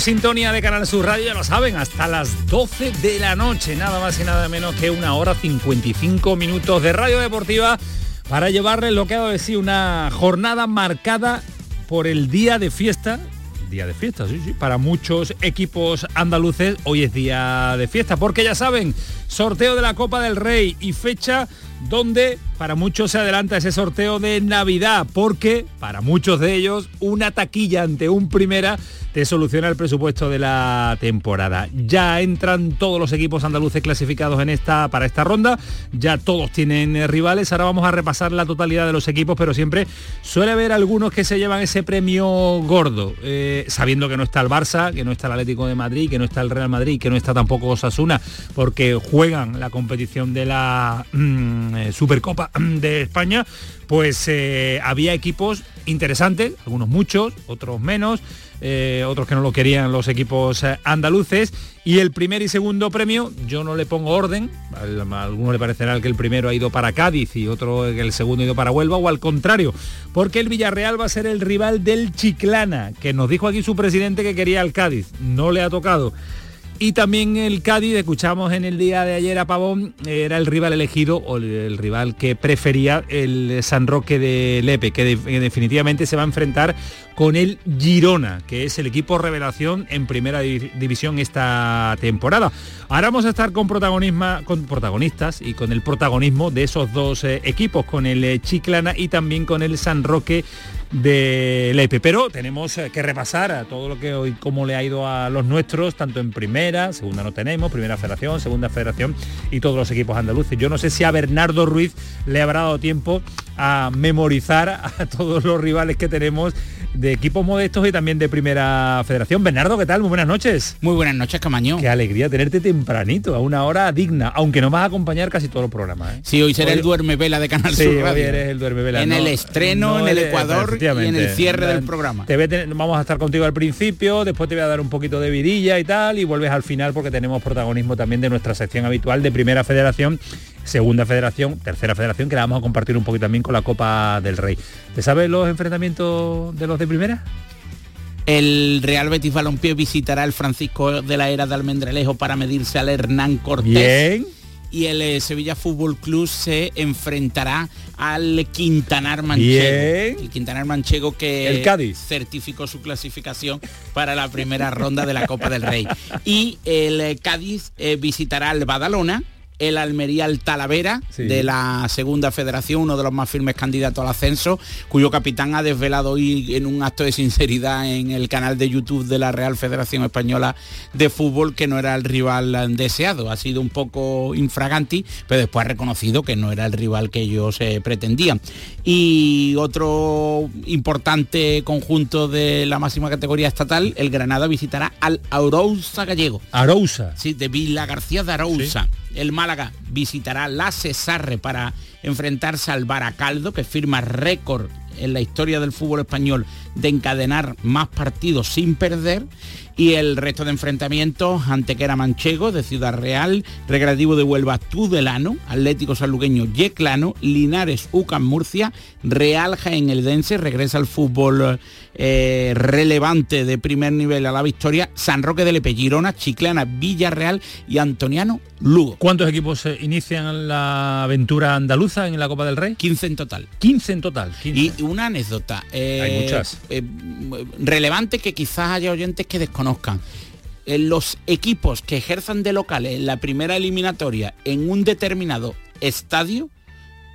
Sintonía de Canal Sur Radio, ya lo saben, hasta las 12 de la noche, nada más y nada menos que una hora 55 minutos de radio deportiva para llevarle lo que ha de decir una jornada marcada por el día de fiesta. Día de fiesta, sí, sí. Para muchos equipos andaluces hoy es día de fiesta, porque ya saben, sorteo de la Copa del Rey y fecha donde para muchos se adelanta ese sorteo de Navidad, porque para muchos de ellos una taquilla ante un primera te soluciona el presupuesto de la temporada. Ya entran todos los equipos andaluces clasificados en esta, para esta ronda, ya todos tienen eh, rivales, ahora vamos a repasar la totalidad de los equipos, pero siempre suele haber algunos que se llevan ese premio gordo, eh, sabiendo que no está el Barça, que no está el Atlético de Madrid, que no está el Real Madrid, que no está tampoco Osasuna, porque juegan la competición de la mm, eh, Supercopa de España, pues había equipos interesantes, algunos muchos, otros menos, eh, otros que no lo querían los equipos eh, andaluces. Y el primer y segundo premio, yo no le pongo orden, a algunos le parecerá que el primero ha ido para Cádiz y otro que el segundo ha ido para Huelva, o al contrario, porque el Villarreal va a ser el rival del Chiclana, que nos dijo aquí su presidente que quería al Cádiz, no le ha tocado. Y también el Cádiz, escuchamos en el día de ayer a Pavón, era el rival elegido o el rival que prefería el San Roque de Lepe, que, definitivamente se va a enfrentar con el Girona, que es el equipo revelación en primera división esta temporada. Ahora vamos a estar con, con protagonistas y con el protagonismo de esos dos eh, equipos, con el eh, Chiclana y también con el San Roque de Lepe. Pero tenemos eh, que repasar a todo lo que hoy, cómo le ha ido a los nuestros, tanto en primera, segunda no tenemos, primera federación, segunda federación y todos los equipos andaluces. Yo no sé si a Bernardo Ruiz le habrá dado tiempo a memorizar a todos los rivales que tenemos de equipos modestos y también de primera federación. Bernardo, ¿qué tal? Muy buenas noches. Muy buenas noches, Camaño. Qué alegría tenerte tempranito, a una hora digna, aunque nos vas a acompañar casi todos los programas. ¿eh? Sí, hoy será el duerme vela de Canal sí, Hoy eres el duerme vela. En el estreno, en el Ecuador y en el cierre del programa. vamos a estar contigo al principio, después te voy a dar un poquito de vidilla y tal, y vuelves al final porque tenemos protagonismo también de nuestra sección habitual de primera federación segunda federación, tercera federación, que la vamos a compartir un poquito también con la Copa del Rey. ¿Te sabes los enfrentamientos de los de primera? El Real Betis Balompié visitará el Francisco de la Era de Almendralejo para medirse al Hernán Cortés. Bien. Y el eh, Sevilla Fútbol Club se enfrentará al Quintanar Manchego. El Quintanar Manchego que el Cádiz. certificó su clasificación para la primera ronda de la Copa del Rey. Y el eh, Cádiz eh, visitará al Badalona el Almería el Talavera de la segunda federación, uno de los más firmes candidatos al ascenso, cuyo capitán ha desvelado hoy en un acto de sinceridad en el canal de YouTube de la Real Federación Española de Fútbol que no era el rival deseado. Ha sido un poco infraganti, pero después ha reconocido que no era el rival que ellos eh, pretendían. Y otro importante conjunto de la máxima categoría estatal, el Granada visitará al Arousa Gallego. Arousa. Sí, de Villa García de Arousa el Málaga visitará la Cesarre para enfrentarse al Baracaldo, que firma récord en la historia del fútbol español de encadenar más partidos sin perder. Y el resto de enfrentamientos Antequera Manchego de Ciudad Real, Recreativo de Huelva Tudelano, Atlético Sanluqueño Yeclano, Linares Ucan Murcia, Real Jaén Eldense, regresa al fútbol eh, relevante de primer nivel a la victoria, San Roque de Lepe, Girona, Chiclana, Villarreal y Antoniano Lugo. ¿Cuántos equipos eh, inician la aventura andaluza en la Copa del Rey? 15 en total. 15 en total. Y una anécdota. Eh, Hay muchas. relevante que quizás haya oyentes que desconozcan. los equipos que ejerzan de locales en la primera eliminatoria en un determinado estadio,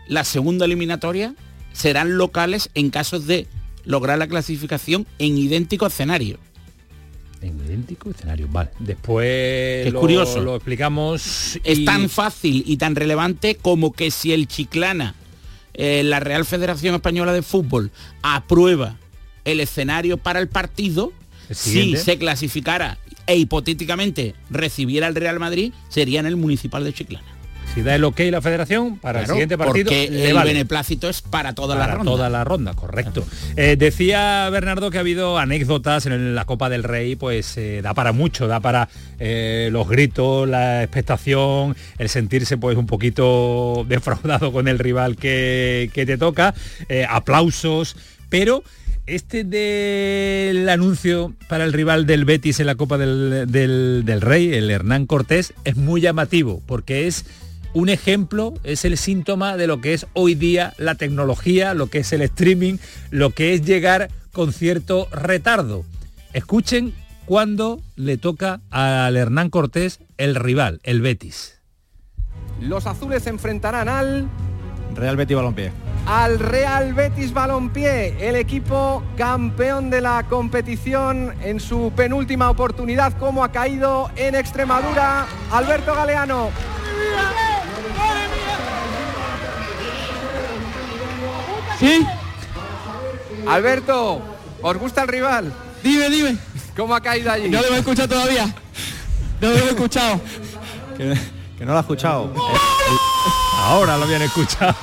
la segunda eliminatoria serán locales en casos de lograr la clasificación en idéntico escenario. En idéntico escenario, vale. Después es lo, curioso. lo explicamos. Es tan fácil y tan relevante como que si el Chiclana, eh, la Real Federación Española de Fútbol, aprueba el escenario para el partido, El si se clasificara e hipotéticamente recibiera el Real Madrid, sería en el Municipal de Chiclana. Si da el ok la federación, para Claro, el siguiente partido porque le el vale. beneplácito es para toda para la ronda. toda la ronda, correcto. Eh, decía Bernardo que ha habido anécdotas en la Copa del Rey, pues eh, da para mucho, da para eh, los gritos, la expectación, el sentirse pues un poquito defraudado con el rival que, que te toca, aplausos, pero este del anuncio para el rival del Betis en la Copa del, del- del Rey, el Hernán Cortés, es muy llamativo porque es un ejemplo, es el síntoma de lo que es hoy día la tecnología, lo que es el streaming, lo que es llegar con cierto retardo. Escuchen cuando le toca al Hernán Cortés el rival, el Betis. Los azules se enfrentarán al Real Betis Balompié. al Real Betis Balompié, el equipo campeón de la competición en su penúltima oportunidad, como ha caído en Extremadura, Alberto Galeano. ¿Sí? Alberto, ¿os gusta el rival? Dime, dime. ¿Cómo ha caído allí? No lo he escuchado todavía. No lo he escuchado. Que, que no lo ha escuchado. Ahora lo habían escuchado.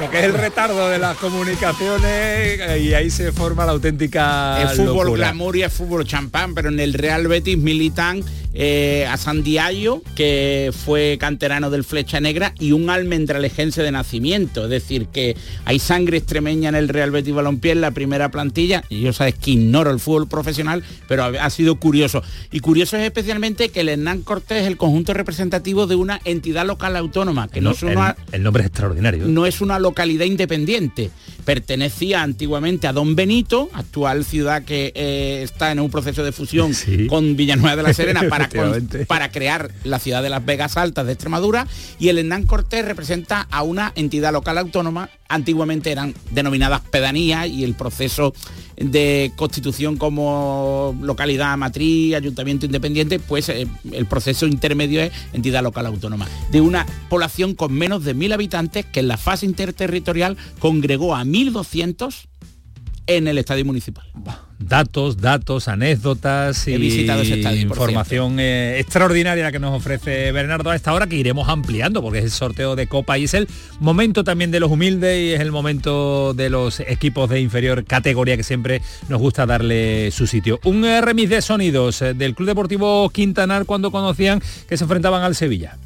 lo que es el retardo de las comunicaciones eh, y ahí se forma la auténtica Es fútbol locura. glamour y es fútbol champán, pero en el Real Betis militan eh, a Sandiayo, que fue canterano del Flecha Negra, y un almendralejense de nacimiento. Es decir, que hay sangre extremeña en el Real Betis Balompié en la primera plantilla. Y yo sabes que ignoro el fútbol profesional, pero ha, ha sido curioso. Y curioso es especialmente que el Hernán Cortés es el conjunto representativo de una entidad local autónoma, que no, es el, una, el nombre es extraordinario. no es una localidad independiente. Pertenecía antiguamente a Don Benito, actual ciudad que eh, está en un proceso de fusión Sí. con Villanueva de la Serena para, con- para crear la ciudad de Las Vegas Altas de Extremadura. Y el Hernán Cortés representa a una entidad local autónoma. Antiguamente eran denominadas pedanías y el proceso de constitución como localidad matriz, ayuntamiento independiente, pues eh, el proceso intermedio es entidad local autónoma. De una población con menos de mil habitantes que en la fase interterritorial congregó a 1.200 en el estadio municipal. datos, datos, anécdotas He y visitado ese estadio, por información eh, extraordinaria la que nos ofrece Bernardo a esta hora que iremos ampliando porque es el sorteo de Copa y es el momento también de los humildes y es el momento de los equipos de inferior categoría que siempre nos gusta darle su sitio. Un eh, remis de sonidos eh, del Club Deportivo Quintanar cuando conocían que se enfrentaban al Sevilla.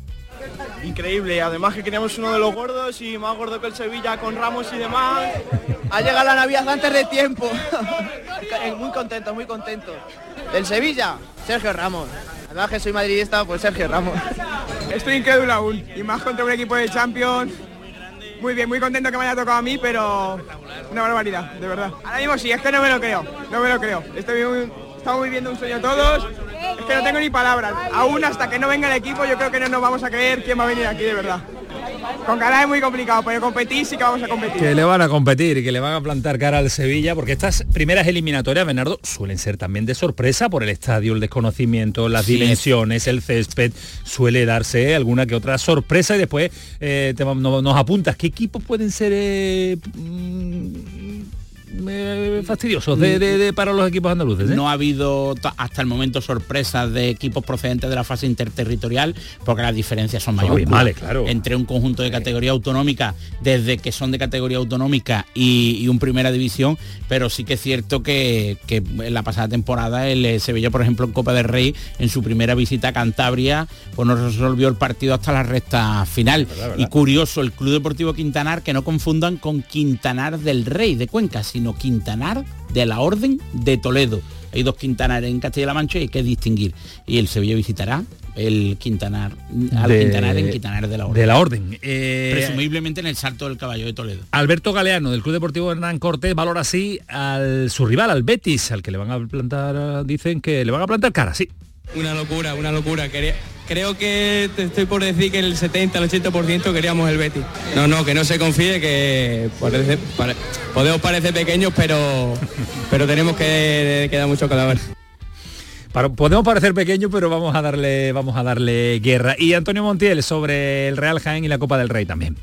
Increíble, además que queríamos uno de los gordos y más gordo que el Sevilla con Ramos y demás. Ha llegado la Navidad antes de tiempo. muy contento, muy contento. Del Sevilla, Sergio Ramos. Además que soy madridista, pues Sergio Ramos. Estoy incrédulo aún, y más contra un equipo de Champions. Muy bien, muy contento que me haya tocado a mí, pero una barbaridad, de verdad. Ahora mismo sí, es que no me lo creo, no me lo creo. Estoy muy- estamos viviendo un sueño todos. Es que no tengo ni palabras. Aún hasta que no venga el equipo, yo creo que no nos vamos a creer quién va a venir aquí, de verdad. Con cara es muy complicado, pero competir sí que vamos a competir. Que le van a competir y que le van a plantar cara al Sevilla, porque estas primeras eliminatorias, Bernardo, suelen ser también de sorpresa por el estadio, el desconocimiento, las Sí. dimensiones, el césped, suele darse alguna que otra sorpresa y después eh, te- no- nos apuntas qué equipos pueden ser eh, mm, eh, fastidiosos de- de- de- para los equipos andaluces. ¿eh? No ha habido ta- hasta el momento sorpresas de equipos procedentes de la fase interterritorial porque las diferencias son mayores. claro. Entre un conjunto de categoría autonómica, desde que son de categoría autonómica y, y un primera división, pero sí que es cierto que, que en la pasada temporada el eh, Sevilla, por ejemplo, en Copa del Rey, en su primera visita a Cantabria, pues no resolvió el partido hasta la recta final. Y curioso, el Club Deportivo Quintanar, que no confundan con Quintanar del Rey de Cuenca, sino Quintanar de la Orden de Toledo. Hay dos Quintanares en Castilla-La Mancha y hay que distinguir. Y el Sevilla visitará el Quintanar, al De- Quintanar en Quintanar de la Orden. de la orden. Eh, Presumiblemente en el Salto del Caballo de Toledo. Alberto Galeano del Club Deportivo Hernán Cortés valora así al su rival, al Betis, al que le van a plantar, dicen que le van a plantar cara, sí. Una locura, una locura. Quería- creo que te estoy por decir que el 70, el 80% queríamos el Betis. No, no, que no se confíe, que podemos parecer pequeños, pero, pero tenemos que, que dar mucho cadáver. podemos parecer pequeños, pero vamos a darle, vamos a darle guerra. Y Antonio Montiel sobre el Real Jaén y la Copa del Rey también.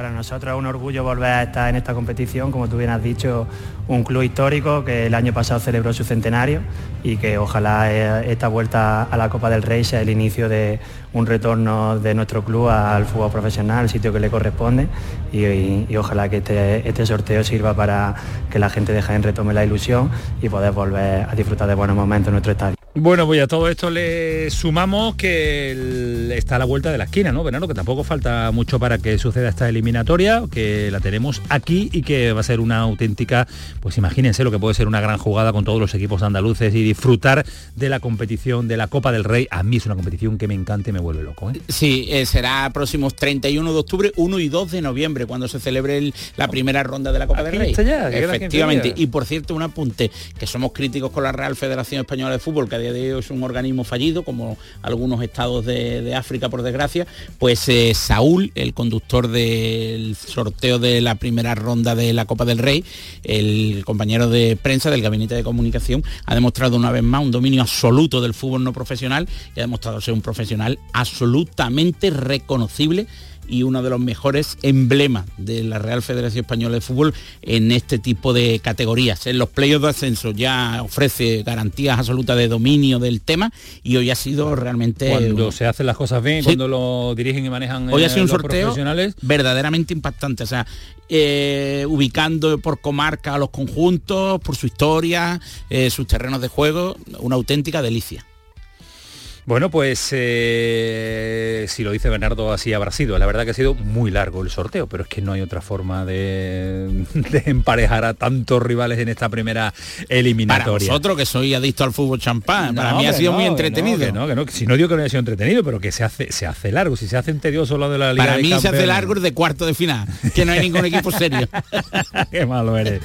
Para nosotros es un orgullo volver a estar en esta competición, como tú bien has dicho, un club histórico que el año pasado celebró su centenario y que ojalá eh, esta vuelta a la Copa del Rey sea el inicio de un retorno de nuestro club al fútbol profesional, el sitio que le corresponde y, ojalá que este, este, sorteo sirva para que la gente de Jaén retome la ilusión y poder volver a disfrutar de buenos momentos en nuestro estadio. Bueno, pues a todo esto le sumamos que está a la vuelta de la esquina, ¿no, Venano? Que tampoco falta mucho para que suceda esta eliminatoria, que la tenemos aquí y que va a ser una auténtica, pues imagínense lo que puede ser una gran jugada con todos los equipos andaluces y disfrutar de la competición de la Copa del Rey. A mí es una competición que me encanta y me vuelve loco. ¿eh? Sí, eh, será próximos 31 de octubre, 1 y 2 de noviembre, cuando se celebre la primera ronda de la Copa del Rey. Efectivamente. Y por cierto, un apunte, que somos críticos con la Real Federación Española de Fútbol, que día de hoy es un organismo fallido, como algunos estados de, África, por desgracia, pues eh, Saúl, el conductor del sorteo de la primera ronda de la Copa del Rey, el compañero de prensa del Gabinete de Comunicación, ha demostrado una vez más un dominio absoluto del fútbol no profesional y ha demostrado ser un profesional absolutamente reconocible y uno de los mejores emblemas de la Real Federación Española de Fútbol en este tipo de categorías. En los playoffs de ascenso ya ofrece garantías absolutas de dominio del tema y hoy ha sido realmente... Cuando se hacen las cosas bien, cuando lo dirigen y manejan Hoy ha sido un sorteo verdaderamente impactante, o sea, eh, ubicando por comarca a los conjuntos, por su historia, eh, sus terrenos de juego, una auténtica delicia. Bueno, pues eh, si lo dice Bernardo, así habrá sido. La verdad que ha sido muy largo el sorteo, pero es que no hay otra forma de, emparejar a tantos rivales en esta primera eliminatoria. Para vosotros que soy adicto al fútbol champán, para mí ha sido muy entretenido. si no digo que no haya sido entretenido, pero que se hace, se hace largo, si se hace tedioso lo de la Liga Para mí se hace largo el de cuarto de final, que no hay ningún equipo serio. Qué malo eres.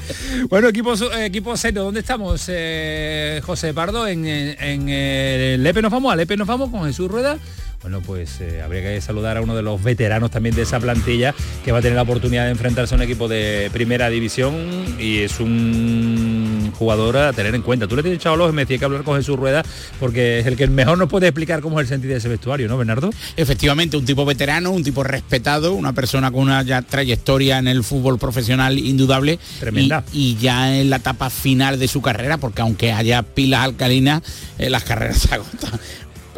Bueno, equipo, equipo serio, ¿dónde estamos, eh, José Pardo? En, en, el Lepe nos vamos a Lepe nos vamos con Jesús Rueda. Bueno, pues eh, habría que saludar a uno de los veteranos también de esa plantilla que va a tener la oportunidad de enfrentarse a un equipo de primera división y es un jugador a tener en cuenta. Tú le tienes echado los me decía que hablar con Jesús Rueda porque es el que mejor nos puede explicar cómo es el sentido de ese vestuario, ¿no, Bernardo? Efectivamente, un tipo veterano, un tipo respetado, una persona con una ya trayectoria en el fútbol profesional indudable. Tremenda. Y, ya en la etapa final de su carrera, porque aunque haya pilas alcalinas, eh, las carreras se agotan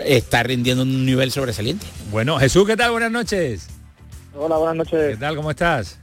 está rindiendo un nivel sobresaliente. Bueno, Jesús, ¿qué tal? Buenas noches. Hola, buenas noches. ¿Qué tal? ¿Cómo estás?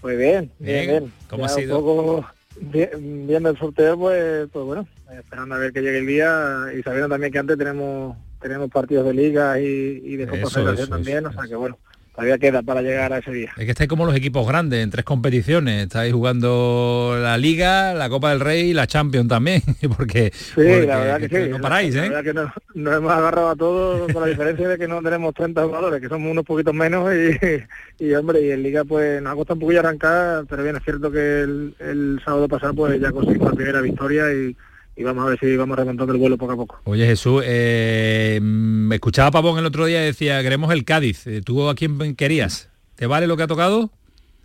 Pues bien, bien, bien. ¿Cómo ha sido? Un poco viendo el sorteo, pues, pues bueno, esperando a ver que llegue el día y sabiendo también que antes tenemos tenemos partidos de liga y, de Copa Federación también, o sea que bueno, todavía queda para llegar a ese día. Es que estáis como los equipos grandes en tres competiciones, estáis jugando la Liga, la Copa del Rey y la Champions también, porque, sí, la verdad que, sí, no paráis, ¿eh? La verdad que nos, hemos agarrado a todos con la diferencia de que no tenemos 30 jugadores, que somos unos poquitos menos y, y hombre, y en Liga pues nos ha costado un poquillo arrancar, pero bien, es cierto que el, el sábado pasado pues ya conseguimos la primera victoria y y vamos a ver si vamos remontando el vuelo poco a poco. Oye Jesús, eh, me escuchaba Pavón el otro día y decía, queremos el Cádiz. Eh, ¿Tú a quién querías? ¿Te vale lo que ha tocado?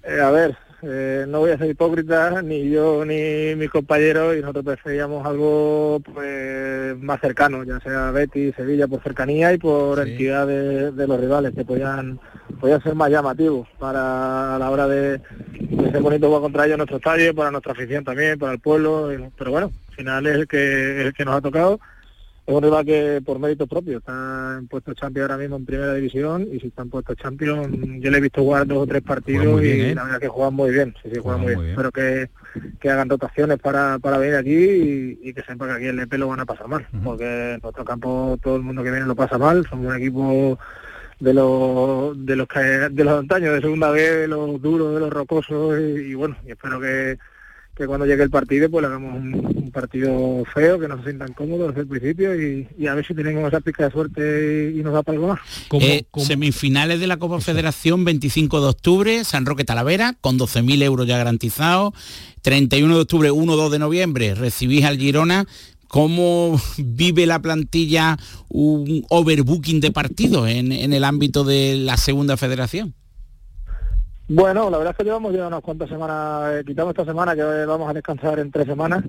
Eh, a ver, eh, no voy a ser hipócrita, ni yo ni mis compañeros, y nosotros preferíamos algo pues más cercano, ya sea Betis, Sevilla, por cercanía y por entidad de, los rivales, que podían, podían ser más llamativos para a la hora de, de ser bonito jugar contra ellos en nuestro estadio, para nuestra afición también, para el pueblo, pero bueno, al final es el que, el que nos ha tocado es un rival que por mérito propio está en puesto champion ahora mismo en primera división y si está en puesto champion yo le he visto jugar dos o tres partidos y ¿eh? la verdad que juegan muy bien, sí, sí, juegan muy bien. Espero que, que, hagan rotaciones para, para venir aquí y, que sepan que aquí el EP lo van a pasar mal, porque en nuestro campo todo el mundo que viene lo pasa mal, somos un equipo de los de los que de los antaños de segunda vez, de los duros, de los rocosos y bueno, y espero que que cuando llegue el partido pues le hagamos un, partido feo, que no se sientan cómodos desde el principio y, a ver si tenemos esa pica de suerte y, nos da para algo más. Eh, semifinales de la Copa Federación 25 de octubre, San Roque Talavera, con 12.000 euros ya garantizados. 31 de octubre, 1-2 de noviembre, recibís al Girona ¿Cómo vive la plantilla un overbooking de partidos en, el ámbito de la segunda federación? Bueno, la verdad es que llevamos ya unas cuantas semanas, eh, quitamos esta semana que vamos a descansar en tres semanas.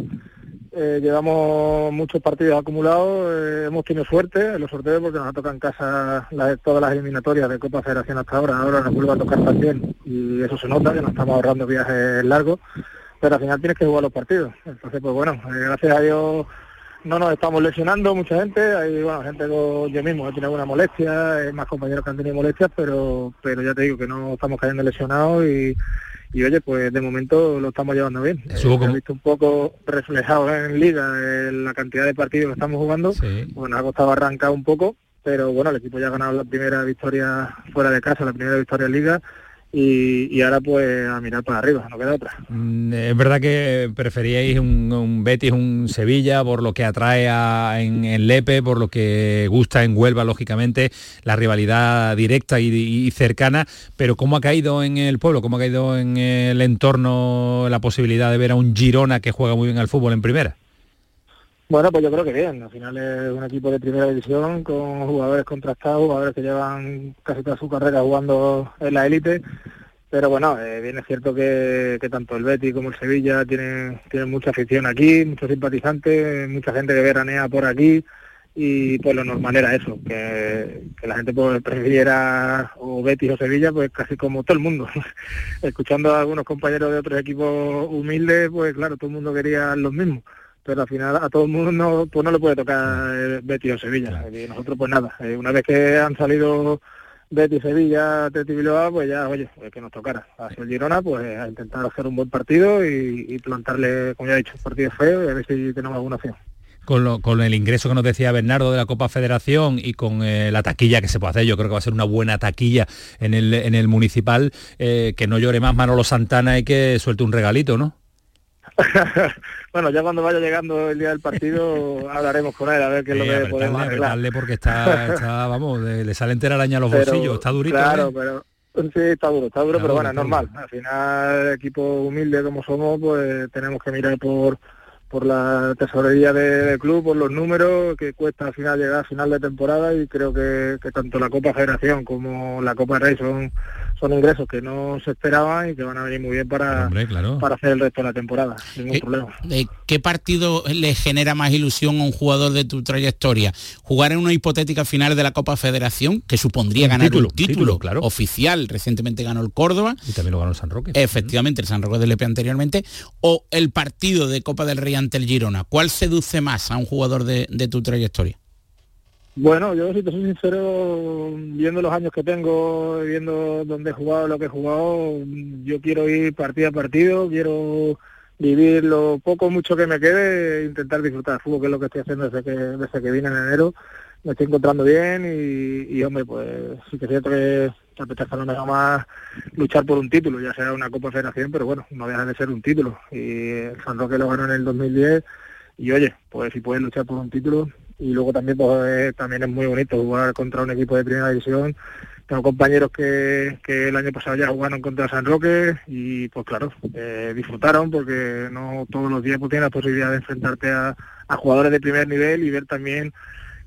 Eh, llevamos muchos partidos acumulados, eh, hemos tenido suerte en los sorteos porque nos ha tocado en casa todas las eliminatorias de Copa Federación hasta ahora, ahora nos vuelve a tocar también y eso se nota que nos estamos ahorrando viajes largos, pero al final tienes que jugar los partidos. Entonces, pues bueno, gracias a Dios no nos estamos lesionando mucha gente, hay bueno, gente yo mismo he tenido alguna molestia, hay más compañeros que han tenido molestias, pero pero ya te digo que no estamos cayendo lesionados y, y oye, pues de momento lo estamos llevando bien. Eh, he visto un poco reflejado en liga en la cantidad de partidos que estamos jugando, bueno, ha costado arrancar un poco, pero bueno, el equipo ya ha ganado la primera victoria fuera de casa, la primera victoria en liga y, ahora pues a mirar para arriba, no queda otra. Mm, es verdad que preferíais un, un Betis, un Sevilla, por lo que atrae en, Lepe, por lo que gusta en Huelva, lógicamente, la rivalidad directa y, cercana, pero ¿cómo ha caído en el pueblo? ¿Cómo ha caído en el entorno la posibilidad de ver a un Girona que juega muy bien al fútbol en primera? Bueno, pues yo creo que bien. Al final es un equipo de primera división con jugadores contrastados, jugadores que llevan casi toda su carrera jugando en la élite. Pero bueno, eh, bien es cierto que, tanto el Betis como el Sevilla tienen, tienen mucha afición aquí, muchos simpatizantes, mucha gente que veranea por aquí y pues lo normal era eso, que, la gente pues, prefiriera o Betis o Sevilla, pues casi como todo el mundo. Escuchando a algunos compañeros de otros equipos humildes, pues claro, todo el mundo quería los mismos pero al final a todo el mundo no, pues no le puede tocar Betis o Sevilla. Y nosotros pues nada, eh, una vez que han salido Betis, Sevilla, Teti Bilbao, pues ya, oye, pues que nos tocara. Hacia el Girona, pues a intentar hacer un buen partido y, plantarle, como ya he dicho, un partido feo y a ver si tenemos alguna opción. Con, con, el ingreso que nos decía Bernardo de la Copa Federación y con eh, la taquilla que se puede hacer, yo creo que va a ser una buena taquilla en el, en el municipal, eh, que no llore más Manolo Santana y que suelte un regalito, ¿no? bueno, ya cuando vaya llegando el día del partido hablaremos con él a ver qué es lo que podemos arreglar. porque está, vamos, le sale entera araña a los bolsillos, está durito. Claro, ¿eh? pero sí, está duro, está duro, pero bueno, es normal. Al final, equipo humilde como somos, pues tenemos que mirar por por la tesorería del club, por los números que cuesta al final llegar a final de temporada y creo que, tanto la Copa Federación como la Copa Rey son son ingresos que no se esperaban y que van a venir muy bien para, para hacer el resto de la temporada, ningún eh, problema. Eh, ¿Qué partido le genera más ilusión a un jugador de tu trayectoria? ¿Jugar en una hipotética final de la Copa Federación, que supondría ganar un título, claro. oficial? Recientemente ganó el Córdoba. Y también lo ganó el San Roque. Efectivamente, el San Roque del Lepe anteriormente. O el partido de Copa del Rey ante el Girona. ¿Cuál seduce más a un jugador de tu trayectoria? Bueno, yo si te soy sincero, viendo los años que tengo, viendo dónde he jugado, lo que he jugado, yo quiero ir partido a partido, quiero vivir lo poco o mucho que me quede, intentar disfrutar del fútbol, que es lo que estoy haciendo desde que, desde que vine en enero. Me estoy encontrando bien y, hombre, pues sí que es cierto que apetece no me más luchar por un título, ya sea una Copa Federación, pero bueno, no deja de ser un título. Y el San Roque lo ganó en el 2010 y oye, pues si puedes luchar por un título, y luego también pues, también es muy bonito jugar contra un equipo de primera división. Tengo compañeros que, el año pasado ya jugaron contra San Roque y pues claro, eh, disfrutaron porque no todos los días pues, tienes la posibilidad de enfrentarte a, jugadores de primer nivel y ver también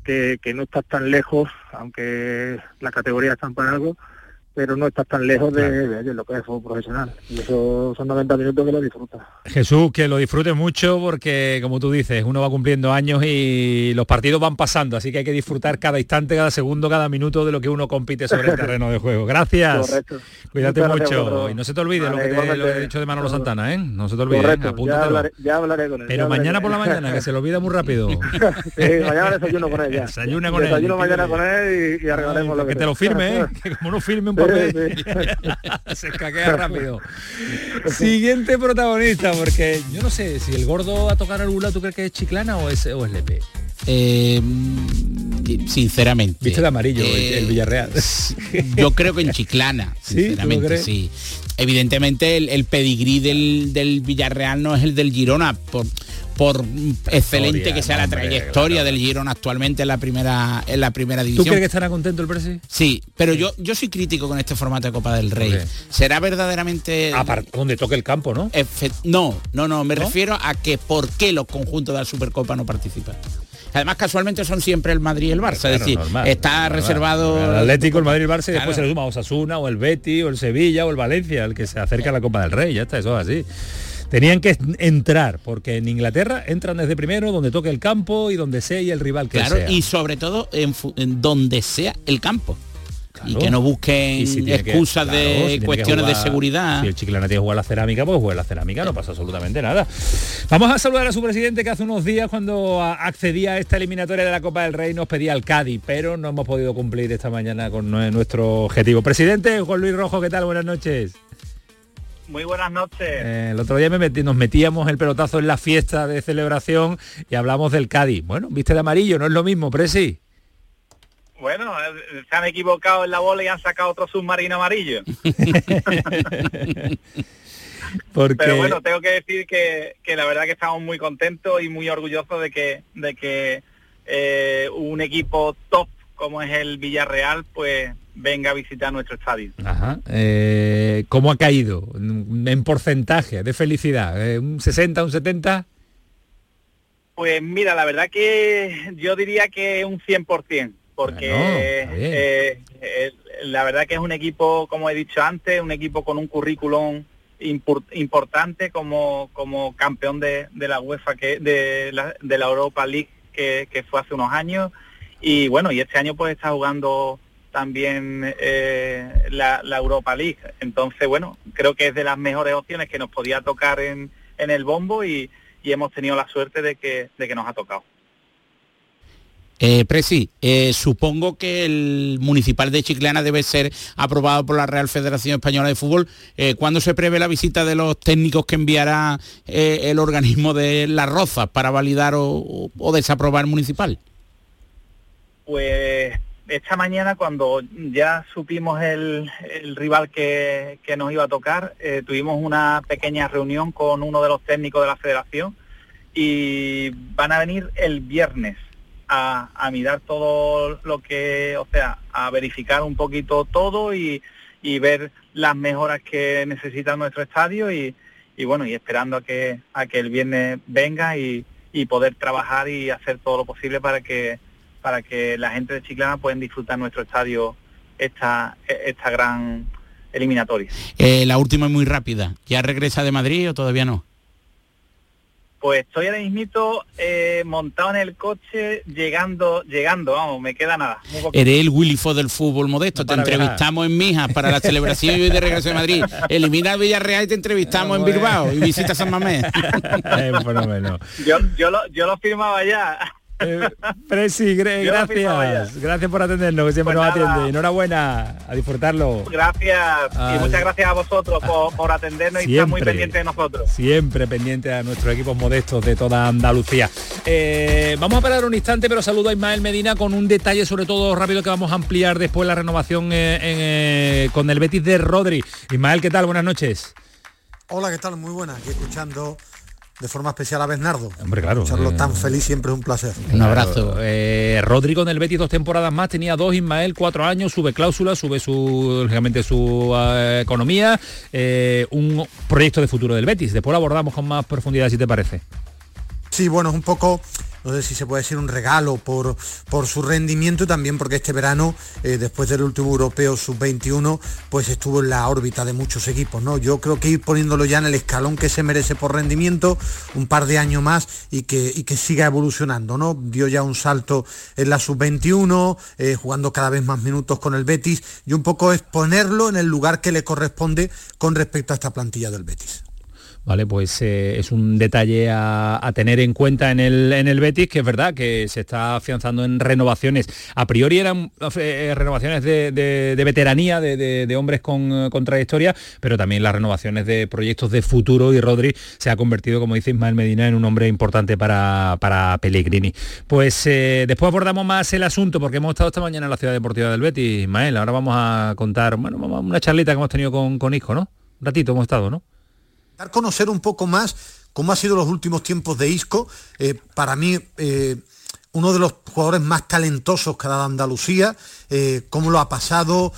que, que, no estás tan lejos, aunque la categoría están para algo, pero no estás tan lejos de, lo que es fútbol profesional. Y eso son 90 minutos que lo disfrutas. Jesús, que lo disfrutes mucho porque, como tú dices, uno va cumpliendo años y los partidos van pasando, así que hay que disfrutar cada instante, cada segundo, cada minuto de lo que uno compite sobre el terreno de juego. Gracias. Correcto. Cuídate mucho. Y no se te olvide lo, que te, he dicho de Manolo Santana, ¿eh? No se te olvide. Correcto. Ya hablaré, con él. Pero mañana por la mañana, que se lo olvida muy rápido. sí, mañana desayuno con él ya. Desayuna con él. Desayuno mañana con él y, arreglaremos lo que Que te lo firme, ¿eh? Que como no firme un Se escaquea rápido. Siguiente protagonista, porque yo no sé si el gordo a tocar algún lado, ¿tú crees que es Chiclana o es, o es Lepe? Eh, sinceramente. Viste el amarillo, el, eh, Villarreal. Yo creo que en Chiclana, sinceramente, ¿Sí? Evidentemente el, pedigrí del, Villarreal no es el del Girona, por, por excelente que sea la trayectoria del Girona actualmente en la primera en la primera división. ¿Tú crees que estará contento el Presi? Sí, pero yo yo soy crítico con este formato de Copa del Rey. ¿Será verdaderamente Aparte, donde toque el campo, ¿no? no, no, no, me refiero a que por qué los conjuntos de la Supercopa no participan. Además, casualmente son siempre el Madrid y el Barça. es decir, está reservado... El Atlético, el Madrid y el Barça y después se le suma Osasuna o el Betty o el Sevilla o el Valencia, el que se acerca a la Copa del Rey. Ya está, eso es así. Tenían que entrar, porque en Inglaterra entran desde primero, donde toque el campo y donde sea y el rival que claro, sea. y sobre todo en, donde sea el campo. Y que no busquen excusas de cuestiones de seguridad. Si el Chiclana tiene que jugar la cerámica, pues juega la cerámica, no pasa absolutamente nada. Vamos a saludar a su presidente que hace unos días cuando accedía a esta eliminatoria de la Copa del Rey nos pedía el Cádiz, pero no hemos podido cumplir esta mañana con nuestro objetivo. Presidente Juan Luis Rojo, ¿qué tal? Buenas noches. Muy buenas noches. Eh, el otro día me metí, nos metíamos el pelotazo en la fiesta de celebración y hablamos del Cádiz. Bueno, viste de amarillo, no es lo mismo, Presi. Bueno, eh, se han equivocado en la bola y han sacado otro submarino amarillo. Pero bueno, tengo que decir que, la verdad que estamos muy contentos y muy orgullosos de que, de que eh, un equipo top como es el Villarreal, pues venga a visitar nuestro estadio. Ajá. Eh, ¿Cómo ha caído en porcentaje de felicidad? ¿Un 60, un 70? Pues mira, la verdad que yo diría que un 100% porque eh, eh, la verdad que es un equipo, como he dicho antes, un equipo con un currículum importante como, como campeón de, la UEFA, que de la, de la Europa League que, fue hace unos años. Y bueno, y este año pues está jugando también eh, la, Europa League. Entonces, bueno, creo que es de las mejores opciones que nos podía tocar en, en el bombo y, y hemos tenido la suerte de que, de que nos ha tocado. Eh, Presi, eh, supongo que el municipal de Chiclana debe ser aprobado por la Real Federación Española de Fútbol. Eh, ¿Cuándo se prevé la visita de los técnicos que enviará el organismo de Las Rozas para validar o, desaprobar municipal? Pues esta mañana cuando ya supimos el, rival que, nos iba a tocar, tuvimos una pequeña reunión con uno de los técnicos de la federación y van a venir el viernes a, mirar todo lo que, o sea, a verificar un poquito todo y, ver las mejoras que necesita nuestro estadio y, bueno, y esperando a que, a que el viernes venga y, poder trabajar y hacer todo lo posible para que, para que la gente de Chiclana puedan disfrutar nuestro estadio esta, esta gran eliminatoria. Eh, la última es muy rápida. ¿Ya regresa de Madrid o todavía no? Pues estoy ahora mismo eh, montado en el coche, llegando, llegando, vamos, me queda nada. Eres el Willy Fo del fútbol modesto, te entrevistamos en Mijas para la celebración y de regreso de Madrid. Elimina Villarreal y te entrevistamos en Bilbao y visita San Mamés. yo, yo, lo, yo lo firmaba ya. Eh, Presi, gracias. Gracias por atendernos, que siempre pues nos atiende. Enhorabuena, a disfrutarlo. Gracias. Y muchas gracias a vosotros por, atendernos y estar muy pendiente de nosotros. Siempre pendiente a nuestros equipos modestos de toda Andalucía. Eh, vamos a parar un instante, pero saludo a Ismael Medina con un detalle sobre todo rápido que vamos a ampliar después la renovación eh, con el Betis de Rodri. Ismael, ¿qué tal? Buenas noches. Hola, ¿qué tal? Muy buena. Aquí escuchando de forma especial a Bernardo. Hombre, claro. Escucharlo eh, tan feliz siempre es un placer. Un abrazo. Eh, Rodrigo en el Betis dos temporadas más, tenía dos, Ismael cuatro años, sube cláusula, sube su, lógicamente su eh, economía, un proyecto de futuro del Betis. Después lo abordamos con más profundidad, si te parece. Sí, bueno, es un poco no sé si se puede decir un regalo por, por su rendimiento y también porque este verano, eh, después del último europeo sub-21, pues estuvo en la órbita de muchos equipos. ¿no? Yo creo que ir poniéndolo ya en el escalón que se merece por rendimiento, un par de años más y que, y que siga evolucionando. ¿no? Dio ya un salto en la sub-21, eh, jugando cada vez más minutos con el Betis y un poco es ponerlo en el lugar que le corresponde con respecto a esta plantilla del Betis. Vale, pues eh, es un detalle a, tener en cuenta en el, en el Betis, que es verdad que se está afianzando en renovaciones. A priori eran eh, renovaciones de, veteranía, de, hombres con, trayectoria, pero también las renovaciones de proyectos de futuro y Rodri se ha convertido, como dice Ismael Medina, en un hombre importante para, para Pellegrini. Pues eh, después abordamos más el asunto, porque hemos estado esta mañana en la Ciudad Deportiva del Betis, Ismael. Ahora vamos a contar, bueno, una charlita que hemos tenido con, con Isco, ¿no? Un ratito hemos estado, ¿no? Dar conocer un poco más cómo ha sido los últimos tiempos de Isco. Eh, para mí, eh, uno de los jugadores más talentosos que ha dado Andalucía, eh, cómo lo ha pasado.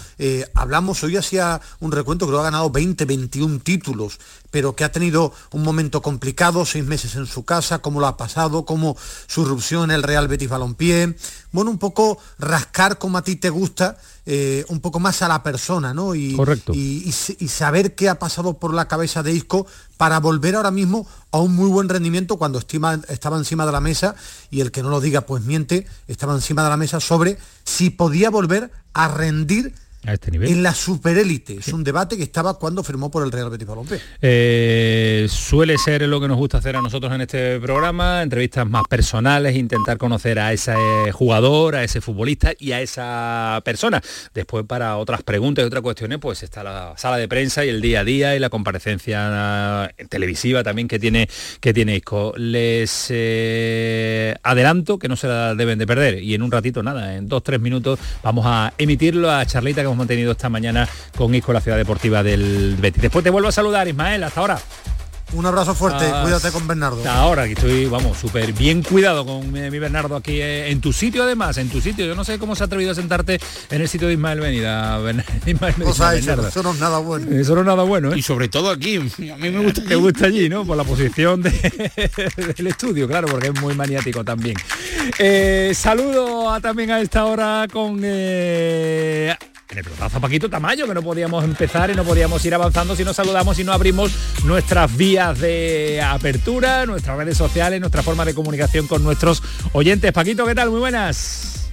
Hablamos, hoy hacía un recuento, creo que ha ganado 20, 21 títulos, pero que ha tenido un momento complicado, seis meses en su casa, cómo lo ha pasado, cómo su irrupción en el Real Betis Balompié. Bueno, un poco rascar como a ti te gusta, eh, un poco más a la persona, ¿no? Y, Correcto. Y, y, y saber qué ha pasado por la cabeza de Isco para volver ahora mismo a un muy buen rendimiento cuando estima, estaba encima de la mesa y el que no lo diga pues miente, estaba encima de la mesa sobre si podía volver a rendir a este nivel. En la superélite. Es un debate que estaba cuando firmó por el Real Betis Balompié. Eh, suele ser lo que nos gusta hacer a nosotros en este programa, entrevistas más personales, intentar conocer a ese jugador, a ese futbolista y a esa persona. Después para otras preguntas y otras cuestiones, pues está la sala de prensa y el día a día y la comparecencia televisiva también que tiene, que tiene Isco. Les eh, adelanto que no se la deben de perder y en un ratito, nada, en dos, tres minutos vamos a emitirlo a Charlita que hemos mantenido esta mañana con Isco, la ciudad deportiva del Betis. Después te vuelvo a saludar, Ismael, hasta ahora. Un abrazo fuerte, ah, cuídate con Bernardo. Hasta ahora, aquí estoy, vamos, súper bien cuidado con mi, mi, Bernardo aquí eh, en tu sitio además, en tu sitio. Yo no sé cómo se ha atrevido a sentarte en el sitio de Ismael Venida. Ismael o sea, eso, eso, no es nada bueno. Eso no es nada bueno, ¿eh? Y sobre todo aquí, a mí me gusta. Te gusta allí, ¿no? Por la posición de, del estudio, claro, porque es muy maniático también. Eh, saludo a, también a esta hora con eh, en el pelotazo Paquito Tamayo, que no podíamos empezar y no podíamos ir avanzando si no saludamos y no abrimos nuestras vías de apertura, nuestras redes sociales, nuestra forma de comunicación con nuestros oyentes. Paquito, ¿qué tal? Muy buenas.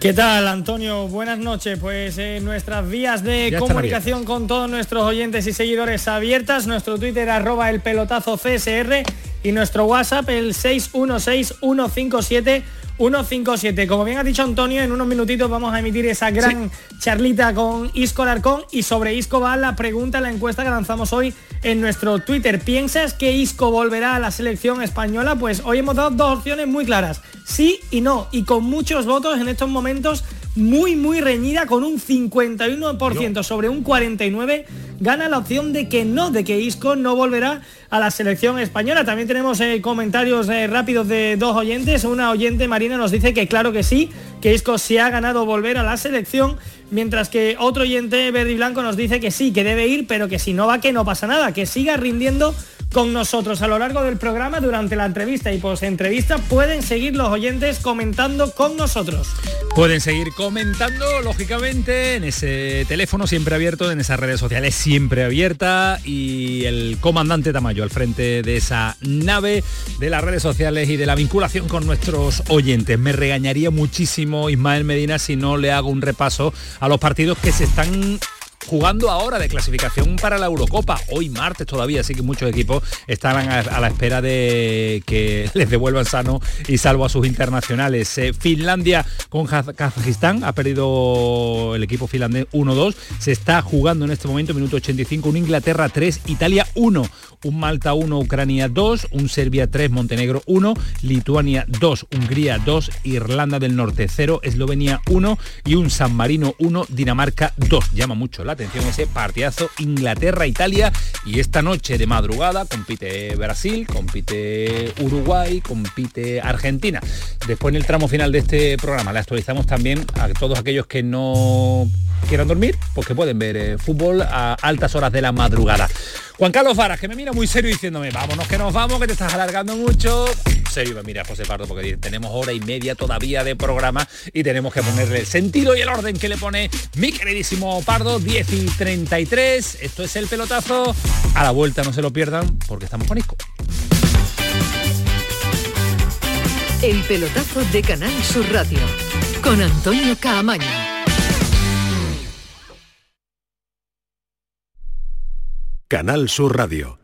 ¿Qué tal, Antonio? Buenas noches. Pues eh, nuestras vías de ya comunicación con todos nuestros oyentes y seguidores abiertas. Nuestro Twitter arroba el pelotazo CSR y nuestro WhatsApp el 616 157 157. Como bien ha dicho Antonio, en unos minutitos vamos a emitir esa gran sí. charlita con Isco Alarcón y sobre Isco va la pregunta, la encuesta que lanzamos hoy en nuestro Twitter. ¿Piensas que Isco volverá a la selección española? Pues hoy hemos dado dos opciones muy claras, sí y no, y con muchos votos en estos momentos muy muy reñida con un 51% no. sobre un 49 gana la opción de que no, de que Isco no volverá a la selección española. También tenemos eh, comentarios eh, rápidos de dos oyentes. Una oyente Marina nos dice que claro que sí, que Isco se ha ganado volver a la selección, mientras que otro oyente verde y blanco nos dice que sí, que debe ir, pero que si no va que no pasa nada, que siga rindiendo con nosotros a lo largo del programa durante la entrevista y post entrevista pueden seguir los oyentes comentando con nosotros. Pueden seguir comentando lógicamente en ese teléfono siempre abierto, en esas redes sociales siempre abierta y el comandante Tamayo al frente de esa nave de las redes sociales y de la vinculación con nuestros oyentes. Me regañaría muchísimo Ismael Medina si no le hago un repaso a los partidos que se están jugando ahora de clasificación para la Eurocopa, hoy martes todavía, así que muchos equipos están a, a la espera de que les devuelvan sano y salvo a sus internacionales. Eh, Finlandia con Kazajistán, ha perdido el equipo finlandés 1-2, se está jugando en este momento, minuto 85, un Inglaterra 3, Italia 1, un Malta 1, Ucrania 2, un Serbia 3, Montenegro 1, Lituania 2, Hungría 2, Irlanda del Norte 0, Eslovenia 1 y un San Marino 1, Dinamarca 2. Llama mucho la atención ese partidazo Inglaterra-Italia y esta noche de madrugada compite Brasil, compite Uruguay, compite Argentina. Después en el tramo final de este programa le actualizamos también a todos aquellos que no quieran dormir, pues que pueden ver eh, fútbol a altas horas de la madrugada. Juan Carlos Varas, que me mira muy serio diciéndome, vámonos que nos vamos, que te estás alargando mucho. Serio me mira José Pardo porque tenemos hora y media todavía de programa y tenemos que ponerle el sentido y el orden que le pone mi queridísimo Pardo, 10 y 33. Esto es el pelotazo. A la vuelta no se lo pierdan porque estamos con Isco. El pelotazo de Canal Sur Radio con Antonio Caamaño. Canal Sur Radio.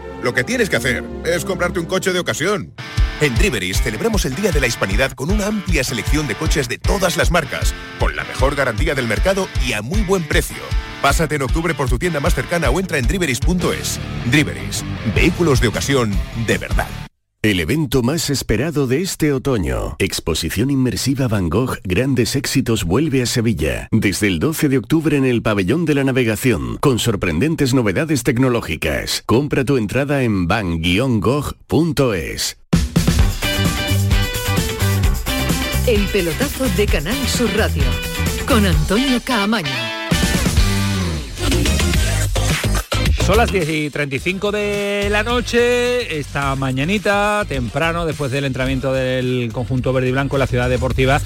Lo que tienes que hacer es comprarte un coche de ocasión. En Driveris celebramos el Día de la Hispanidad con una amplia selección de coches de todas las marcas, con la mejor garantía del mercado y a muy buen precio. Pásate en octubre por tu tienda más cercana o entra en driveris.es. Driveris, vehículos de ocasión de verdad. El evento más esperado de este otoño, Exposición Inmersiva Van Gogh Grandes Éxitos vuelve a Sevilla, desde el 12 de octubre en el Pabellón de la Navegación, con sorprendentes novedades tecnológicas. Compra tu entrada en van-gogh.es. El pelotazo de Canal Sur Radio, con Antonio Caamaño. Son las 10 y 35 de la noche, esta mañanita, temprano, después del entrenamiento del conjunto verde y blanco en la ciudad deportiva,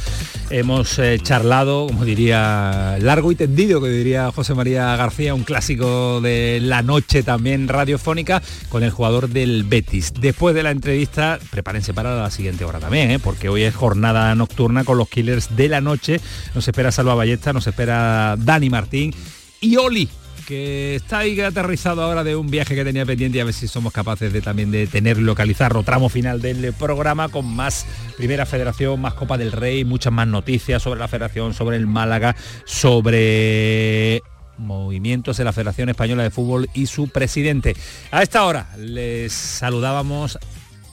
hemos eh, charlado, como diría, largo y tendido, que diría José María García, un clásico de la noche también radiofónica, con el jugador del Betis. Después de la entrevista, prepárense para la siguiente hora también, ¿eh? porque hoy es jornada nocturna con los killers de la noche. Nos espera Salva Ballesta, nos espera Dani Martín y Oli que está ahí aterrizado ahora de un viaje que tenía pendiente y a ver si somos capaces de también de tener localizarlo tramo final del programa con más Primera Federación, más Copa del Rey, muchas más noticias sobre la Federación, sobre el Málaga, sobre movimientos de la Federación Española de Fútbol y su presidente. A esta hora les saludábamos,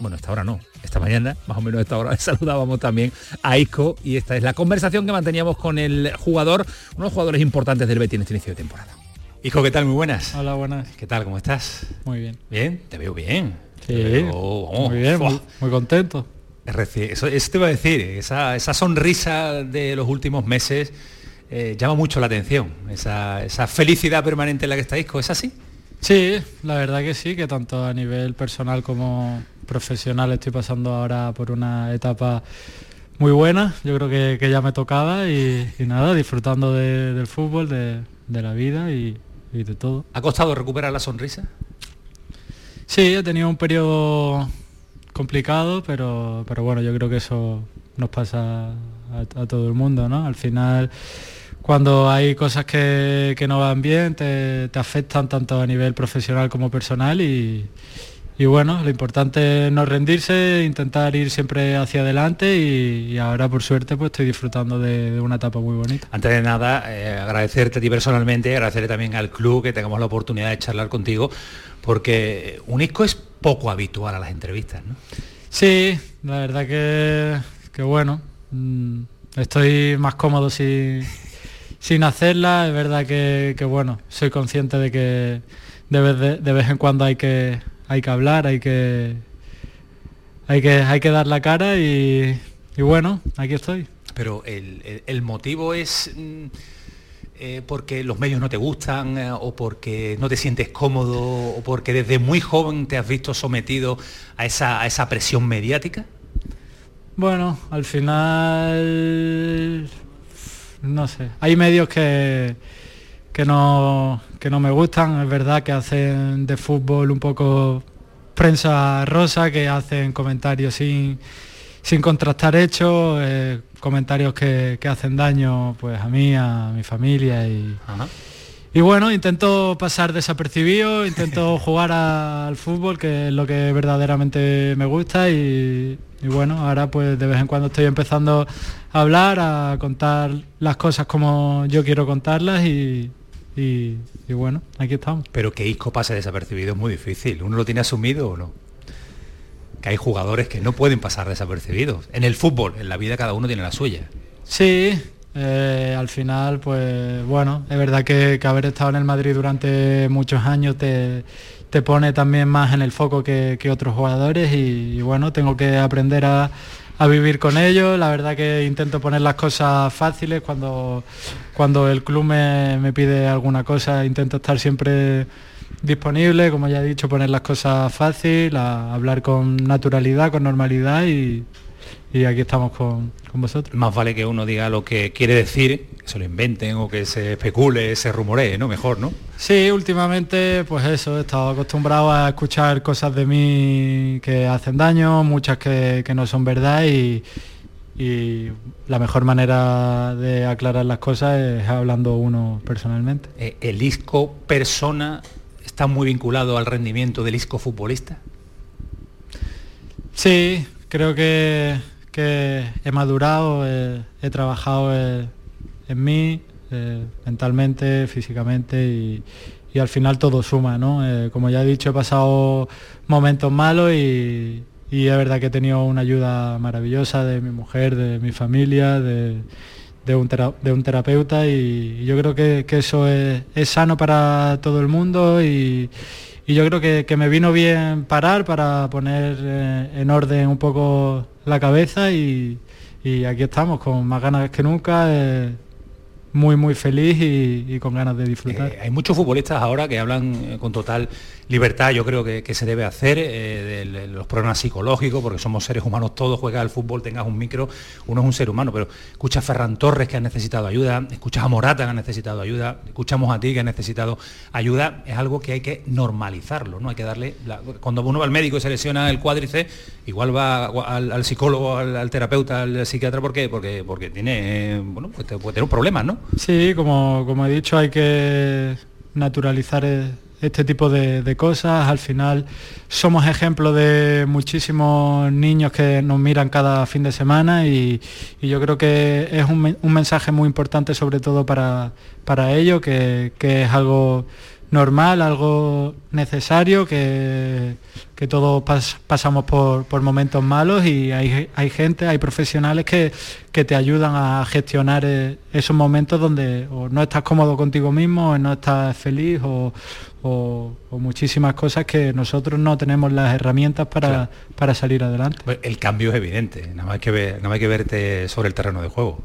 bueno, esta hora no, esta mañana, más o menos a esta hora, saludábamos también a Isco y esta es la conversación que manteníamos con el jugador, uno de los jugadores importantes del Betis en este inicio de temporada. Hijo, ¿qué tal? Muy buenas. Hola, buenas. ¿Qué tal? ¿Cómo estás? Muy bien. ¿Bien? Te veo bien. Sí, muy bien, muy, contento. Eso, eso, te iba a decir, esa, sonrisa de los últimos meses eh, llama mucho la atención, esa, esa, felicidad permanente en la que está Isco, ¿es así? Sí, la verdad que sí, que tanto a nivel personal como profesional estoy pasando ahora por una etapa muy buena, yo creo que, ya me tocaba y, nada, disfrutando del fútbol, de, de la vida y, y de todo. ¿Ha costado recuperar la sonrisa? Sí, he tenido un periodo complicado, pero, pero bueno, yo creo que eso nos pasa a, todo el mundo, ¿no? Al final, cuando hay cosas que, que no van bien, te, te, afectan tanto a nivel profesional como personal y, y bueno, lo importante es no rendirse, intentar ir siempre hacia adelante y, ahora por suerte pues estoy disfrutando de, una etapa muy bonita. Antes de nada, eh, agradecerte a ti personalmente, agradecerle también al club que tengamos la oportunidad de charlar contigo, porque un ISCO es poco habitual a las entrevistas, ¿no? Sí, la verdad que, que bueno, mm, estoy más cómodo sin, sin hacerla, es verdad que, bueno, soy consciente de que de vez en cuando hay que hay que hablar, hay que, hay que, hay que dar la cara y, bueno, aquí estoy. Pero el, motivo es mm, eh, porque los medios no te gustan eh, o porque no te sientes cómodo o porque desde muy joven te has visto sometido a esa, a esa presión mediática. Bueno, al final, no sé, hay medios que, que no, que no me gustan. Es verdad que hacen de fútbol un poco prensa rosa, que hacen comentarios sin, sin contrastar hechos, eh, comentarios que, hacen daño pues a mí, a mi familia y, y bueno, intento pasar desapercibido, intento jugar al fútbol, que es lo que verdaderamente me gusta y, y bueno, ahora pues de vez en cuando estoy empezando a hablar, a contar las cosas como yo quiero contarlas y, y, bueno, aquí estamos. Pero que Isco pase desapercibido es muy difícil. ¿Uno lo tiene asumido o no? Que hay jugadores que no pueden pasar desapercibidos. En el fútbol, en la vida cada uno tiene la suya. Sí, eh, al final, pues bueno, es verdad que, haber estado en el Madrid durante muchos años te, pone también más en el foco que, otros jugadores y, bueno, tengo que aprender a, a vivir con ellos. La verdad que intento poner las cosas fáciles cuando, cuando el club me, pide alguna cosa, intento estar siempre disponible, como ya he dicho, poner las cosas fácil, hablar con naturalidad, con normalidad y, y aquí estamos con, con, vosotros. Más vale que uno diga lo que quiere decir, que se lo inventen o que se especule, se rumoree, ¿no? Mejor, ¿no? Sí, últimamente, pues eso, he estado acostumbrado a escuchar cosas de mí que hacen daño, muchas que, que no son verdad y, y la mejor manera de aclarar las cosas es hablando uno personalmente. Eh, ¿El ISCO persona está muy vinculado al rendimiento del ISCO futbolista? Sí, creo que, que he madurado, he, trabajado en, en mí, eh, mentalmente, físicamente y, al final todo suma, ¿no? Eh, como ya he dicho, he pasado momentos malos y, y es verdad que he tenido una ayuda maravillosa de mi mujer, de mi familia, de, un, terapeuta y, yo creo que, eso es, sano para todo el mundo y, yo creo que, me vino bien parar para poner eh, en orden un poco la cabeza y, y, aquí estamos con más ganas que nunca. Eh, muy muy feliz y, y, con ganas de disfrutar. Eh, hay muchos futbolistas ahora que hablan eh, con total libertad, yo creo que, que se debe hacer, eh, de, los problemas psicológicos, porque somos seres humanos todos, juegas al fútbol, tengas un micro, uno es un ser humano, pero escucha a Ferran Torres que ha necesitado ayuda, escuchas a Morata que ha necesitado ayuda, escuchamos a ti que ha necesitado ayuda, es algo que hay que normalizarlo, ¿no? Hay que darle, cuando uno va al médico y se lesiona el cuádriceps, igual va al, psicólogo, al, terapeuta, al psiquiatra, ¿por qué? Porque, porque tiene, bueno, pues puede tener un problema, ¿no? Sí, como, como he dicho, hay que naturalizar este tipo de, de, cosas. Al final somos ejemplo de muchísimos niños que nos miran cada fin de semana y, y yo creo que es un, un, mensaje muy importante sobre todo para, para ellos, que, que es algo normal, algo necesario, que, que todos pas, pasamos por, por, momentos malos y hay, hay, gente, hay profesionales que, que te ayudan a gestionar eh, esos momentos donde no estás cómodo contigo mismo, no estás feliz o, o, o, muchísimas cosas que nosotros no tenemos las herramientas para, claro. para salir adelante. Pues el cambio es evidente, nada más, que ver, nada más que verte sobre el terreno de juego.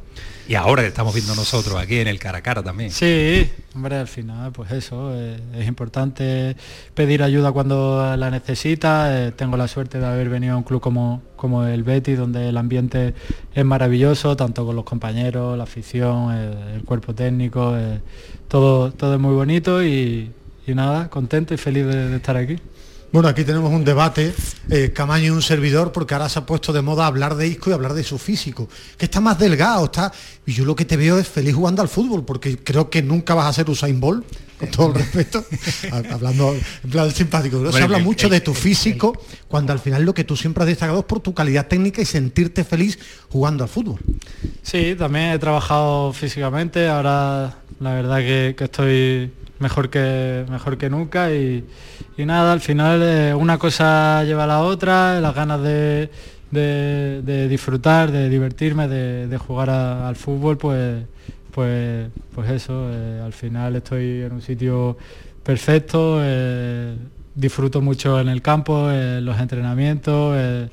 Y ahora que estamos viendo nosotros aquí en el cara a cara también. Sí, hombre, al final, pues eso, eh, es importante pedir ayuda cuando la necesita. Eh, tengo la suerte de haber venido a un club como, como el Betis, donde el ambiente es maravilloso, tanto con los compañeros, la afición, el, el cuerpo técnico, eh, todo, todo es muy bonito y, y nada, contento y feliz de, de estar aquí. Bueno, aquí tenemos un debate, eh, Camaño y un servidor, porque ahora se ha puesto de moda hablar de Isco y hablar de su físico, que está más delgado, está... Y yo lo que te veo es feliz jugando al fútbol, porque creo que nunca vas a ser Usain Bolt, con todo el respeto, hablando en plan simpático. Bueno, se habla mucho de tu físico, cuando al final lo que tú siempre has destacado es por tu calidad técnica y sentirte feliz jugando al fútbol. Sí, también he trabajado físicamente, ahora la verdad que, que estoy mejor que mejor que nunca y, y nada al final eh, una cosa lleva a la otra las ganas de, de, disfrutar de divertirme de, de jugar al fútbol pues pues pues eso eh, al final estoy en un sitio perfecto eh, disfruto mucho en el campo en los entrenamientos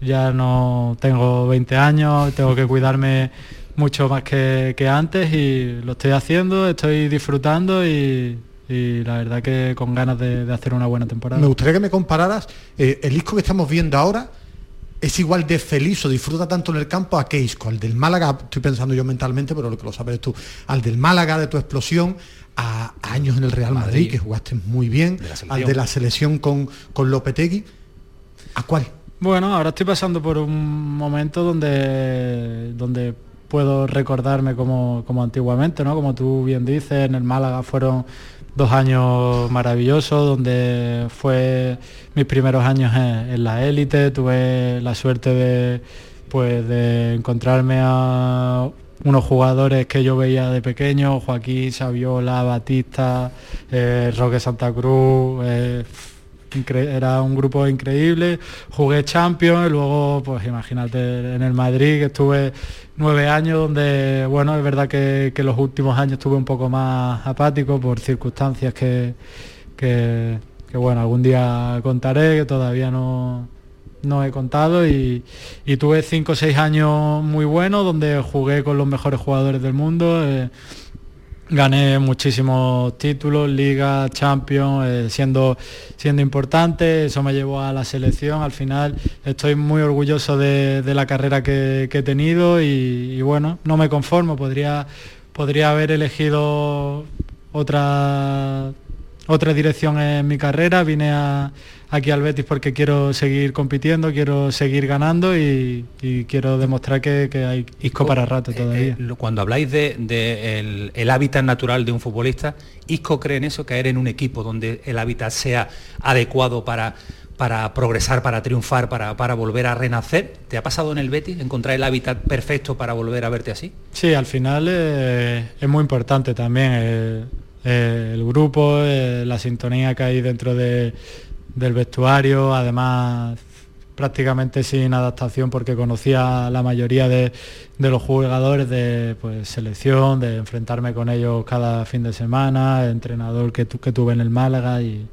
ya no tengo 20 años tengo que cuidarme mucho más que, que, antes y lo estoy haciendo, estoy disfrutando y, y la verdad que con ganas de, de, hacer una buena temporada. Me gustaría que me compararas, eh, el disco que estamos viendo ahora es igual de feliz o disfruta tanto en el campo a qué disco, al del Málaga, estoy pensando yo mentalmente, pero lo que lo sabes tú, al del Málaga de tu explosión, a, a años en el Real Madrid, Madrid, que jugaste muy bien, de al de la selección con, con Lopetegui, ¿a cuál? Bueno, ahora estoy pasando por un momento donde, donde puedo recordarme como, como antiguamente, ¿no? Como tú bien dices, en el Málaga fueron dos años maravillosos, donde fue mis primeros años en, la élite, tuve la suerte de, pues, de encontrarme a unos jugadores que yo veía de pequeño, Joaquín, Saviola, Batista, eh, Roque Santa Cruz, eh, era un grupo increíble, jugué Champions, luego pues imagínate en el Madrid que estuve nueve años donde, bueno, es verdad que, los últimos años estuve un poco más apático por circunstancias que, que, bueno, algún día contaré, que todavía no, no he contado y, y, tuve cinco o seis años muy buenos donde jugué con los mejores jugadores del mundo. Eh, gané muchísimos títulos, Liga, Champions, eh, siendo, siendo importante, eso me llevó a la selección, al final estoy muy orgulloso de, la carrera que, he tenido y, bueno, no me conformo, podría, podría haber elegido otra, otra dirección en mi carrera, vine a, aquí al Betis porque quiero seguir compitiendo, quiero seguir ganando y, quiero demostrar que, hay Isco para rato eh, todavía. Eh, cuando habláis de, el, hábitat natural de un futbolista, ¿Isco cree en eso, caer en un equipo donde el hábitat sea adecuado para, para progresar, para triunfar, para, para, volver a renacer. ¿Te ha pasado en el Betis encontrar el hábitat perfecto para volver a verte así? Sí, al final eh, es muy importante también el grupo, la sintonía que hay dentro de, del vestuario, además prácticamente sin adaptación porque conocía la mayoría de, los jugadores de pues, selección, de enfrentarme con ellos cada fin de semana, entrenador que, que tuve en el Málaga y,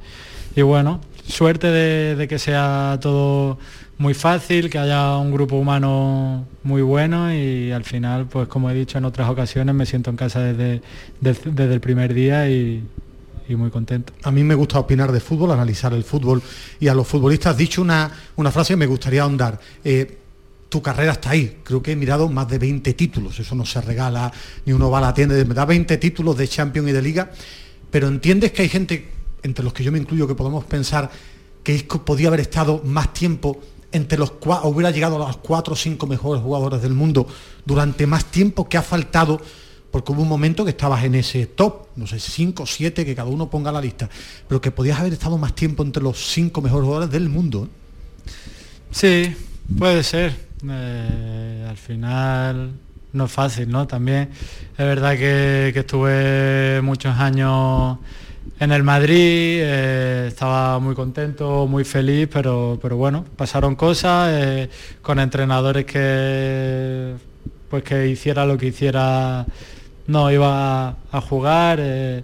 bueno, suerte de, que sea todo muy fácil, que haya un grupo humano muy bueno y al final, pues como he dicho en otras ocasiones, me siento en casa desde, desde el primer día y, y muy contento. A mí me gusta opinar de fútbol, analizar el fútbol y a los futbolistas. Dicho una, una frase que me gustaría ahondar. Eh, tu carrera está ahí. Creo que he mirado más de 20 títulos. Eso no se regala, ni uno va a la tienda. Me da 20 títulos de Champions y de Liga. Pero entiendes que hay gente, entre los que yo me incluyo, que podemos pensar que Isco podía haber estado más tiempo entre los cuatro, hubiera llegado a los cuatro o cinco mejores jugadores del mundo durante más tiempo que ha faltado porque hubo un momento que estabas en ese top, no sé, cinco, siete, que cada uno ponga la lista, pero que podías haber estado más tiempo entre los cinco mejores jugadores del mundo. ¿eh? Sí, puede ser. Eh, al final no es fácil, ¿no? También es verdad que, estuve muchos años en el Madrid, eh, estaba muy contento, muy feliz, pero, pero bueno, pasaron cosas con entrenadores que pues que hiciera lo que hiciera no iba a jugar. Eh,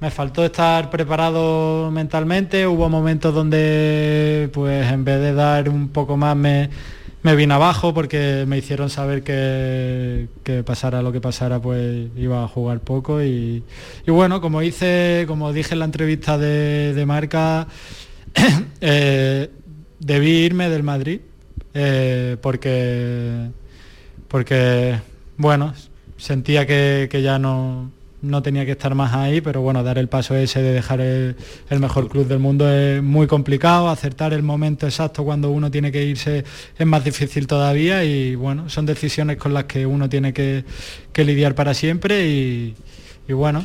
me faltó estar preparado mentalmente, hubo momentos donde pues en vez de dar un poco más me, me vine abajo porque me hicieron saber que, que, pasara lo que pasara pues iba a jugar poco y, bueno, como hice, como dije en la entrevista de, marca, eh, debí irme del Madrid eh, porque porque bueno, sentía que, ya no, no tenía que estar más ahí, pero bueno, dar el paso ese de dejar el, mejor club del mundo es muy complicado, acertar el momento exacto cuando uno tiene que irse es más difícil todavía y bueno, son decisiones con las que uno tiene que, lidiar para siempre y, bueno,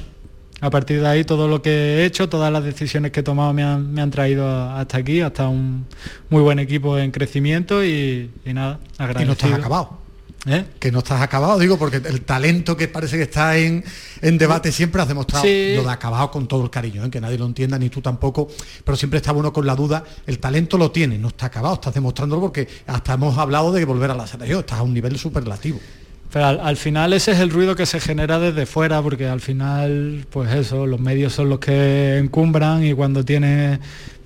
a partir de ahí todo lo que he hecho, todas las decisiones que he tomado me han, traído hasta aquí, hasta un muy buen equipo en crecimiento y, nada, agradecido. Y no estás acabado. ¿Eh? Que no estás acabado, digo, porque el talento que parece que está en, debate siempre has demostrado lo de acabado con todo el cariño, ¿eh? que nadie lo entienda, ni tú tampoco, pero siempre está uno con la duda, el talento lo tiene, no está acabado, estás demostrándolo porque hasta hemos hablado de volver a la selección, estás a un nivel superlativo. Pero al, final ese es el ruido que se genera desde fuera, porque al final, pues eso, los medios son los que encumbran y cuando tienes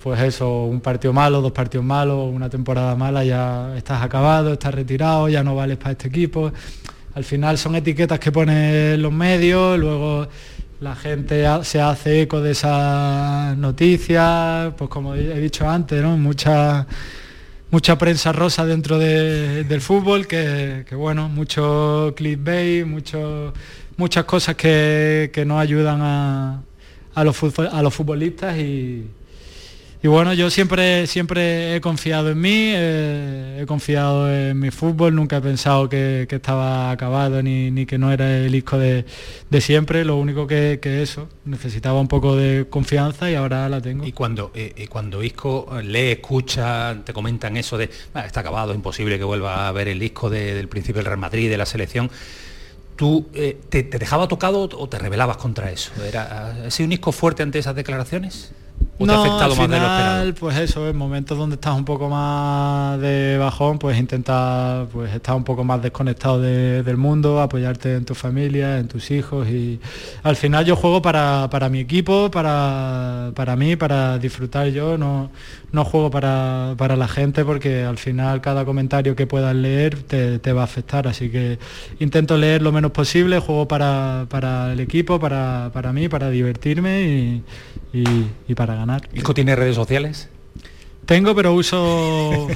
pues eso, un partido malo, dos partidos malos, una temporada mala, ya estás acabado, estás retirado, ya no vales para este equipo. Al final son etiquetas que ponen los medios, luego la gente se hace eco de esas noticias, pues como he dicho antes, ¿no? Mucha, mucha prensa rosa dentro del fútbol, que, bueno, mucho clickbait, mucho, muchas cosas que, que no ayudan a, a, los, a los futbolistas y, y bueno, yo siempre, siempre he confiado en mí, eh, he confiado en mi fútbol, nunca he pensado que, estaba acabado ni, que no era el disco de, siempre, lo único que, que, eso, necesitaba un poco de confianza y ahora la tengo. Y cuando, eh, cuando Isco lee, escucha, te comentan eso de, ah, está acabado, es imposible que vuelva a ver el disco del principio del Real Madrid, de la selección, ¿tú eh, te, dejaba tocado o te rebelabas contra eso? ¿Era, ¿Ha sido un Isco fuerte ante esas declaraciones? ¿O te ha afectado al más de lo final, esperado? Pues eso, en momentos donde estás un poco más de bajón, pues intenta pues estar un poco más desconectado de- del mundo, apoyarte en tu familia, en tus hijos y al final yo juego para, para mi equipo, para, para mí, para disfrutar yo, no, no juego para, para la gente porque al final cada comentario que puedas leer te, te va a afectar, así que intento leer lo menos posible, juego para, para el equipo, para, para mí, para divertirme y, y- y para ganar. ¿Isco tiene redes sociales? Tengo, pero uso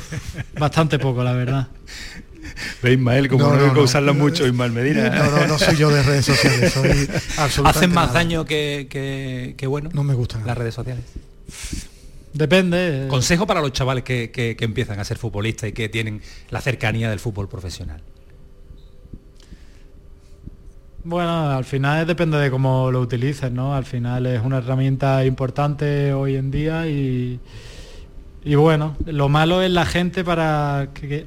bastante poco, la verdad. Ve Ismael, como No, no, no, no. usarlo mucho, Ismael Medina. No, no, no soy yo de redes sociales, soy absolutamente ¿Hacen más nada. daño que, que- que bueno? No me gustan. Las redes sociales. Depende. eh, Consejo para los chavales que, que- que empiezan a ser futbolistas y que tienen la cercanía del fútbol profesional. Bueno, al final depende de cómo lo utilices, ¿no? Al final es una herramienta importante hoy en día y, bueno, lo malo es la gente para que,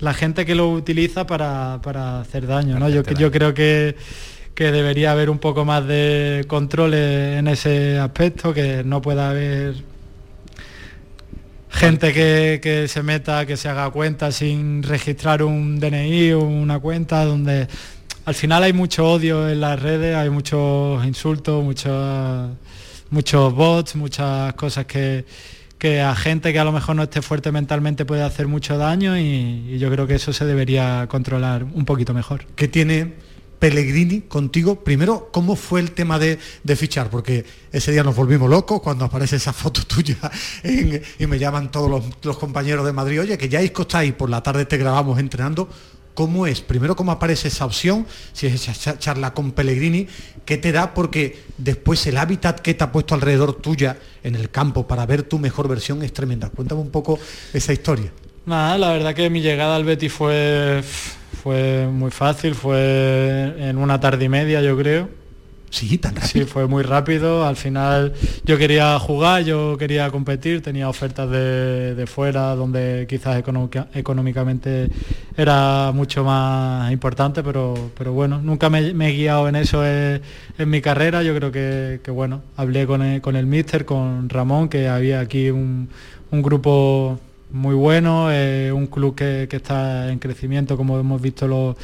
la gente que lo utiliza para, para hacer daño, ¿no? Yo, yo creo que, que debería haber un poco más de controles en ese aspecto, que no pueda haber gente que, que se meta, que se haga cuenta sin registrar un DNI o una cuenta donde al final hay mucho odio en las redes, hay muchos insultos, muchos muchos bots, muchas cosas que, que a gente que a lo mejor no esté fuerte mentalmente puede hacer mucho daño y, yo creo que eso se debería controlar un poquito mejor. ¿Qué tiene Pellegrini contigo? Primero, ¿cómo fue el tema de, de fichar? Porque ese día nos volvimos locos cuando aparece esa foto tuya y me llaman todos los, compañeros de Madrid, oye, que ya Isco está ahí, por la tarde te grabamos entrenando. ¿Cómo es? Primero, ¿cómo aparece esa opción? Si es esa cha- charla con Pellegrini, ¿qué te da? Porque después el hábitat que te ha puesto alrededor tuya en el campo para ver tu mejor versión es tremenda. Cuéntame un poco esa historia. Nada, la verdad que mi llegada al Betis fue, fue muy fácil, fue en una tarde y media yo creo. Sí, tan rápido. Sí, fue muy rápido. Al final yo quería jugar, yo quería competir, tenía ofertas de, de fuera donde quizás económica- económicamente era mucho más importante, pero, pero bueno, nunca me, me he guiado en eso en, en mi carrera. Yo creo que, que, bueno, hablé con el, con el míster, con Ramón, que había aquí un, un grupo muy bueno, eh, un club que, que está en crecimiento como hemos visto los,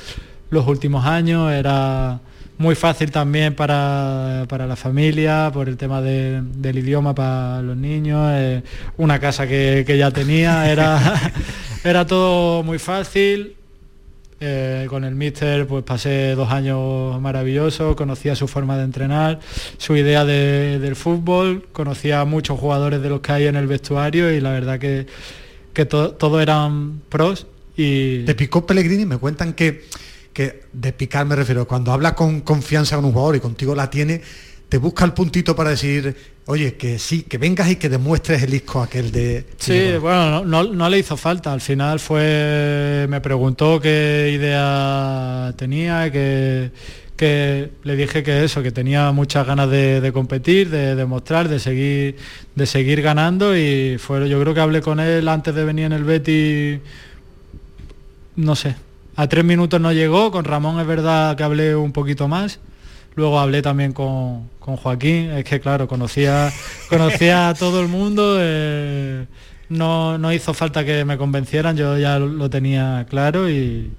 los últimos años, era muy fácil también para, para la familia, por el tema de- del idioma para los niños, eh, una casa que, que ya tenía, era, era todo muy fácil. Eh, con el míster pues pasé dos años maravillosos, conocía su forma de entrenar, su idea de- del fútbol, conocía a muchos jugadores de los que hay en el vestuario y la verdad que, que to- todos eran pros y ¿Te picó Pellegrini? Me cuentan que, que de picar me refiero, cuando habla con confianza con un jugador y contigo la tiene, te busca el puntito para decir, oye, que sí, que vengas y que demuestres el isco aquel de... Sí, bueno, no, no- no le hizo falta. Al final fue, me preguntó qué idea tenía, que, que le dije que eso, que tenía muchas ganas de, de competir, de demostrar, de seguir, de seguir ganando y fue, yo creo que hablé con él antes de venir en el Betty, no sé, a tres minutos no llegó, con Ramón es verdad que hablé un poquito más. Luego hablé también con, con Joaquín, es que claro, conocía, conocía a todo el mundo, eh, no, no hizo falta que me convencieran, yo ya lo, tenía claro y,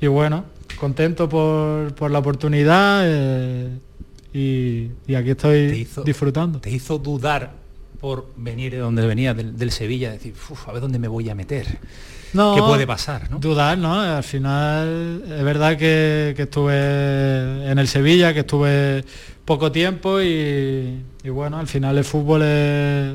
y bueno, contento por, por la oportunidad eh, y, y aquí estoy disfrutando. ¿Te hizo dudar por venir de donde venía, del, del Sevilla, decir, "Uf, a ver dónde me voy a meter? No, ¿Qué puede pasar? ¿no? Dudar, ¿no? Al final es verdad que, que estuve en el Sevilla, que estuve poco tiempo y, y bueno, al final el fútbol es,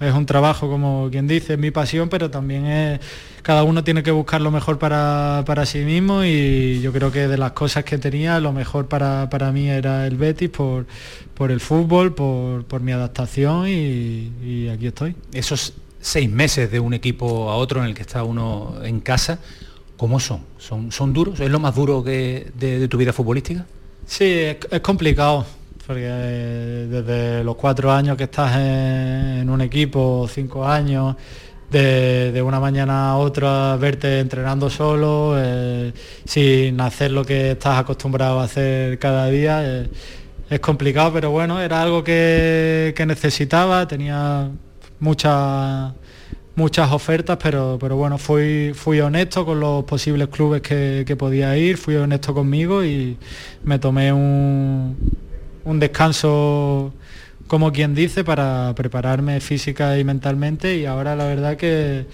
es un trabajo, como quien dice, es mi pasión, pero también es, cada uno tiene que buscar lo mejor para, para sí mismo y yo creo que de las cosas que tenía, lo mejor para, para mí era el Betis por, por el fútbol, por, por mi adaptación y, y aquí estoy. Esos seis meses de un equipo a otro en el que está uno en casa, ¿cómo son? ¿Son, son duros? ¿Es lo más duro que de, tu vida futbolística? Sí, es, complicado, porque eh, desde los cuatro años que estás en, en un equipo, cinco años, de, de una mañana a otra verte entrenando solo, eh, sin hacer lo que estás acostumbrado a hacer cada día, eh, es complicado, pero bueno, era algo que, que necesitaba, tenía muchas muchas ofertas, pero, pero bueno, fui, fui honesto con los posibles clubes que, que podía ir, fui honesto conmigo y me tomé un, un descanso como quien dice, para prepararme física y mentalmente y ahora la verdad que,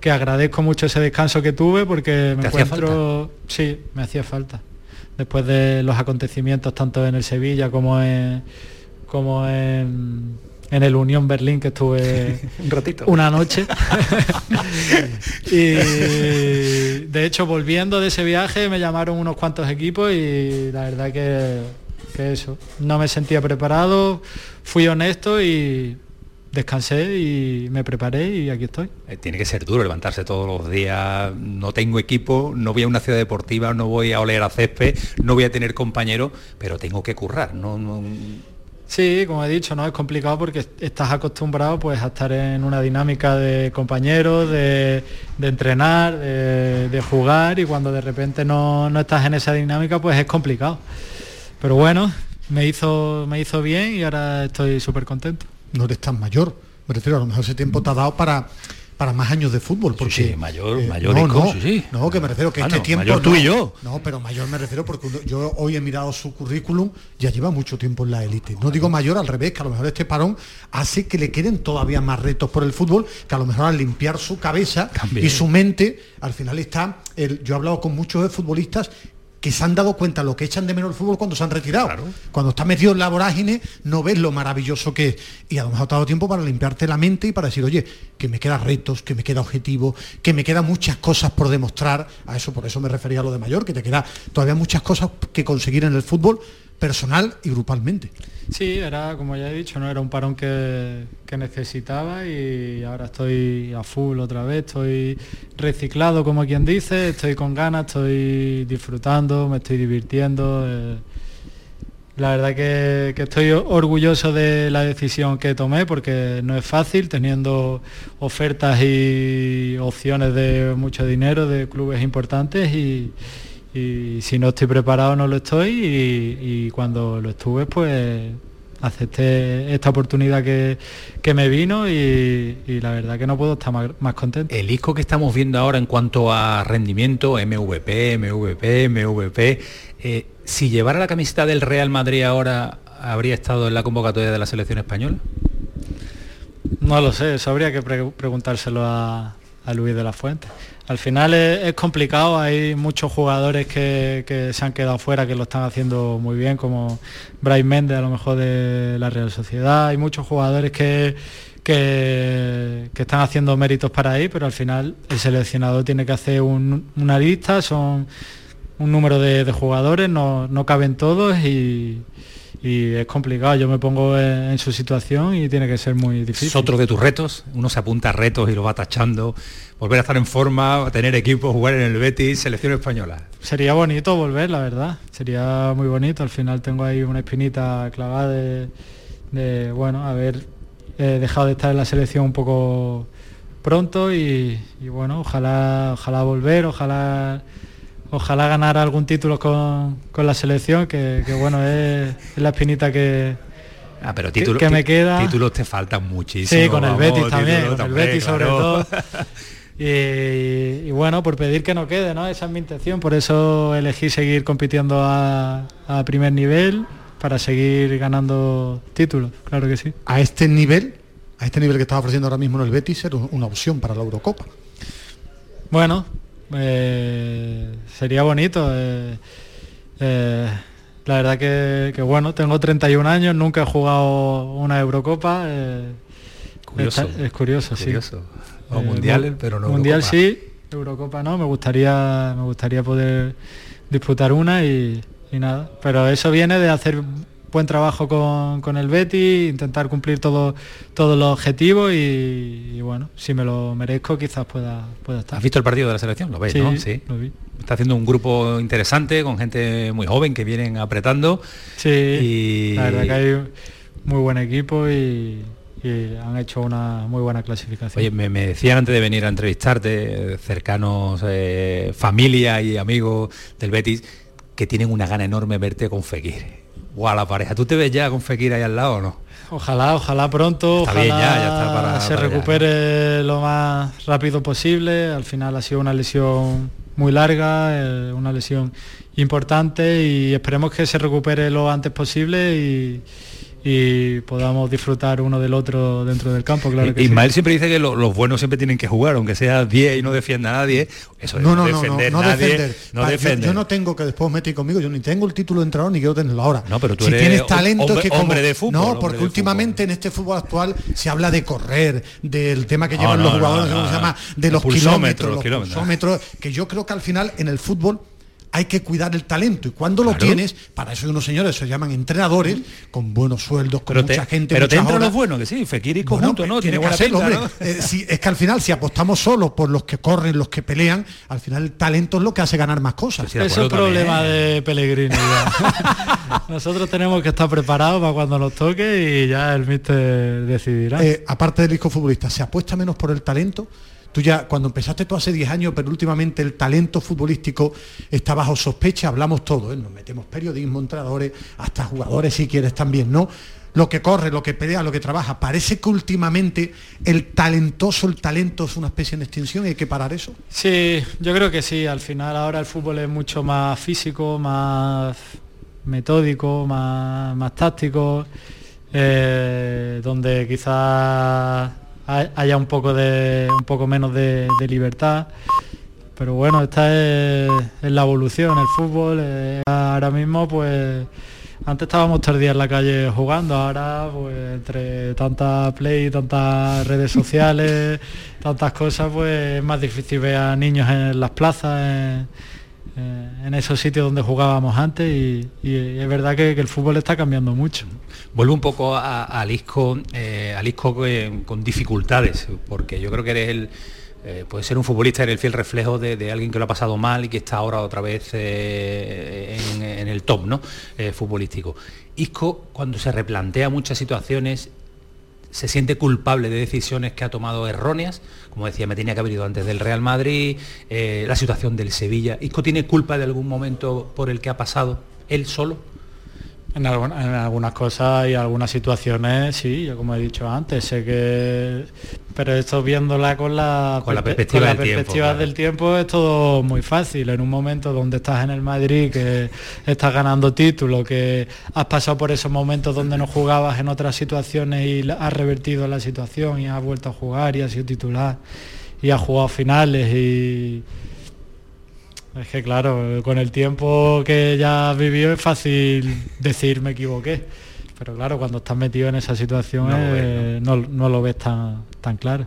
que agradezco mucho ese descanso que tuve porque me encuentro... Sí, me hacía falta. Después de los acontecimientos tanto en el Sevilla como en, como en, en el Unión Berlín que estuve un ratito. una noche. Y de hecho volviendo de ese viaje me llamaron unos cuantos equipos y la verdad que, que eso. No me sentía preparado fui honesto y descansé y me preparé y aquí estoy. Eh, tiene que ser duro levantarse todos los días, no tengo equipo, no voy a una ciudad deportiva, no voy a oler a césped, no voy a tener compañero, pero tengo que currar, no, Sí, como he dicho, no es complicado porque estás acostumbrado pues a estar en una dinámica de compañeros, de, entrenar, de, jugar y cuando de repente no, no estás en esa dinámica pues es complicado. Pero bueno, me hizo, me hizo bien y ahora estoy súper contento. No eres tan mayor, me refiero, a lo mejor ese tiempo te ha dado para para más años de fútbol porque sí, mayor eh, mayor no, no, sí, no que me refiero que este tiempo mayor tú y yo. No pero mayor me refiero porque yo hoy he mirado su currículum ya lleva mucho tiempo en la élite. No digo mayor al revés que a lo mejor este parón hace que le queden todavía más retos por el fútbol que a lo mejor al limpiar su cabeza y su mente al final está el, yo he hablado con muchos futbolistas que se han dado cuenta lo que echan de menos el fútbol cuando se han retirado. Cuando estás metido en la vorágine, no ves lo maravilloso que es. Y a lo mejor te ha dado tiempo para limpiarte la mente y para decir, oye, que me quedan retos, que me queda objetivo, que me quedan muchas cosas por demostrar. A eso, por eso me refería a lo de mayor, que te queda todavía muchas cosas que conseguir en el fútbol personal y grupalmente. Sí, era, como ya he dicho, no era un parón que, necesitaba y ahora estoy a full otra vez, estoy reciclado como quien dice, estoy con ganas, estoy disfrutando, me estoy divirtiendo. Eh. La verdad que, que, estoy orgulloso de la decisión que tomé porque no es fácil teniendo ofertas y opciones de mucho dinero de clubes importantes y, y si no estoy preparado no lo estoy y, cuando lo estuve pues acepté esta oportunidad que, me vino y, la verdad que no puedo estar más, contento. El disco que estamos viendo ahora en cuanto a rendimiento, MVP, MVP, MVP, eh, si llevara la camiseta del Real Madrid ahora, ¿habría estado en la convocatoria de la selección española? No lo sé, eso habría que preguntárselo a, a Luis de la Fuente al final es, complicado, hay muchos jugadores que, se han quedado fuera que lo están haciendo muy bien, como Bryce Méndez a lo mejor de la Real Sociedad, hay muchos jugadores que, que, están haciendo méritos para ahí, pero al final el seleccionador tiene que hacer una lista, son un número de, jugadores, no, no caben todos y, y es complicado. Yo me pongo en, su situación y tiene que ser muy difícil. Es otro de tus retos. Uno se apunta a retos y lo va tachando. Volver a estar en forma, tener equipo, jugar en el Betis, selección española. Sería bonito volver, la verdad. Sería muy bonito. Al final tengo ahí una espinita clavada de, bueno, haber eh, dejado de estar en la selección un poco pronto y, y bueno, ojalá, ojalá volver, ojalá ojalá ganar algún título con, la selección, que, bueno, es, la espinita que, Ah, pero títulos, que, me queda. Títulos te faltan muchísimo. Sí, con el Betis también, con el Betis sobre todo. Y, bueno, por pedir que no quede, ¿no? Esa es mi intención, por eso elegí seguir compitiendo a, primer nivel para seguir ganando títulos, claro que sí. A este nivel, a este nivel que estaba ofreciendo ahora mismo en el Betis, era una opción para la Eurocopa. Bueno, eh, sería bonito. Eh, eh, la verdad que, bueno, tengo 31 años, nunca he jugado una Eurocopa. curioso, es curioso, sí. O mundiales, pero no. Mundial sí, Eurocopa no. Me gustaría, me gustaría poder disputar una y, y nada. Pero eso viene de hacer buen trabajo con, el Betty, intentar cumplir todo, todos los objetivos y, bueno, si me lo merezco quizás pueda, pueda estar. ¿Has visto el partido de la selección? ¿Lo ves, no? Sí, lo vi. Está haciendo un grupo interesante con gente muy joven que vienen apretando. Sí, y... la verdad que hay muy buen equipo y, han hecho una muy buena clasificación. Oye, me, decían antes de venir a entrevistarte, cercanos, eh, familia y amigos del Betis, que tienen una gana enorme verte con Fekir o a la pareja. ¿Tú te ves ya con Fekir ahí al lado o no? Ojalá, ojalá pronto, Está ojalá bien ya, ya está para- se para recupere lo más rápido posible. Al final ha sido una lesión muy larga, eh, una lesión importante y esperemos que se recupere lo antes posible y, y podamos disfrutar uno del otro dentro del campo, claro que sí. Ismael siempre dice que lo- los buenos siempre tienen que jugar, aunque sea 10 y no defienda a nadie. Eso No, no, no, no, defender no nadie, defender. no Pa- yo- defender. Yo, no tengo que después meter conmigo, yo ni tengo el título de entrenador ni quiero tenerlo ahora. No, pero tú si eres tienes talento hombre- es que como- hombre de fútbol, No, porque últimamente en este fútbol actual se habla de correr, del tema que No, llevan no, los no, jugadores, no, ¿cómo se no. llama? De Los los, kilómetros, los los kilómetros. que yo creo que al final en el fútbol hay que cuidar el talento y cuando lo tienes, para eso hay unos señores, se llaman entrenadores, con buenos sueldos, con Pero te, mucha gente, pero te los buenos, que sí, Fekir y Bueno, conjunto, ¿no? tiene Tiene que buena hacerlo, pinta, hombre. ¿no? Eh, si- es que al final, si apostamos solo por los que corren, los que pelean, al final el talento es lo que hace ganar más cosas. Eso es problema de Pellegrini. ya. Nosotros tenemos que estar preparados para cuando nos toque y ya el míster decidirá. Eh, aparte del disco futbolista, ¿se apuesta menos por el talento? Tú ya, cuando empezaste tú hace 10 años, pero últimamente el talento futbolístico está bajo sospecha, hablamos todo, ¿eh? nos metemos periodismo, entrenadores, hasta jugadores si quieres también, ¿no? Lo que corre, lo que pelea, lo que trabaja. Parece que últimamente el talentoso, el talento es una especie en extinción y hay que parar eso. Sí, yo creo que sí. Al final ahora el fútbol es mucho más físico, más metódico, más, táctico, eh, donde quizás haya un poco de un poco menos de, libertad. Pero bueno, esta es, la evolución, el fútbol. eh, ahora mismo pues antes estábamos día en la calle jugando, ahora pues entre tanta play, tantas redes sociales, tantas cosas, pues es más difícil ver a niños en las plazas, eh, en esos sitios donde jugábamos antes y, es verdad que, el fútbol está cambiando mucho. Vuelvo un poco a, a Isco, eh, al Isco con, con dificultades, porque yo creo que eres el, eh, puede ser un futbolista, eres el fiel reflejo de, alguien que lo ha pasado mal y que está ahora otra vez eh, en, en el top ¿no? Eh, futbolístico. Isco, cuando se replantea muchas situaciones, se siente culpable de decisiones que ha tomado erróneas, como decía, me tenía que haber ido antes del Real Madrid, eh, la situación del Sevilla. ¿Isco tiene culpa de algún momento por el que ha pasado él solo? En, alguna- en algunas cosas y algunas situaciones, sí, yo como he dicho antes, sé que... Pero esto viéndola con la, Con la perspe- perspectiva con la del tiempo, claro. es todo muy fácil. En un momento donde estás en el Madrid, que estás ganando títulos, que has pasado por esos momentos donde no jugabas en otras situaciones y has revertido la situación y has vuelto a jugar y has sido titular y has jugado finales y... Es que claro, con el tiempo que ya has vivido es fácil decir me equivoqué. Pero claro, cuando estás metido en esa situación No lo eh, no, no lo ves tan, tan claro.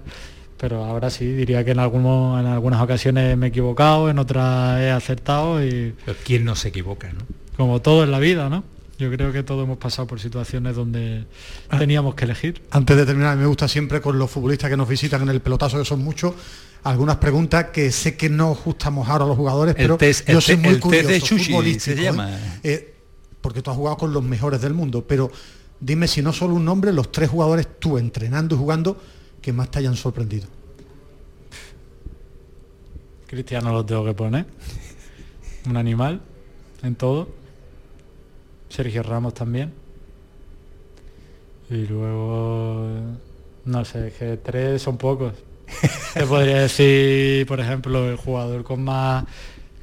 Pero ahora sí, diría que en, algunos, en algunas ocasiones me he equivocado, en otras he acertado y Pero ¿quién no se equivoca? ¿no? como todo en la vida, ¿no? Yo creo que todos hemos pasado por situaciones donde Ah. teníamos que elegir. Antes de terminar, me gusta siempre con los futbolistas que nos visitan en el pelotazo, que son muchos, algunas preguntas que sé que no ajustamos ahora a los jugadores, El pero test- yo soy muy el test curioso, de Chuchi, futbolístico, se ¿eh? llama. Eh, porque tú has jugado con los mejores del mundo, pero dime si no solo un nombre, los tres jugadores tú entrenando y jugando que más te hayan sorprendido. Cristiano lo tengo que poner. Un animal en todo. Sergio Ramos también. Y luego, no sé, que tres son pocos. Te podría decir, por ejemplo, el jugador con más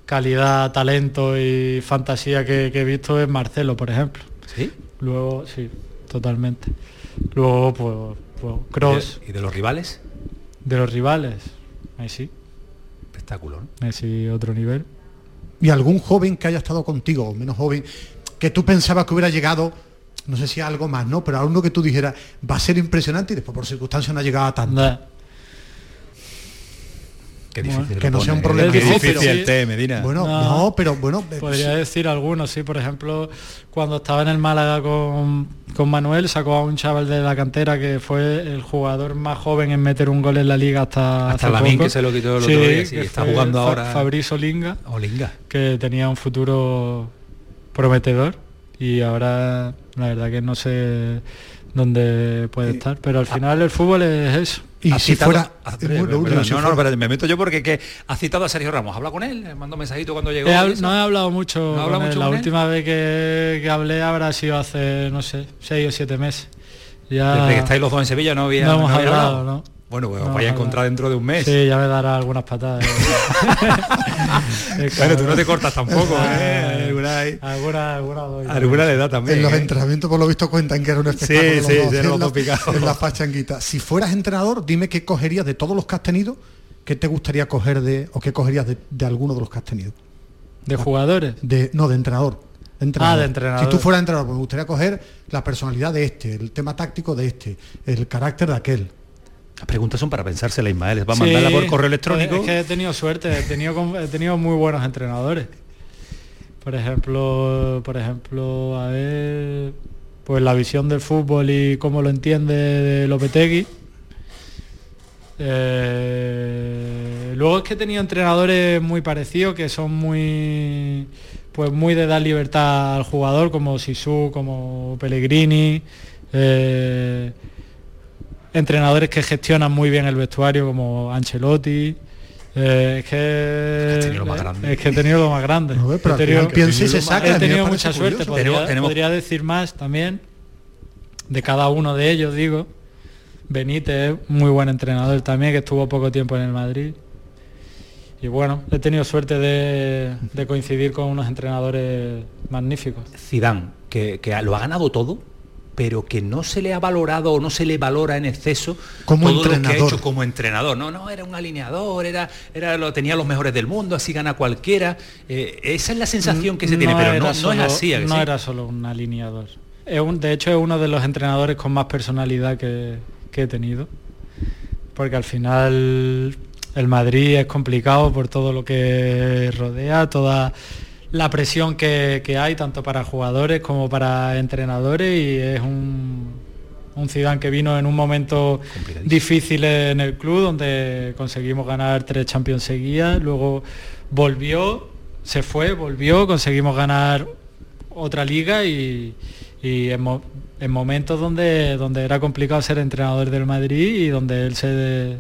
calidad, talento y fantasía que, que he visto es Marcelo, por ejemplo. ¿Sí? Luego, sí, totalmente. Luego, pues, pues Cross, ¿Y de los rivales? de los rivales. Messi, Espectáculo, ¿no? Messi otro nivel. Y algún joven que haya estado contigo, o menos joven, que tú pensabas que hubiera llegado, no sé si algo más, ¿no? Pero a uno que tú dijeras, va a ser impresionante y después por circunstancias no ha llegado a tanto. Qué Bueno, difícil que no sea un problema. Qué difícil pero- el té, Medina. Bueno, no, pero bueno, Podría sí. decir algunos, sí, por ejemplo, cuando estaba en el Málaga con, con Manuel, sacó a un chaval de la cantera que fue el jugador más joven en meter un gol en la liga hasta Hasta poco. que se lo quitó el otro día, sí, que está jugando Fa- ahora- Fabrice Olinga, Olinga. que tenía un futuro prometedor y ahora la verdad que no sé dónde puede estar, pero al final el fútbol es eso. Y si fuera... no, no, me meto yo porque que ha citado a Sergio Ramos. ¿Habla con él? Le mando mensajito cuando llegó. no he hablado mucho. la última vez que, hablé habrá sido hace, no sé, seis o siete meses. Ya... Desde que estáis los dos en Sevilla no había... No hemos hablado, ¿no? Bueno, pues os vais a encontrar dentro de un mes. Sí, ya me dará algunas patadas. bueno, tú no te cortas tampoco, ¿eh? Alguna, alguna, doy, alguna le da también. En los ¿eh? entrenamientos, por lo visto, cuentan que era un espectáculo. Sí, sí, en, la, en la pachanguita. Si fueras entrenador, dime qué cogerías de todos los que has tenido, qué te gustaría coger de, o qué cogerías de, de alguno de los que has tenido. ¿De jugadores? De, no, de entrenador. Ah, de entrenador. Si tú fueras entrenador, pues me gustaría coger la personalidad de este, el tema táctico de este, el carácter de aquel. Las preguntas son para pensársela, Ismael. Va a mandarla por correo electrónico. Es que he tenido suerte, he tenido, he tenido muy buenos entrenadores. Por ejemplo, por ejemplo, a ver, pues la visión del fútbol y cómo lo entiende de Lopetegui. Eh, luego es que he tenido entrenadores muy parecidos que son muy pues muy de dar libertad al jugador como Sisu, como Pellegrini. Eh, entrenadores que gestionan muy bien el vestuario como Ancelotti. Eh, es que es que he tenido lo más grande. he tenido, mucha suerte. Podría, decir más también de cada uno de ellos, digo. Benítez, muy buen entrenador también, que estuvo poco tiempo en el Madrid. Y bueno, he tenido suerte de, coincidir con unos entrenadores magníficos. Zidane, que, que lo ha ganado todo, pero que no se le ha valorado o no se le valora en exceso como todo entrenador. lo que ha hecho como entrenador. No, no, era un alineador, era, era lo, tenía los mejores del mundo, así gana cualquiera. Eh, esa es la sensación que se tiene, pero no, no, es así. No era solo un alineador. Es un, de hecho es uno de los entrenadores con más personalidad que, que he tenido. Porque al final el Madrid es complicado por todo lo que rodea, toda la presión que, hay tanto para jugadores como para entrenadores y es un, un Zidane que vino en un momento difícil en el club donde conseguimos ganar tres Champions seguidas, luego volvió, se fue, volvió, conseguimos ganar otra liga y, en, en, momentos donde, donde era complicado ser entrenador del Madrid y donde él se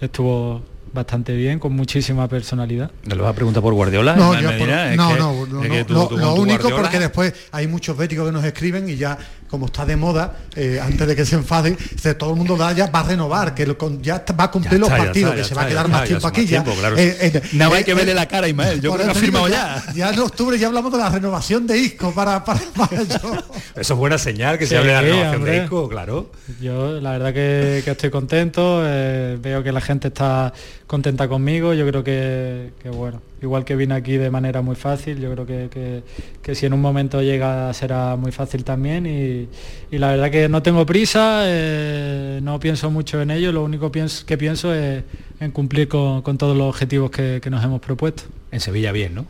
estuvo bastante bien, con muchísima personalidad. ¿No lo vas a preguntar por Guardiola? No, no, no, lo único porque después hay muchos béticos que nos escriben y ya como está de moda, eh, antes de que se enfade, todo el mundo da ya va a renovar, que ya va a cumplir los partidos, que se va a quedar más tiempo aquí ya. Eh, Nada hay que verle la cara, Ismael, yo creo que ha firmado ya. Ya en octubre ya hablamos de la renovación de Isco para, para, Eso es buena señal, que se hable de la renovación de Isco, claro. Yo la verdad que, estoy contento, eh, veo que la gente está contenta conmigo, yo creo que, que bueno, igual que vine aquí de manera muy fácil, yo creo que, si en un momento llega será muy fácil también y, la verdad que no tengo prisa, eh, no pienso mucho en ello, lo único que pienso es en cumplir con, todos los objetivos que, nos hemos propuesto. En Sevilla bien, ¿no?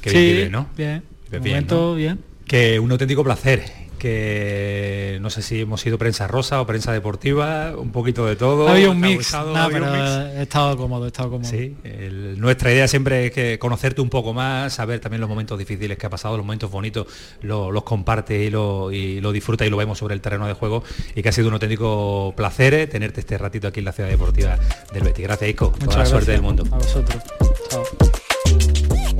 Que sí, bien, ¿no? bien. momento, bien. Que un auténtico placer que no sé si hemos sido prensa rosa o prensa deportiva, un poquito de todo. Ha habido un mix, pero he estado cómodo, he estado cómodo. Sí, nuestra idea siempre es que conocerte un poco más, saber también los momentos difíciles que ha pasado, los momentos bonitos, los comparte y lo, y lo disfruta y lo vemos sobre el terreno de juego y que ha sido un auténtico placer eh, tenerte este ratito aquí en la ciudad deportiva del Betis. Gracias, Ico. Toda la suerte del mundo. A vosotros. Chao.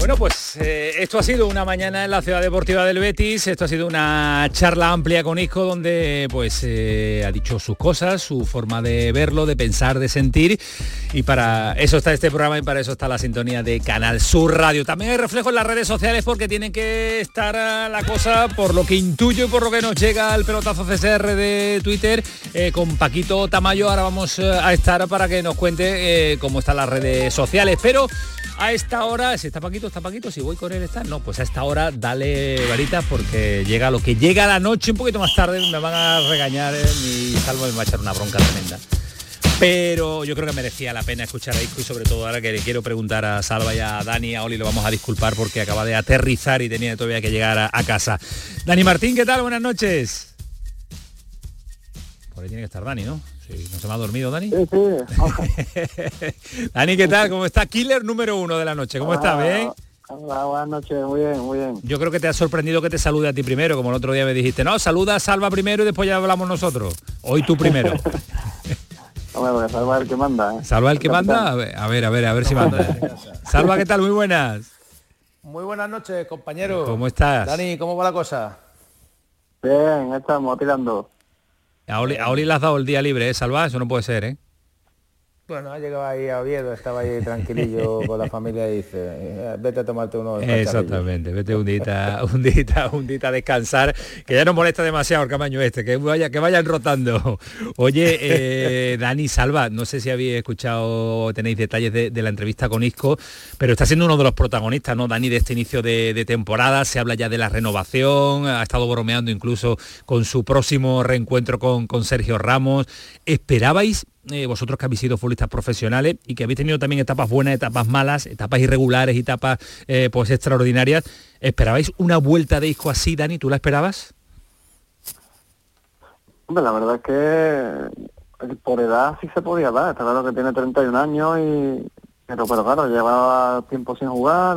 Bueno, pues eh, esto ha sido una mañana en la ciudad deportiva del Betis, esto ha sido una charla amplia con Isco donde pues eh, ha dicho sus cosas, su forma de verlo, de pensar, de sentir y para eso está este programa y para eso está la sintonía de Canal Sur Radio. También hay reflejo en las redes sociales porque tiene que estar la cosa por lo que intuyo y por lo que nos llega al pelotazo CSR de Twitter eh, con Paquito Tamayo. Ahora vamos a estar para que nos cuente cómo están las redes sociales, pero a esta hora, si está Paquito, está Paquito, si voy con él está, no, pues a esta hora dale varita porque llega lo que llega la noche, un poquito más tarde me van a regañar eh, y Salvo me va a echar una bronca tremenda. Pero yo creo que merecía la pena escuchar a Isco y sobre todo ahora que le quiero preguntar a Salva y a Dani, a Oli, lo vamos a disculpar porque acaba de aterrizar y tenía todavía que llegar a, a casa. Dani Martín, ¿qué tal? Buenas noches. Por ahí tiene que estar Dani, ¿no? ¿No se me ha dormido, Dani? Sí, sí. Dani, ¿qué tal? ¿Cómo está? Killer número uno de la noche. ¿Cómo está? Ah, ¿Bien? Hola, buenas noches, muy bien, muy bien. Yo creo que te ha sorprendido que te salude a ti primero, como el otro día me dijiste, no, saluda a Salva primero y después ya hablamos nosotros. Hoy tú primero. Bueno, salva el que manda. ¿eh? ¿Salva el que manda? A ver, a ver, a ver, a ver si manda. Salva, ¿qué tal? Muy buenas. Muy buenas noches, compañero. ¿Cómo estás? Dani, ¿cómo va la cosa? Bien, estamos tirando. A Oli, a Oli le has dado el día libre, ¿eh, Salva? Eso no puede ser, ¿eh? Bueno, ha llegado ahí a Oviedo, estaba ahí tranquilillo con la familia y dice, "Eh, vete a tomarte unos Exactamente, vete un día, un día, un día a descansar, que ya no molesta demasiado el camaño este, que vaya, que vayan rotando. Oye, eh, Dani Salva, no sé si habéis escuchado o tenéis detalles de, de la entrevista con Isco, pero está siendo uno de los protagonistas, ¿no, Dani, de este inicio de, de temporada? Se habla ya de la renovación, ha estado bromeando incluso con su próximo reencuentro con, con Sergio Ramos. ¿Esperabais eh, vosotros que habéis sido futbolistas profesionales y que habéis tenido también etapas buenas, etapas malas, etapas irregulares etapas eh, pues extraordinarias, ¿esperabais una vuelta de Isco así, Dani? ¿Tú la esperabas? Hombre, la verdad es que eh, por edad sí se podía dar. Está claro que tiene 31 años y... Pero, pero claro, llevaba tiempo sin jugar.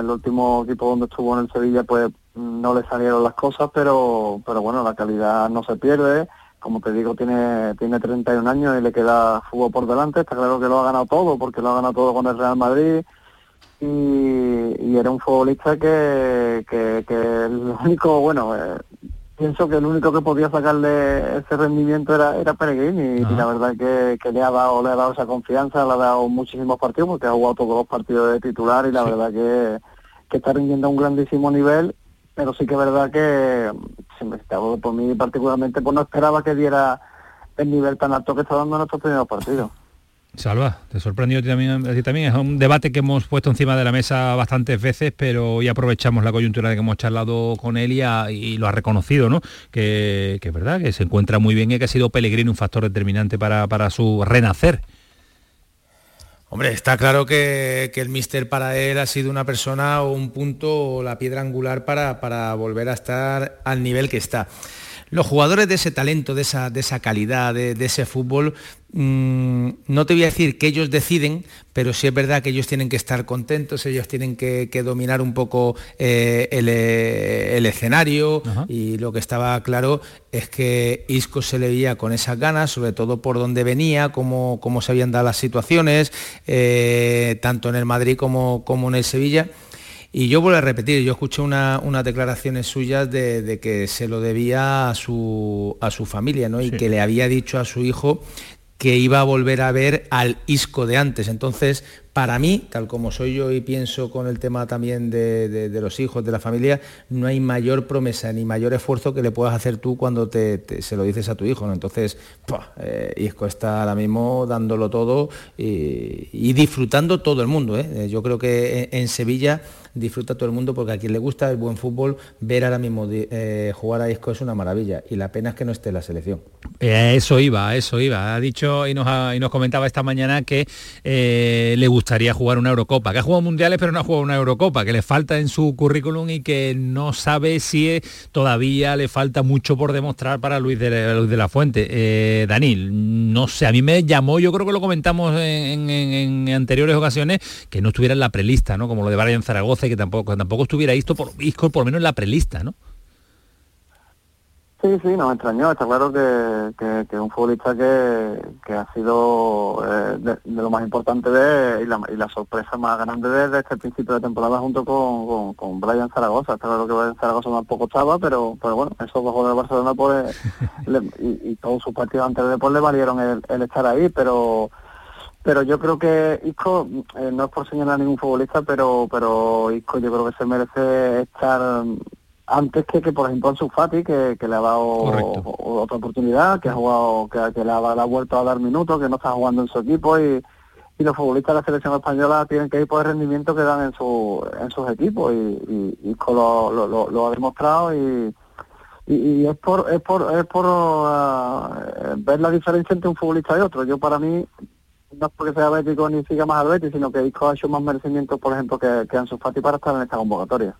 El último equipo donde estuvo en el Sevilla, pues no le salieron las cosas, pero, pero bueno, la calidad no se pierde. Como te digo, tiene, tiene 31 años y le queda fútbol por delante. Está claro que lo ha ganado todo, porque lo ha ganado todo con el Real Madrid. Y, y era un futbolista que, que, que el único, bueno, eh, pienso que el único que podía sacarle ese rendimiento era, era Peregrini y la verdad que, que le ha dado le ha dado esa confianza, le ha dado muchísimos partidos porque ha jugado todos los partidos de titular y la verdad que, que está rindiendo a un grandísimo nivel, pero sí que es verdad que si me te hablo por mí particularmente pues no esperaba que diera el nivel tan alto que está dando estos primeros partidos. Salva, te sorprendió también, a ti también. Es un debate que hemos puesto encima de la mesa bastantes veces, pero hoy aprovechamos la coyuntura de que hemos charlado con él y, y lo ha reconocido, ¿no? Que, que es verdad, que se encuentra muy bien y que ha sido Pellegrini un factor determinante para, para su renacer. Hombre, está claro que, el míster para él ha sido una persona o un punto o la piedra angular para, para volver a estar al nivel que está. Los jugadores de ese talento, de esa, de esa calidad, de, de ese fútbol, mm, no te voy a decir que ellos deciden, pero sí es verdad que ellos tienen que estar contentos, ellos tienen que, que dominar un poco eh, el, eh, el escenario y lo que estaba claro es que Isco se le veía con esas ganas, sobre todo por donde venía, cómo, cómo se habían dado las situaciones, eh, tanto en el Madrid como, como en el Sevilla. Y yo vuelvo a repetir, yo escuché una- unas declaraciones suyas de, de que se lo debía a su, a su familia, ¿no? Y Sí. que le había dicho a su hijo que iba a volver a ver al Isco de antes. Entonces, para mí, tal como soy yo y pienso con el tema también de, de- de los hijos, de la familia, no hay mayor promesa ni mayor esfuerzo que le puedas hacer tú cuando te, te- se lo dices a tu hijo. ¿no? Entonces, ¡pua! Eh, Isco está ahora mismo dándolo todo y, y disfrutando todo el mundo. ¿eh? Eh, Yo creo que en, en Sevilla disfruta todo el mundo porque a quien le gusta el buen fútbol, ver ahora mismo eh, jugar a Isco es una maravilla y la pena es que no esté la selección. Eh, eso iba, eso iba. Ha dicho y nos, y nos comentaba esta mañana que eh, le gustaría jugar una Eurocopa, que ha jugado mundiales pero no ha jugado una Eurocopa, que le falta en su currículum y que no sabe si todavía le falta mucho por demostrar para Luis de la, Luis de la Fuente. Eh, Danil, no sé, a mí me llamó, yo creo que lo comentamos en, en- en anteriores ocasiones, que no estuviera en la prelista, ¿no? Como lo de Brian Zaragoza que tampoco, tampoco estuviera Isco por, Isco por lo menos en la prelista, ¿no? Sí, sí, no me extrañó. Está claro que, que, que un futbolista que, que ha sido eh, de, de lo más importante de y la, y la sorpresa más grande desde este principio de temporada junto con, con, con Brian Zaragoza. Está claro que Brian Zaragoza tampoco estaba, pero, pero bueno, esos dos jugadores de Barcelona pues, le- y, y todos sus partidos anteriores pues le valieron el, el estar ahí, pero pero yo creo que Isco, eh, no es por señalar a ningún futbolista, pero pero Isco yo creo que se merece estar antes que, que por ejemplo Ansu Fati, que, que le ha dado o- otra oportunidad, que ha jugado, que, que le, ha, le ha vuelto a dar minutos, que no está jugando en su equipo y, y los futbolistas de la selección española tienen que ir por el rendimiento que dan en su en sus equipos y, y Isco lo, lo, lo- lo ha demostrado y, y, y es por es por es por eh, ver la diferencia entre un futbolista y otro. Yo para mí no es porque sea bético ni siga más al sino que Isco ha hecho más merecimiento, por ejemplo, que, que Ansu Fati para estar en esta convocatoria.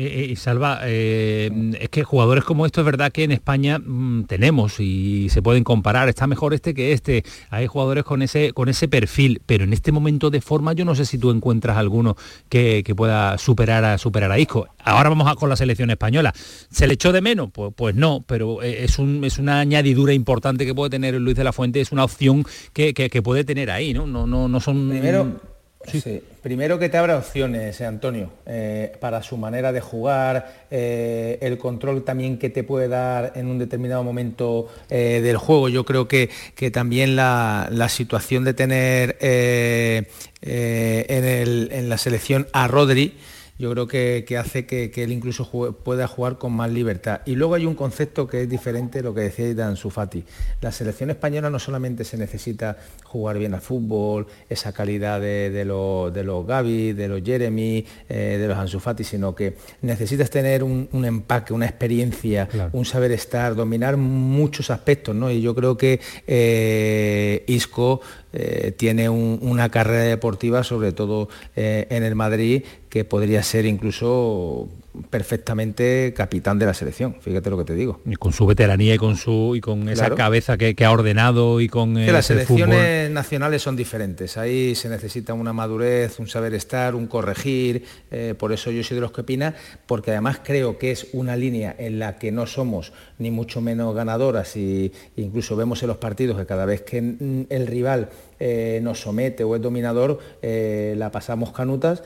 Eh, eh, Salva, eh, es que jugadores como estos es verdad que en España mm, tenemos y se pueden comparar, está mejor este que este, hay jugadores con ese, con ese perfil, pero en este momento de forma yo no sé si tú encuentras alguno que, pueda superar a, superar a Isco. Ahora vamos a con la selección española. ¿Se le echó de menos? Pues, no, pero es, un, es una añadidura importante que puede tener Luis de la Fuente, es una opción que, puede tener ahí, ¿no? No, no, no son... Primero, Sí. Primero que te abra opciones, eh, Antonio, eh, para su manera de jugar, eh, el control también que te puede dar en un determinado momento del juego. Yo creo que, que también la, situación de tener en, en, la selección a Rodri, yo creo que, hace que, él incluso pueda jugar con más libertad. Y luego hay un concepto que es diferente de lo que decía Dan Sufati. La selección española no solamente se necesita jugar bien al fútbol, esa calidad de, los, de los Gaby, de los Jeremy, eh, de los Ansu Fati, sino que necesitas tener un, empaque, una experiencia, un saber estar, dominar muchos aspectos, ¿no? Y yo creo que eh, Isco eh, tiene una carrera deportiva, sobre todo en el Madrid, que podría ser incluso perfectamente capitán de la selección, fíjate lo que te digo. Y con su veteranía y con su y con esa cabeza que, ha ordenado y con las selecciones nacionales son diferentes. Ahí se necesita una madurez, un saber estar, un corregir. Eh, por eso yo soy de los que opina, porque además creo que es una línea en la que no somos ni mucho menos ganadoras y incluso vemos en los partidos que cada vez que el rival eh, nos somete o es dominador, eh, la pasamos canutas,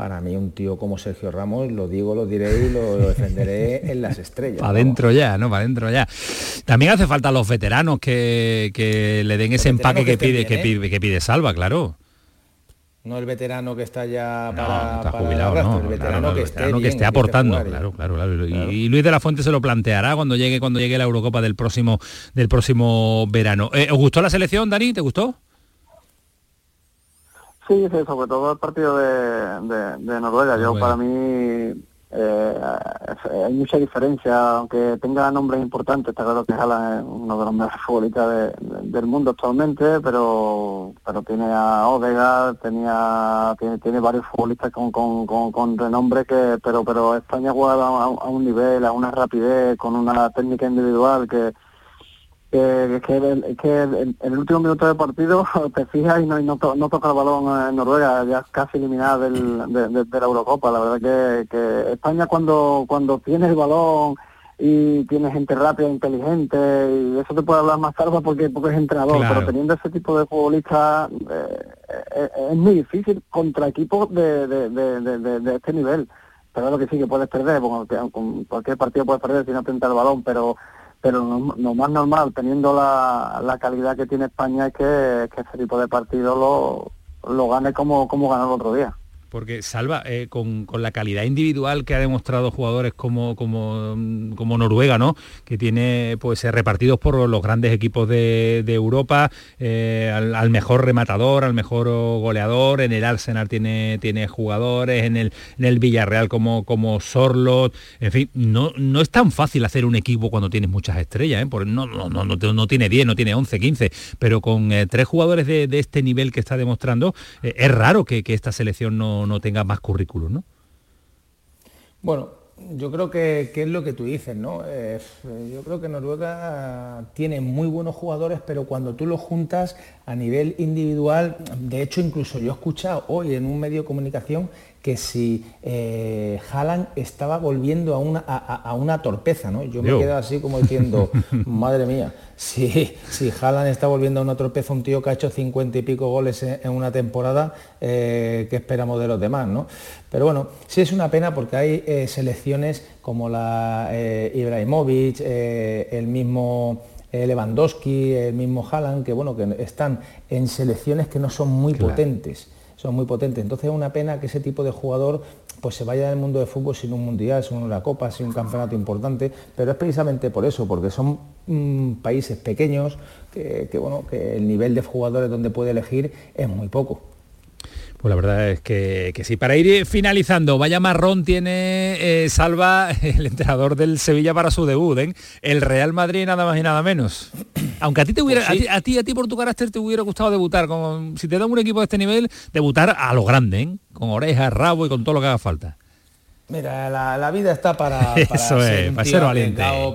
para mí un tío como Sergio Ramos, lo digo, lo diré y lo, defenderé en las estrellas. Para adentro ya, ¿no? Para adentro ya. También hace falta los veteranos que, le den ese empaque que, pide, que, pide, que pide Salva, claro. No el veterano que está ya para, jubilado, no, el veterano, que, esté aportando, claro, claro, claro, Y, Luis de la Fuente se lo planteará cuando llegue cuando llegue la Eurocopa del próximo del próximo verano. Eh, ¿Os gustó la selección, Dani? ¿Te gustó? Sí, sí, sobre todo el partido de, de, Noruega. Yo para mí eh, hay mucha diferencia, aunque tenga nombres importantes, está claro que es uno de los mejores futbolistas del mundo actualmente, pero pero tiene a Odegaard, tenía, tiene, tiene varios futbolistas con, con, con, renombre que, pero pero España juega a, a un nivel, a una rapidez, con una técnica individual que que, que, que en el último minuto de partido te fijas y no, no, toca el balón en Noruega, ya casi eliminada del, de, la Eurocopa. La verdad que, España cuando, cuando tiene el balón y tiene gente rápida, inteligente, y eso te puede hablar más tarde porque, porque es entrenador, pero teniendo ese tipo de futbolista eh, eh, es muy difícil contra equipos de, de, este nivel. Pero lo que sí que puedes perder, con cualquier partido puedes perder si no te entra el balón, pero pero lo, más normal, teniendo la, la, calidad que tiene España, es que, que ese tipo de partido lo, lo gane como, como ganó el otro día. Porque Salva, eh, con, la calidad individual que ha demostrado jugadores como, como, como Noruega, ¿no? Que tiene pues eh, repartidos por los grandes equipos de, Europa, eh, al, mejor rematador, al mejor goleador, en el Arsenal tiene, tiene jugadores, en el, en el Villarreal como, como Sorlot, en fin, no, no es tan fácil hacer un equipo cuando tienes muchas estrellas, Porque no, no, no, no, tiene 10, no tiene 11, 15, pero con tres jugadores de, este nivel que está demostrando, es raro que, que esta selección no no, tenga más currículum, ¿no? Bueno, yo creo que, es lo que tú dices, ¿no? Yo creo que Noruega tiene muy buenos jugadores, pero cuando tú los juntas a nivel individual, de hecho incluso yo he escuchado hoy en un medio de comunicación que si eh, Haaland estaba volviendo a una, a, una torpeza, ¿no? Yo me quedo así como diciendo, madre mía, si, si Haaland está volviendo a una torpeza, un tío que ha hecho cincuenta y pico goles en, una temporada, eh, ¿qué esperamos de los demás, no? Pero bueno, sí es una pena porque hay eh, selecciones como la eh, Ibrahimovic, el mismo Lewandowski, el mismo Haaland, que bueno, que están en selecciones que no son muy potentes son muy potentes. Entonces es una pena que ese tipo de jugador pues se vaya del mundo del fútbol sin un mundial, sin una copa, sin un campeonato importante, pero es precisamente por eso, porque son mm, países pequeños que, bueno, que el nivel de jugadores donde puede elegir es muy poco. Pues la verdad es que, sí. Para ir finalizando, vaya marrón tiene eh, Salva, el entrenador del Sevilla para su debut, ¿eh? El Real Madrid nada más y nada menos. Aunque a ti te hubiera, pues a, ti, a, ti, por tu carácter te hubiera gustado debutar, con, si te dan un equipo de este nivel, debutar a lo grande, ¿eh? con orejas, rabo y con todo lo que haga falta. Mira, la, vida está para, ser,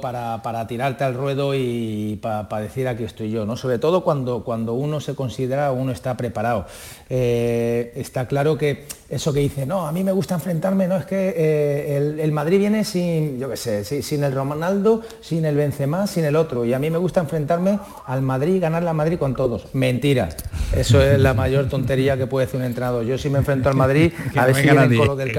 para, para, tirarte al ruedo y para, decir aquí estoy yo, ¿no? Sobre todo cuando, cuando uno se considera, uno está preparado. Eh, está claro que eso que dice, no, a mí me gusta enfrentarme, no, es que eh, el, Madrid viene sin, yo qué sé, sin el Ronaldo, sin el Benzema, sin el otro, y a mí me gusta enfrentarme al Madrid y ganar la Madrid con todos. Mentira. Eso es la mayor tontería que puede hacer un entrenador. Yo si me enfrento al Madrid, a ver si vienen con los del,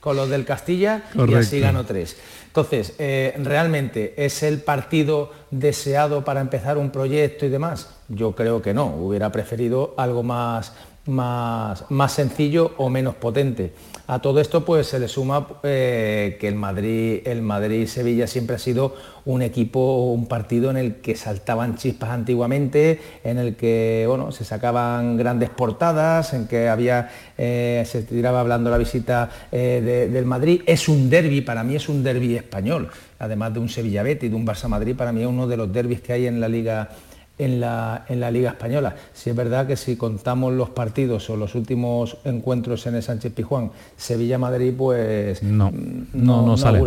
con los del Castilla y así gano tres. Entonces, eh, ¿realmente es el partido deseado para empezar un proyecto y demás? Yo creo que no, hubiera preferido algo más, más, más sencillo o menos potente. A todo esto pues se le suma eh, que el Madrid, el Madrid Sevilla siempre ha sido un equipo, un partido en el que saltaban chispas antiguamente, en el que bueno, se sacaban grandes portadas, en que había, eh, se tiraba hablando la visita eh, del Madrid. Es un derby, para mí es un derby español, además de un Sevilla Betis, de un Barça Madrid, para mí es uno de los derbis que hay en la Liga en la, en la, Liga Española. Si es verdad que si contamos los partidos o los últimos encuentros en el Sánchez Pijuán, Sevilla-Madrid, pues no, mm, no, no, sale.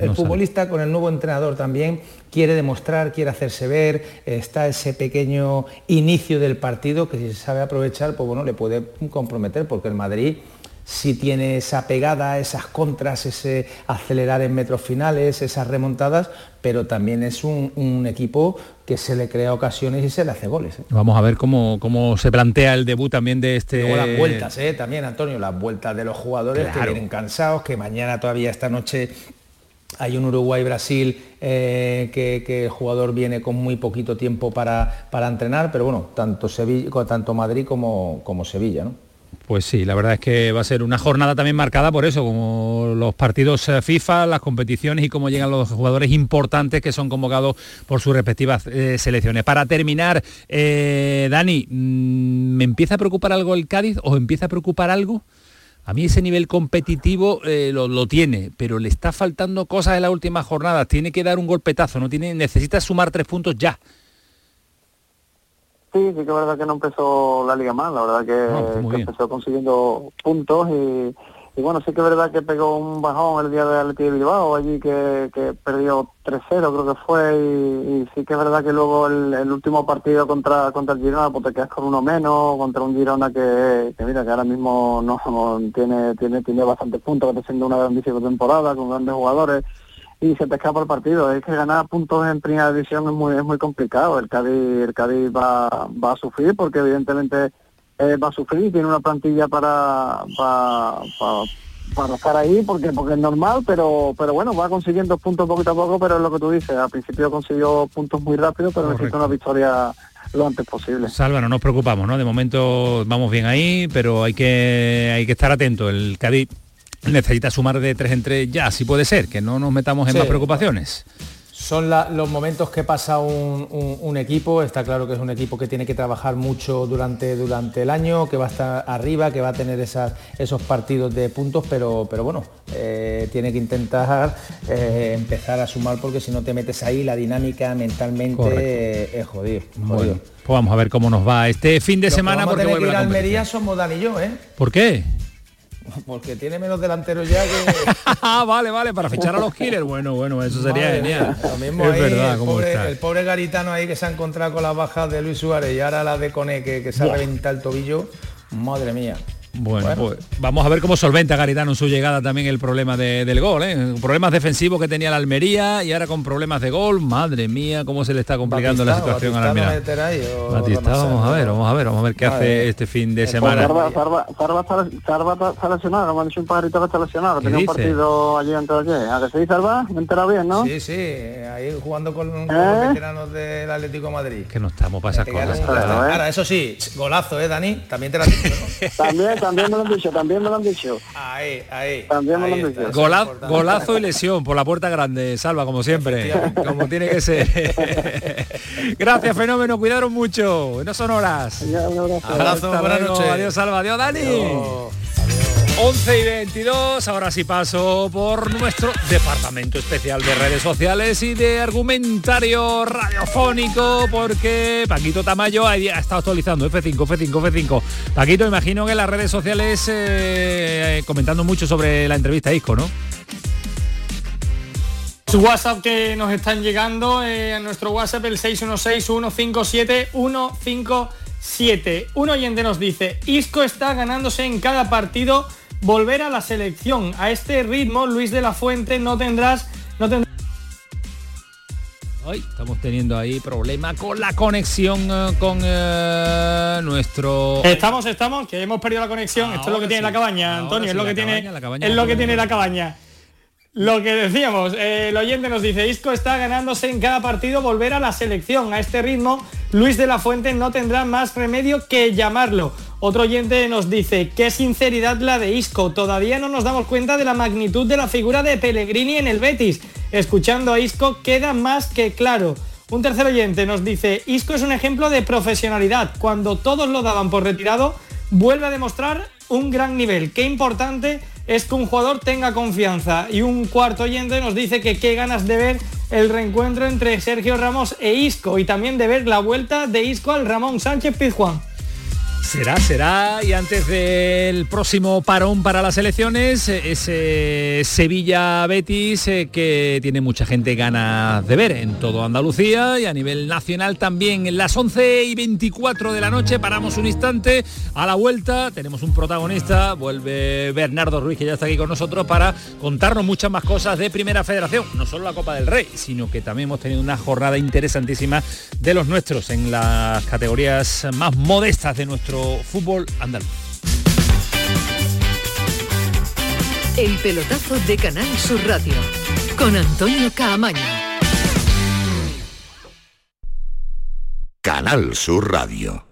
el, futbolista con el nuevo entrenador también quiere demostrar, quiere hacerse ver, está ese pequeño inicio del partido que si se sabe aprovechar, pues bueno, le puede comprometer, porque el Madrid si tiene esa pegada, esas contras, ese acelerar en metros finales, esas remontadas, pero también es un, equipo que se le crea ocasiones y se le hace goles. ¿eh? Vamos a ver cómo, cómo se plantea el debut también de este... Luego las vueltas, ¿eh? también Antonio, las vueltas de los jugadores que vienen cansados, que mañana todavía esta noche hay un Uruguay-Brasil eh, que, el jugador viene con muy poquito tiempo para, para entrenar, pero bueno, tanto, Sevilla, tanto Madrid como, como Sevilla. ¿no? Pues sí, la verdad es que va a ser una jornada también marcada por eso, como los partidos eh, FIFA, las competiciones y cómo llegan los jugadores importantes que son convocados por sus respectivas eh, selecciones. Para terminar, eh, Dani, mm, ¿me empieza a preocupar algo el Cádiz o empieza a preocupar algo? A mí ese nivel competitivo lo, lo, tiene, pero le está faltando cosas en la última jornada. Tiene que dar un golpetazo, no tiene, necesita sumar tres puntos ya. Sí, sí que es verdad que no empezó la liga mal, la verdad que, pues empezó consiguiendo puntos y, bueno, sí que es verdad que pegó un bajón el día de Atleti de Bilbao, allí que, perdió 3-0 creo que fue y, sí que es verdad que luego el, último partido contra contra el Girona pues te quedas con uno menos, contra un Girona que, mira que ahora mismo no, tiene tiene tiene bastantes puntos, que está haciendo una grandísima temporada con grandes jugadores y se te escapa el partido. Es que ganar puntos en primera división es muy, es muy complicado. El Cádiz, el Cádiz va, va a sufrir porque evidentemente eh, va a sufrir, tiene una plantilla para, para, para, estar ahí porque porque es normal, pero pero bueno, va consiguiendo puntos poquito a poco, pero es lo que tú dices, al principio consiguió puntos muy rápido, pero necesita una victoria lo antes posible. Salva, no nos preocupamos, ¿no? De momento vamos bien ahí, pero hay que hay que estar atento. El Cádiz necesita sumar de tres en tres ya, si puede ser, que no nos metamos en más preocupaciones. Son los momentos que pasa un, equipo, está claro que es un equipo que tiene que trabajar mucho durante, durante el año, que va a estar arriba, que va a tener esas, esos partidos de puntos, pero, pero bueno, eh, tiene que intentar eh, empezar a sumar porque si no te metes ahí, la dinámica mentalmente es jodido. pues vamos a ver cómo nos va este fin de semana. porque que ir a Almería somos Dan y yo, ¿eh? ¿Por qué? Porque tiene menos delanteros ya que... ah, vale, vale, para fichar a los killers. Bueno, bueno, eso sería genial. es verdad, el, pobre, el pobre garitano ahí que se ha encontrado con las bajas de Luis Suárez y ahora la de Cone que, que se ha reventado el tobillo. Madre mía. Bueno, pues vamos a ver cómo solventa Garitano en su llegada también el problema del gol, ¿eh? problemas defensivos que tenía la Almería y ahora con problemas de gol, madre mía, cómo se le está complicando la situación a la Almería. Batista, vamos a ver, vamos a ver, vamos a ver qué hace este fin de semana. Sarva, está lesionado, como han dicho un pajarito que está lesionado, tenía un partido allí antes de ayer. ¿A que se dice Sarva? Me entera bien, ¿no? Sí, sí, ahí jugando con, ¿Eh? los veteranos del Atlético de Madrid. Que no estamos para esas cosas. Ahora, eso sí, golazo, ¿eh, Dani? También te la dicho, ¿no? También también me lo han dicho, también me lo han dicho. Ahí, ahí. También me lo han dicho. golazo y lesión por la puerta grande, Salva, como siempre, como tiene que ser. Gracias, fenómeno, cuidaron mucho. No son horas. abrazo, buenas noches. Adiós, Salva, adiós, Dani. 11 y 22, ahora sí paso por nuestro departamento especial de redes sociales y de argumentario radiofónico, porque Paquito Tamayo ha estado actualizando F5, F5, F5. Paquito, imagino que en las redes sociales eh, comentando mucho sobre la entrevista Isco, ¿no? WhatsApp que nos están llegando eh, a nuestro WhatsApp el 616-157-157. Un oyente nos dice, Isco está ganándose en cada partido volver a la selección. A este ritmo, Luis de la Fuente, no tendrás... No tendrás Hoy estamos teniendo ahí problema con la conexión eh, con eh, nuestro. Estamos, estamos, que hemos perdido la conexión. Esto es lo que tiene la cabaña, Antonio, es lo que tiene, es lo que tiene la cabaña. Lo que decíamos, eh, el oyente nos dice, Isco está ganándose en cada partido volver a la selección. A este ritmo, Luis de la Fuente no tendrá más remedio que llamarlo. Otro oyente nos dice, qué sinceridad la de Isco. Todavía no nos damos cuenta de la magnitud de la figura de Pellegrini en el Betis. Escuchando a Isco queda más que claro. Un tercer oyente nos dice, Isco es un ejemplo de profesionalidad. Cuando todos lo daban por retirado, vuelve a demostrar un gran nivel. Qué importante es que un jugador tenga confianza. Y un cuarto oyente nos dice que qué ganas de ver el reencuentro entre Sergio Ramos e Isco y también de ver la vuelta de Isco al Ramón Sánchez Pizjuán. Será, será. Y antes del próximo parón para las elecciones, ese Sevilla-Betis eh, que tiene mucha gente ganas de ver en todo Andalucía y a nivel nacional también. En las 11 y 24 de la noche paramos un instante. A la vuelta tenemos un protagonista, vuelve Bernardo Ruiz, que ya está aquí con nosotros, para contarnos muchas más cosas de Primera Federación. No solo la Copa del Rey, sino que también hemos tenido una jornada interesantísima de los nuestros en las categorías más modestas de nuestro fútbol andaluz. El pelotazo de Canal Sur Radio con Antonio Caamaño. Canal Sur Radio.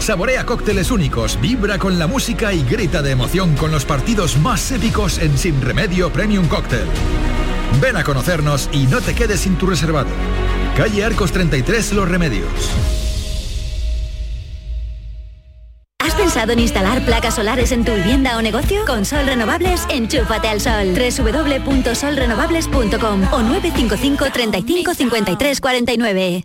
Saborea cócteles únicos, vibra con la música y grita de emoción con los partidos más épicos en Sin Remedio Premium Cóctel. Ven a conocernos y no te quedes sin tu reservado. Calle Arcos 33 Los Remedios. ¿Has pensado en instalar placas solares en tu vivienda o negocio? Con Sol Renovables, enchúfate al sol. www.solrenovables.com o 955 35 53 49.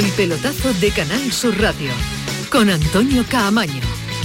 El pelotazo de Canal Sur Radio con Antonio Caamaño.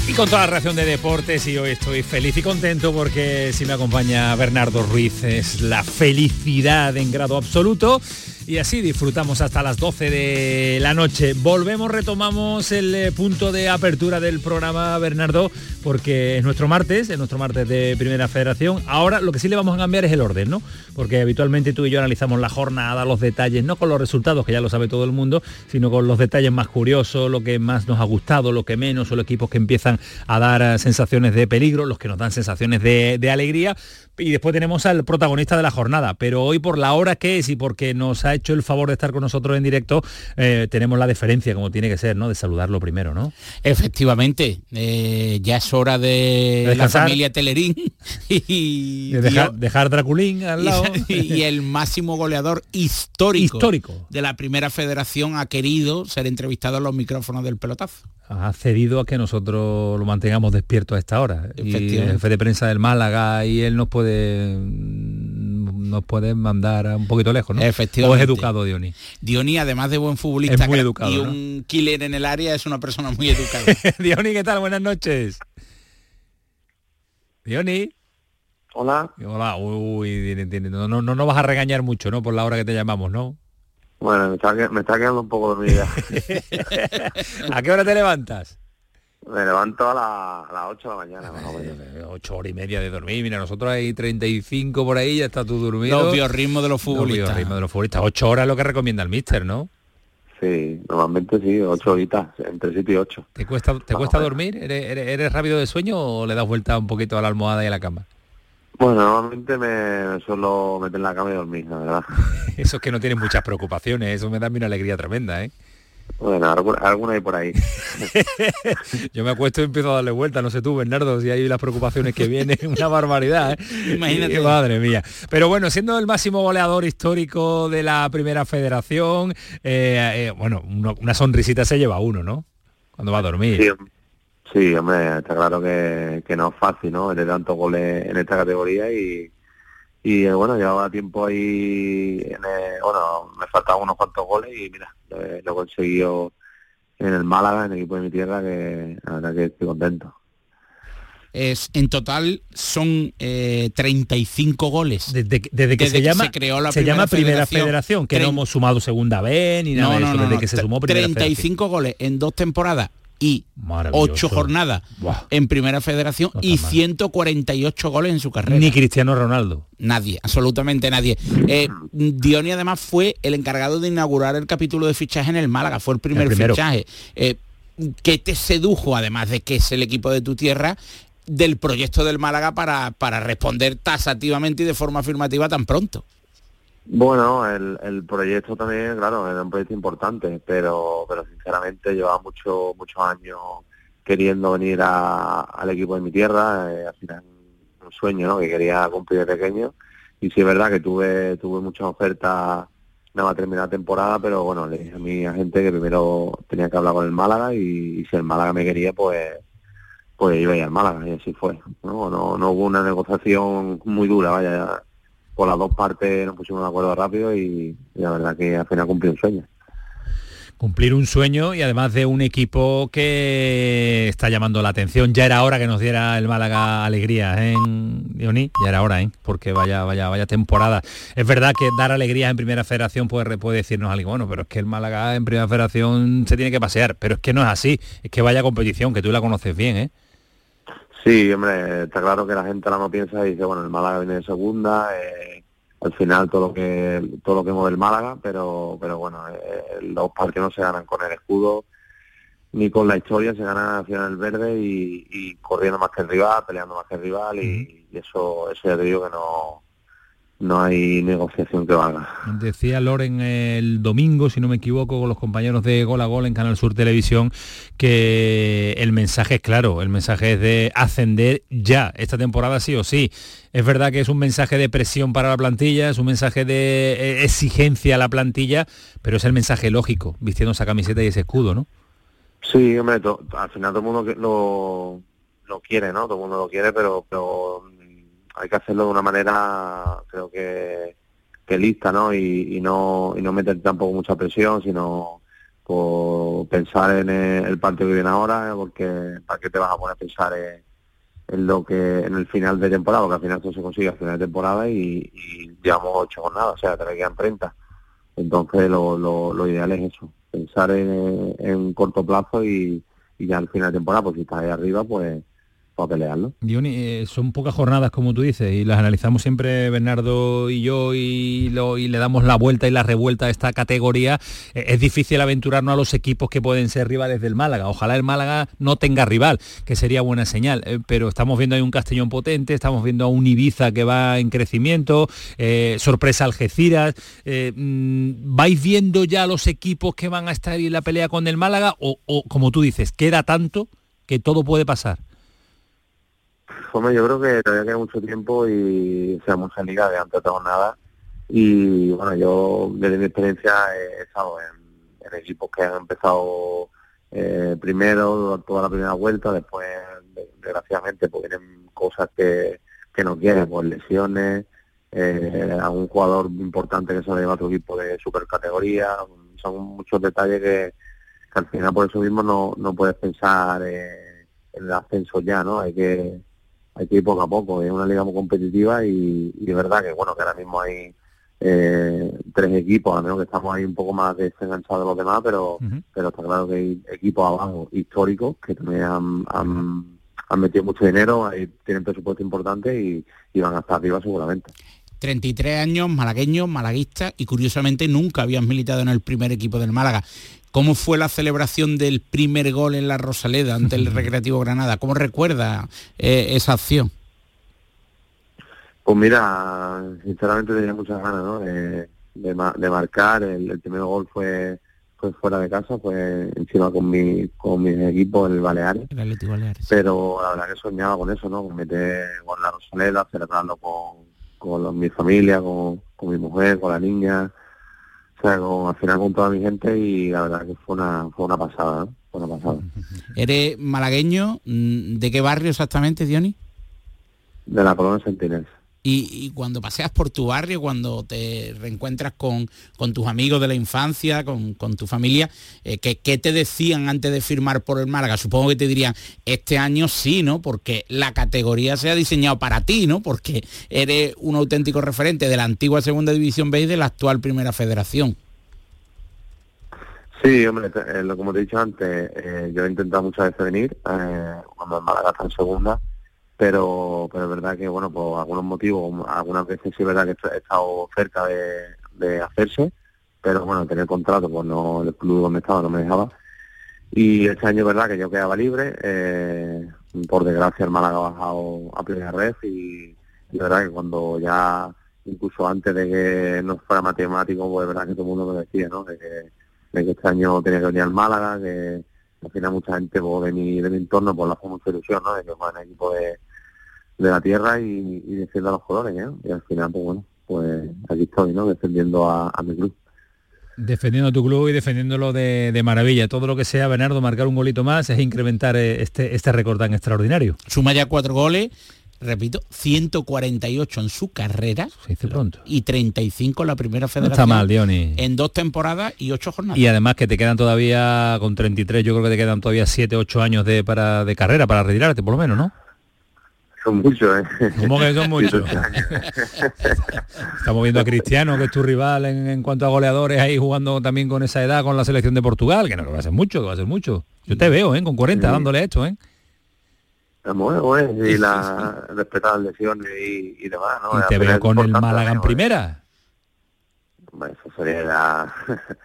Y con toda la reacción de deportes y hoy estoy feliz y contento porque si me acompaña Bernardo Ruiz es la felicidad en grado absoluto y así disfrutamos hasta las 12 de la noche. Volvemos, retomamos el eh, punto de apertura del programa, Bernardo, porque es nuestro martes, es nuestro martes de Primera Federación. Ahora lo que sí le vamos a cambiar es el orden, ¿no? Porque habitualmente tú y yo analizamos la jornada, los detalles, no con los resultados, que ya lo sabe todo el mundo, sino con los detalles más curiosos, lo que más nos ha gustado, lo que menos, o los equipos que empiezan a dar eh, sensaciones de peligro, los que nos dan sensaciones de, de alegría. Y después tenemos al protagonista de la jornada, pero hoy por la hora que es y porque nos ha hecho el favor de estar con nosotros en directo, eh, tenemos la deferencia, como tiene que ser, ¿no? De saludarlo primero, ¿no? Efectivamente, eh, ya es hora de, la familia Telerín y, De dejar, dejar Draculín al lado. y, y el máximo goleador histórico, Histórico. de la primera federación ha querido ser entrevistado en los micrófonos del pelotazo. ha cedido a que nosotros lo mantengamos despierto a esta hora. Y el jefe de prensa del Málaga y él nos puede nos puede mandar un poquito lejos, ¿no? Efectivamente. O es educado, Diony. Diony, además de buen futbolista Es muy educado, y ¿no? un killer en el área, es una persona muy educada. Diony, ¿qué tal? Buenas noches. Diony. Hola. Hola, uy, no, no, no nos vas a regañar mucho, ¿no? Por la hora que te llamamos, ¿no? Bueno, me está, que- me está quedando un poco dormida. ¿A qué hora te levantas? Me levanto a, la- a las 8 de la mañana, más o menos. Ocho horas y media de dormir. Mira, nosotros hay 35 por ahí, ya está tú dormido. Los biorritmos de los Los futbolistas. biorritmos de los futbolistas. Ocho horas es lo que recomienda el míster, ¿no? Sí, normalmente sí, ocho horitas, entre siete y ocho. ¿Te cuesta, te cuesta dormir? ¿Eres, eres, rápido de sueño o le das vuelta un poquito a la almohada y a la cama? Bueno, normalmente me suelo meter en la cama y dormir, la verdad. eso es que no tienes muchas preocupaciones, eso me da una alegría tremenda, ¿eh? Bueno, alguna, hay por ahí. Yo me acuesto y empiezo a darle vuelta, no sé tú, Bernardo, si hay las preocupaciones que vienen, una barbaridad, ¿eh? Imagínate. madre mía. Pero bueno, siendo el máximo goleador histórico de la primera federación, eh, eh, bueno, una sonrisita se lleva uno, ¿no? Cuando va a dormir. Sí, hombre, está claro que, que no es fácil, ¿no? De tantos goles en esta categoría y, y eh, bueno, llevaba tiempo ahí, en bueno, me faltaban unos cuantos goles y mira, lo, he conseguido en el Málaga, en el equipo de mi tierra, que la verdad que estoy contento. Es, en total son 35 eh, goles. Desde, desde que, se, llama, creó la se llama Primera Federación, que no hemos sumado segunda vez ni nada de eso, desde que se sumó Primera 35 goles en dos temporadas y ocho jornadas en Primera Federación y 148 goles en su carrera. Ni Cristiano Ronaldo. Nadie, absolutamente nadie. Eh, Dioni además fue el encargado de inaugurar el capítulo de fichaje en el Málaga, fue el primer fichaje. Eh, que te sedujo, además de que es el equipo de tu tierra, del proyecto del Málaga para, para responder tasativamente y de forma afirmativa tan pronto. Bueno, el, el proyecto también, claro, era un proyecto importante, pero, pero sinceramente llevaba mucho, muchos años queriendo venir al equipo de mi tierra, eh, al final un sueño ¿no? que quería cumplir de pequeño. Y sí es verdad que tuve, tuve muchas ofertas nada más terminar la temporada, pero bueno, le dije a mi agente que primero tenía que hablar con el Málaga y, si el Málaga me quería, pues pues iba a ir al Málaga y así fue. No, no, no hubo una negociación muy dura, vaya, por las dos partes nos pusimos de acuerdo rápido y, la verdad que al final cumplí un sueño cumplir un sueño y además de un equipo que está llamando la atención. Ya era hora que nos diera el Málaga alegría, ¿eh? Dioní? Ya era hora, ¿eh? Porque vaya, vaya, vaya temporada. Es verdad que dar alegrías en Primera Federación puede, puede decirnos algo, bueno, pero es que el Málaga en Primera Federación se tiene que pasear, pero es que no es así, es que vaya competición, que tú la conoces bien, ¿eh? Sí, hombre, está claro que la gente ahora no piensa y dice, bueno, el Málaga viene de segunda, eh, al final todo lo que todo lo que mueve el Málaga, pero pero bueno, eh, los partidos no se ganan con el escudo ni con la historia, se ganan hacia el verde y, corriendo más que el rival, peleando más que el rival y, y eso, eso ya te digo que no, no hay negociación que valga. Decía Loren el domingo, si no me equivoco, con los compañeros de Gol a Gol en Canal Sur Televisión, que el mensaje es claro, el mensaje es de ascender ya, esta temporada sí o sí. Es verdad que es un mensaje de presión para la plantilla, es un mensaje de eh, exigencia a la plantilla, pero es el mensaje lógico, vistiendo esa camiseta y ese escudo, ¿no? Sí, hombre, al final todo el mundo lo, lo quiere, ¿no? Todo el mundo lo quiere, pero, pero hay que hacerlo de una manera, creo que, que lista, ¿no? Y, no y no meter tampoco mucha presión, sino por pensar en el, partido que viene ahora, porque ¿para qué te vas a poner a pensar en, lo que en el final de temporada? Porque al final esto se consigue al final de temporada y, llevamos ocho jornadas, o sea, te quedan 30. Entonces lo, lo, lo ideal es eso, pensar en, en corto plazo y, y ya al final de temporada, pues si estás ahí arriba, pues Eh, son pocas jornadas, como tú dices, y las analizamos siempre Bernardo y yo y, lo, y le damos la vuelta y la revuelta a esta categoría. Eh, es difícil aventurarnos a los equipos que pueden ser rivales del Málaga. Ojalá el Málaga no tenga rival, que sería buena señal. Eh, pero estamos viendo ahí un Castellón potente, estamos viendo a un Ibiza que va en crecimiento, sorpresa Algeciras. Mm, ¿Vais viendo ya los equipos que van a estar en la pelea con el Málaga o como tú dices, queda tanto que todo puede pasar? Yo creo que todavía queda mucho tiempo y sea mucha liga de antes de nada. Y bueno, yo desde mi experiencia he estado en, equipos que han empezado eh, primero, toda la primera vuelta, después desgraciadamente pues vienen cosas que, que no quieren, pues lesiones, eh, a un jugador importante que se lleva a otro equipo de supercategoría, son muchos detalles que, al final por eso mismo no, no puedes pensar en el ascenso ya, ¿no? Hay que hay que ir poco a poco, es una liga muy competitiva y, y es verdad que bueno que ahora mismo hay eh, tres equipos, al menos que estamos ahí un poco más desenganchados de los demás, pero pero está claro que hay equipos abajo históricos que también han, han, metido mucho dinero, tienen presupuesto importante y, y van hasta arriba seguramente 33 años, malagueño, malaguista y curiosamente nunca habías militado en el primer equipo del Málaga. ¿Cómo fue la celebración del primer gol en la Rosaleda ante el Recreativo Granada? ¿Cómo recuerda eh, esa acción? Pues mira, sinceramente tenía muchas ganas ¿no? de, de, marcar. El, primer gol fue fue fuera de casa, fue encima con mi con mi equipo, el Baleares. El Atlético Baleares. Pero la verdad que soñaba con eso, ¿no? Con meter con la Rosaleda, celebrando con, con mi familia, con, con mi mujer, con la niña o sea, con, al final con toda mi gente y la verdad que fue una, fue una pasada, fue una pasada. ¿Eres malagueño? Mm, ¿De qué barrio exactamente, Diony? De la Colonia Sentinels. Y, cuando paseas por tu barrio, cuando te reencuentras con, con tus amigos de la infancia, con, tu familia, eh, ¿qué, te decían antes de firmar por el Málaga? Supongo que te dirían, este año sí, ¿no? Porque la categoría se ha diseñado para ti, ¿no? Porque eres un auténtico referente de la antigua Segunda División B y de la actual Primera Federación. Sí, hombre, eh, como te he dicho antes, eh, yo he intentado muchas veces venir, cuando el Málaga está en segunda, pero pero es verdad que bueno por algunos motivos algunas veces sí es verdad que he estado cerca de, hacerse pero bueno tener contrato pues no el club donde estaba no me dejaba y este año es verdad que yo quedaba libre eh, por desgracia el Málaga ha bajado a primera red y, es verdad que cuando ya incluso antes de que no fuera matemático pues es verdad que todo el mundo me decía ¿no? de que, este año tenía que venir al Málaga que al final mucha gente pues, de mi de mi entorno pues la fue mucha ilusión ¿no? de que el equipo de de la tierra y, y defiendo a los colores, ¿eh? Y al final, pues bueno, pues aquí estoy, ¿no? Defendiendo a, mi club. Defendiendo tu club y defendiéndolo de, de, maravilla. Todo lo que sea, Bernardo, marcar un golito más es incrementar eh, este, este récord tan extraordinario. Suma ya cuatro goles, repito, 148 en su carrera pronto. y 35 en la primera federación. está mal, Diony. En dos temporadas y ocho jornadas. Y además que te quedan todavía, con 33, yo creo que te quedan todavía 7, 8 años de, para, de carrera para retirarte, por lo menos, ¿no? Son muchos, ¿eh? ¿Cómo que son muchos? Estamos viendo a Cristiano, que es tu rival en, cuanto a goleadores, ahí jugando también con esa edad con la selección de Portugal, que no que va a ser mucho, que va a ser mucho. Yo te veo, ¿eh? Con 40 dándole esto, ¿eh? Bueno, bueno, y la respetar lesiones y, demás, ¿no? Y te veo con el Málaga en primera. Bueno, eso sería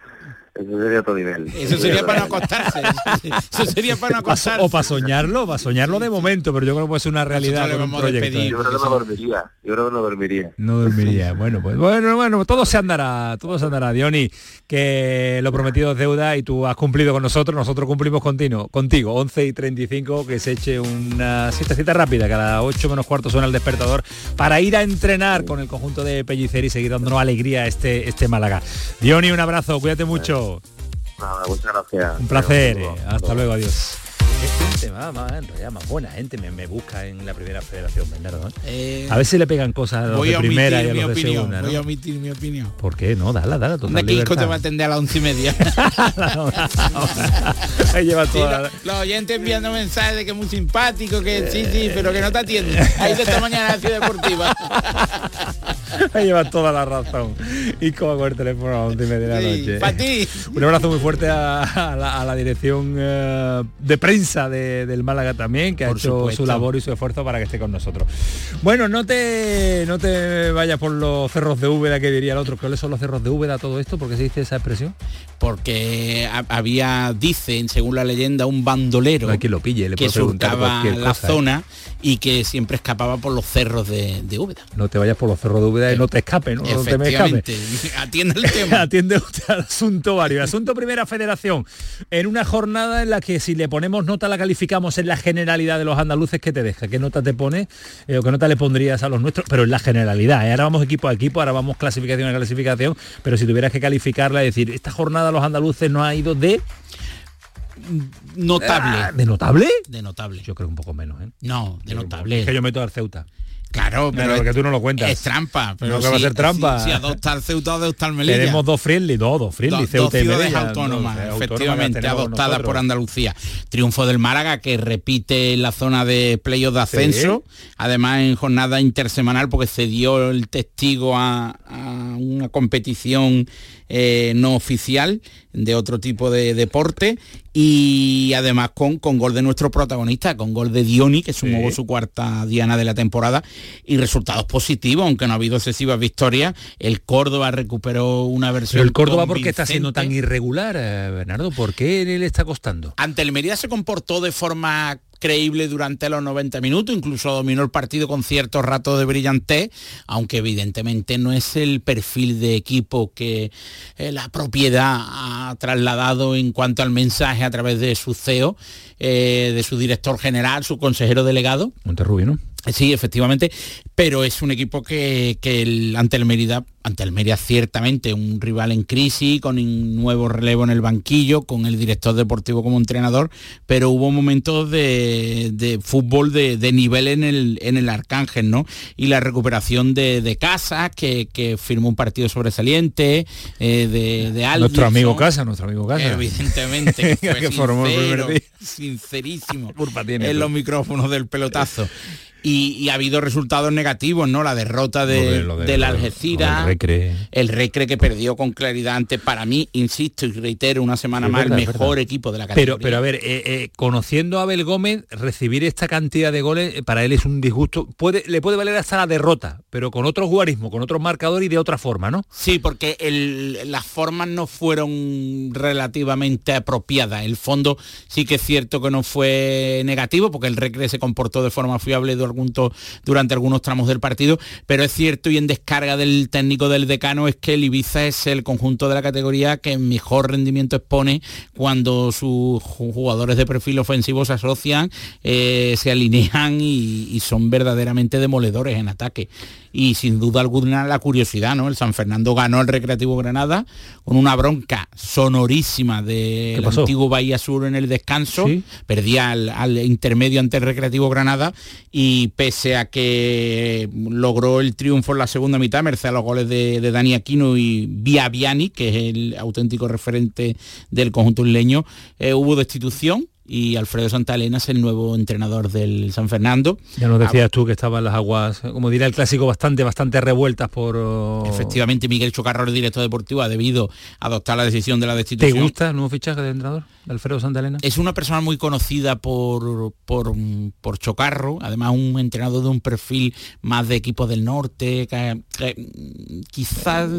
eso sería otro nivel. Eso sería para no acostarse. Eso sería para no acostarse. O para soñarlo, para soñarlo de momento, pero yo creo que puede ser una realidad con un proyecto. Yo creo que no dormiría. Yo creo que no dormiría. No dormiría. Bueno, pues bueno, bueno, todo se andará, todo se andará, Diony, que lo prometido es deuda y tú has cumplido con nosotros, nosotros cumplimos contigo, contigo, 11 y 35, que se eche una cita rápida, cada 8 menos cuarto suena el despertador, para ir a entrenar con el conjunto de Pellicer y seguir dándonos alegría a este, este Málaga. Diony, un abrazo, cuídate mucho. Nada, muchas gracias. Un placer. Hasta luego, adiós. Gente más, más, buena gente me, busca en la primera federación, Bernardo. ¿eh? a ver si le pegan cosas a los de primera y a los de segunda. Voy a omitir mi opinión. ¿Por qué? No, dale, dale. Total te va a atender a las once y media. Ahí lleva toda los, oyentes enviando mensajes de que es muy simpático, que sí, sí, pero que no te atiende. Ahí de esta mañana la ciudad deportiva. Ahí lleva toda la razón. Y como con el teléfono a las once y media de la noche. Para ti. Un abrazo muy fuerte a, la, dirección eh, de prensa del Málaga también, que ha hecho su labor y su esfuerzo para que esté con nosotros. Bueno, no te, no te vayas por los cerros de Úbeda, que diría el otro. ¿Cuáles son los cerros de Úbeda todo esto? ¿Por qué se dice esa expresión? Porque había, dicen, según la leyenda, un bandolero lo pille, le que surcaba la ¿eh? zona y que siempre escapaba por los cerros de, de Úbeda. No te vayas por los cerros de Úbeda y no te escape, ¿no? no te me escape. Atiende el tema. Atiende usted al asunto varios. Asunto Primera Federación. En una jornada en la que si le ponemos nota la calificamos en la generalidad de los andaluces, ¿qué te deja? ¿Qué nota te pone? Eh, ¿O qué nota le pondrías a los nuestros? Pero en la generalidad. ¿eh? Ahora vamos equipo a equipo, ahora vamos clasificación a clasificación. Pero si tuvieras que calificarla, decir, esta jornada los andaluces no ha ido de notable. Ah, ¿De notable? De notable. Yo creo un poco menos, ¿eh? No, de notable. Es que yo meto al Ceuta. Claro, pero, porque tú no lo cuentas. Es trampa. Pero no que va a ser trampa. Si, si adopta el Ceuta, adopta el Melilla. Tenemos dos friendly, dos, dos friendly, Ceuta dos ciudades autónomas, efectivamente, adoptadas por Andalucía. Triunfo del Málaga, que repite la zona de playoff de ascenso, además en jornada intersemanal, porque se dio el testigo a, una competición eh, no oficial de otro tipo de deporte y además con, con gol de nuestro protagonista, con gol de Dioni, que sumó su cuarta diana de la temporada, y resultados positivos, aunque no ha habido excesivas victorias. El Córdoba recuperó una versión. Pero el Córdoba, ¿por qué está siendo tan irregular, eh, Bernardo? ¿Por qué le está costando? Ante el Mérida se comportó de forma creíble durante los 90 minutos, incluso dominó el partido con ciertos ratos de brillantez, aunque evidentemente no es el perfil de equipo que eh, la propiedad ha trasladado en cuanto al mensaje a través de su CEO, eh, de su director general, su consejero delegado. Monterrubio, ¿no? Sí, efectivamente, pero es un equipo que, que el, ante el Mérida, ante el Mérida ciertamente un rival en crisis, con un nuevo relevo en el banquillo, con el director deportivo como entrenador, pero hubo momentos de, de fútbol de, de, nivel en el, en el Arcángel, ¿no? Y la recuperación de, de Casa, que, que, firmó un partido sobresaliente, eh, de, de. Nuestro amigo Casa, nuestro amigo Casa. Evidentemente, que, que formó el primer día. sincerísimo en los micrófonos del pelotazo. Y, y, ha habido resultados negativos, ¿no? La derrota de, lo de, del Algeciras, el recre. el recre que perdió con claridad ante, para mí, insisto y reitero, una semana más, verdad, el mejor equipo de la categoría. Pero, pero a ver, eh, eh, conociendo a Abel Gómez, recibir esta cantidad de goles eh, para él es un disgusto. Puede, le puede valer hasta la derrota, pero con otro jugarismo, con otro marcador y de otra forma, ¿no? Sí, porque el, las formas no fueron relativamente apropiadas. El fondo sí que es cierto que no fue negativo, porque el recre se comportó de forma fiable durante algunos tramos del partido, pero es cierto y en descarga del técnico del decano es que el Ibiza es el conjunto de la categoría que mejor rendimiento expone cuando sus jugadores de perfil ofensivo se asocian, eh, se alinean y, y son verdaderamente demoledores en ataque y sin duda alguna la curiosidad, ¿no? El San Fernando ganó el Recreativo Granada con una bronca sonorísima del antiguo Bahía Sur en el descanso, ¿Sí? perdía al, al, intermedio ante el Recreativo Granada y pese a que logró el triunfo en la segunda mitad, merced a los goles de, de Dani Aquino y Viaviani, que es el auténtico referente del conjunto isleño, eh, hubo destitución y Alfredo Santa Elena es el nuevo entrenador del San Fernando. Ya nos decías tú que estaban las aguas, como dirá el clásico, bastante, bastante revueltas por... Efectivamente, Miguel Chocarro, el director deportivo, ha debido adoptar la decisión de la destitución. ¿Te gusta el nuevo fichaje del entrenador, de Alfredo Santa Elena? Es una persona muy conocida por, por, por Chocarro, además un entrenador de un perfil más de equipos del norte, que, que quizás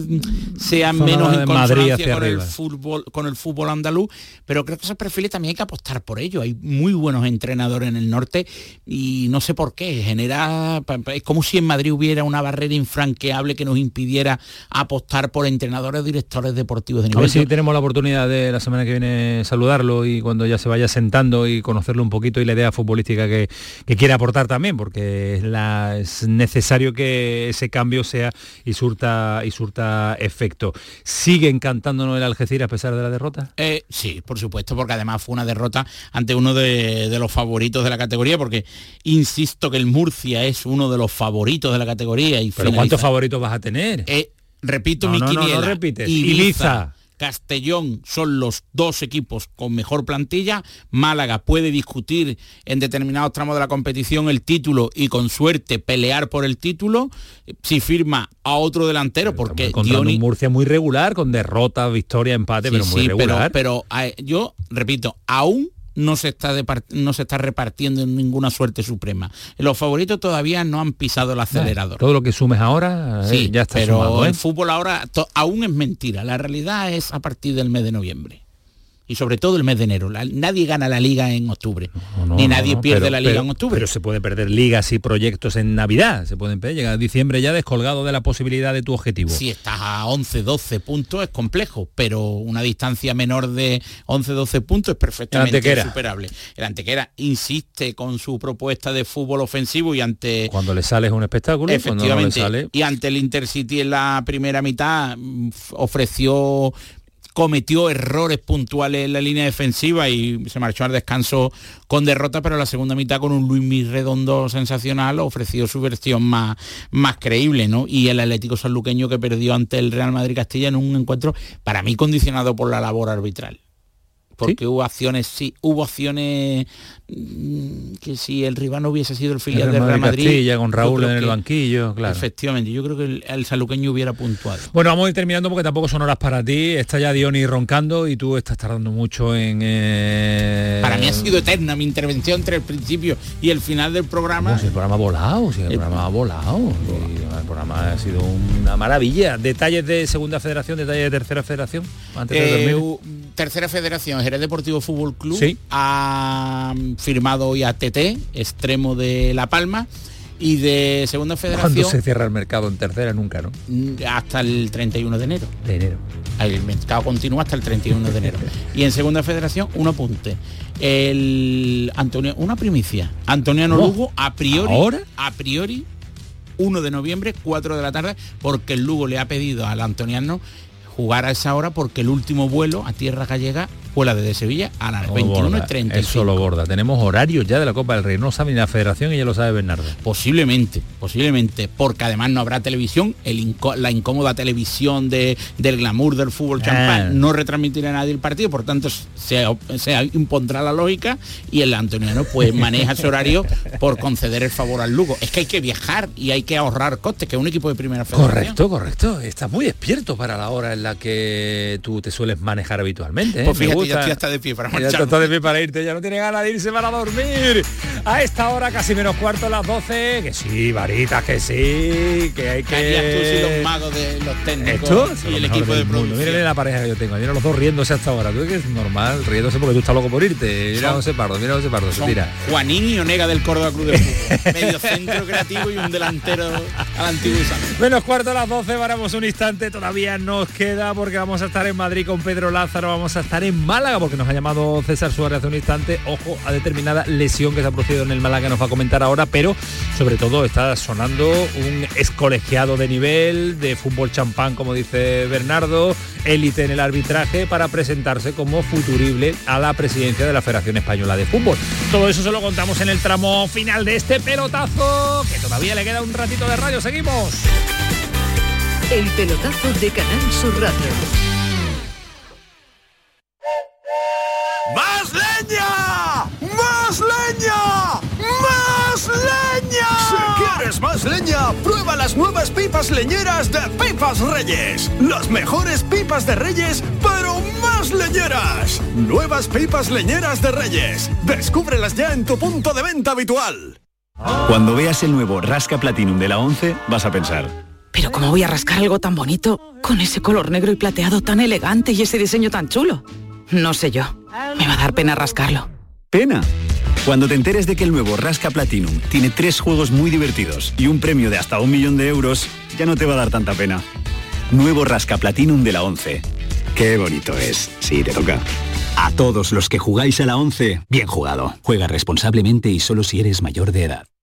sea Zona menos en Madrid consonancia con el, fútbol, con el fútbol andaluz, pero creo que esos perfiles también hay que apostar por ello. Hay muy buenos entrenadores en el norte y no sé por qué. Genera. Es como si en Madrid hubiera una barrera infranqueable que nos impidiera apostar por entrenadores o directores deportivos de nivel. A ver si tenemos la oportunidad de la semana que viene saludarlo y cuando ya se vaya sentando y conocerlo un poquito y la idea futbolística que, que quiere aportar también, porque es, la, es necesario que ese cambio sea y surta y surta efecto. ¿Sigue encantándonos el Algeciras a pesar de la derrota? Eh, sí, por supuesto, porque además fue una derrota ante uno de, de, los favoritos de la categoría, porque insisto que el Murcia es uno de los favoritos de la categoría. Y ¿Pero cuántos favoritos vas a tener? Eh, repito no, mi no, quiniela. No, no repites. Ibiza, Ibiza. Castellón son los dos equipos con mejor plantilla. Málaga puede discutir en determinados tramos de la competición el título y con suerte pelear por el título si firma a otro delantero pero porque Dioni... un Murcia muy regular con derrota, victoria, empate, sí, pero muy sí, regular. Pero, pero eh, yo repito, aún no se, está no se está repartiendo en ninguna suerte suprema. Los favoritos todavía no han pisado el acelerador. Todo lo que sumes ahora sí, eh, ya está pero sumado, ¿eh? el fútbol ahora aún es mentira. La realidad es a partir del mes de noviembre y sobre todo el mes de enero. La, nadie gana la liga en octubre, no, no, ni nadie no, pierde pero, la liga pero, en octubre. Pero se puede perder ligas y proyectos en Navidad, se pueden perder, llegar a diciembre ya descolgado de la posibilidad de tu objetivo. Si estás a 11, 12 puntos es complejo, pero una distancia menor de 11, 12 puntos es perfectamente superable. El Antequera insiste con su propuesta de fútbol ofensivo y ante... Cuando le sale es un espectáculo, efectivamente, sale... y ante el Intercity en la primera mitad mm, ofreció cometió errores puntuales en la línea defensiva y se marchó al descanso con derrota, pero la segunda mitad con un Luis Redondo sensacional ofreció su versión más, más creíble, ¿no? Y el Atlético Sanluqueño que perdió ante el Real Madrid Castilla en un encuentro para mí condicionado por la labor arbitral porque hubo acciones, sí, hubo acciones mm, que si el rival no hubiese sido el filial del Real Madrid. Castilla, con Raúl en el banquillo, claro. Efectivamente, yo creo que el, el saluqueño hubiera puntuado. Bueno, vamos a ir terminando porque tampoco son horas para ti. Está ya Diony roncando y tú estás tardando mucho en... eh, Para mí ha sido eterna mi intervención entre el principio y el final del programa. No, si el programa ha volado, si el, programa ha volado. El programa ha sido una maravilla. Detalles de segunda federación, detalles de tercera federación. Antes de Eh, dormir. Tercera federación, Jerez Deportivo Fútbol Club, Sí. ha firmado hoy a TT, extremo de La Palma, y de segunda ¿Cuándo federación se cierra el mercado en tercera? Nunca, ¿no? mm, hasta el 31 de enero. De enero. El mercado continúa hasta el 31 de enero. y en segunda federación, un apunte. El Antonio, una primicia. Antoniano No. Lugo, a priori, ¿Ahora? a priori, 1 de noviembre, 4 de la tarde, porque el Lugo le ha pedido al Antoniano jugar a esa hora porque el último vuelo a tierra gallega vuela desde Sevilla a las Lo 21 borda, y 30. Eso lo borda. Tenemos horarios ya de la Copa del Rey. No lo sabe ni la federación y ya lo sabe Bernardo. Posiblemente, posiblemente, porque además no habrá televisión, el inco- la incómoda televisión de, del glamour del fútbol Ah. champán no retransmitirá a nadie el partido, por tanto se, se impondrá la lógica y el antoniano pues maneja ese horario por conceder el favor al Lugo. Es que hay que viajar y hay que ahorrar costes, que es un equipo de primera federación. Correcto, correcto. Estás muy despierto para la hora en la que tú te sueles manejar habitualmente. ¿eh? Pues fíjate, gusta. de pie para marcharme. está de pie para irte, ya no tiene ganas de irse para dormir. A esta hora, casi menos cuarto, las 12. Que sí, varitas, que sí, que hay ¿Qué harías tú si los que... magos de los técnicos Esto y el equipo de producción? Miren la pareja que yo tengo. Miren los dos riéndose hasta ahora. Tú que es normal, riéndose porque tú estás loco por irte. Mira José Pardo, mira José Pardo, se tira. Juanín y Onega del Córdoba Club de Fútbol. Medio centro creativo y un delantero al antiguo Menos cuarto a las 12, paramos un instante, todavía nos queda porque vamos a estar en Madrid con Pedro Lázaro, vamos a estar en Málaga porque nos ha llamado César Suárez hace un instante, ojo a determinada lesión que se ha producido en el Málaga nos va a comentar ahora, pero sobre todo está sonando un excolegiado de nivel, de fútbol champán como dice Bernardo, élite en el arbitraje para presentarse como futurible a la presidencia de la Federación Española de Fútbol. Todo eso se lo contamos en el tramo final de este pelotazo, que todavía le queda un ratito de radio, seguimos. El pelotazo de Canal Sur Radio. ¡Más leña! ¡Más leña! ¡Más leña! Si quieres más leña, prueba las nuevas pipas leñeras de Pipas Reyes. Las mejores pipas de Reyes, pero más leñeras. Nuevas pipas leñeras de Reyes. Descúbrelas ya en tu punto de venta habitual. Cuando veas el nuevo Rasca Platinum de la 11, vas a pensar, Pero ¿cómo voy a rascar algo tan bonito con ese color negro y plateado tan elegante y ese diseño tan chulo? No sé yo. Me va a dar pena rascarlo. ¡pena! Cuando te enteres de que el nuevo Rasca Platinum tiene tres juegos muy divertidos y un premio de hasta un millón de euros, ya no te va a dar tanta pena. Nuevo Rasca Platinum de la 11. Qué bonito es. Sí, te toca. A todos los que jugáis a la 11, bien jugado. Juega responsablemente y solo si eres mayor de edad.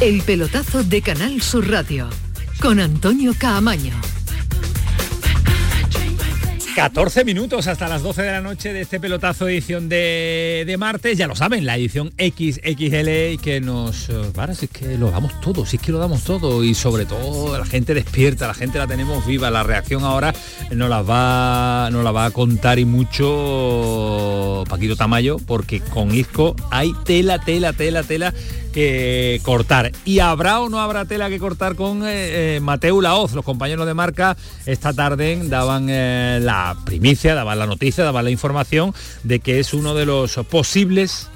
El pelotazo de Canal Sur Radio con Antonio Caamaño. 14 minutos hasta las 12 de la noche de este pelotazo edición de, de martes, ya lo saben, la edición XXL que nos... eh, Para, si es que lo damos todo, si es que lo damos todo. Y sobre todo la gente despierta, la gente la tenemos viva, la reacción ahora nos la va, nos la va a contar y mucho Paquito Tamayo porque con Isco hay tela, tela, tela, tela cortar. ¿Y habrá o no habrá tela que cortar con eh, eh, Mateu Laoz? Los compañeros de marca esta tarde daban eh, la primicia, daban la noticia, daban la información de que es uno de los posibles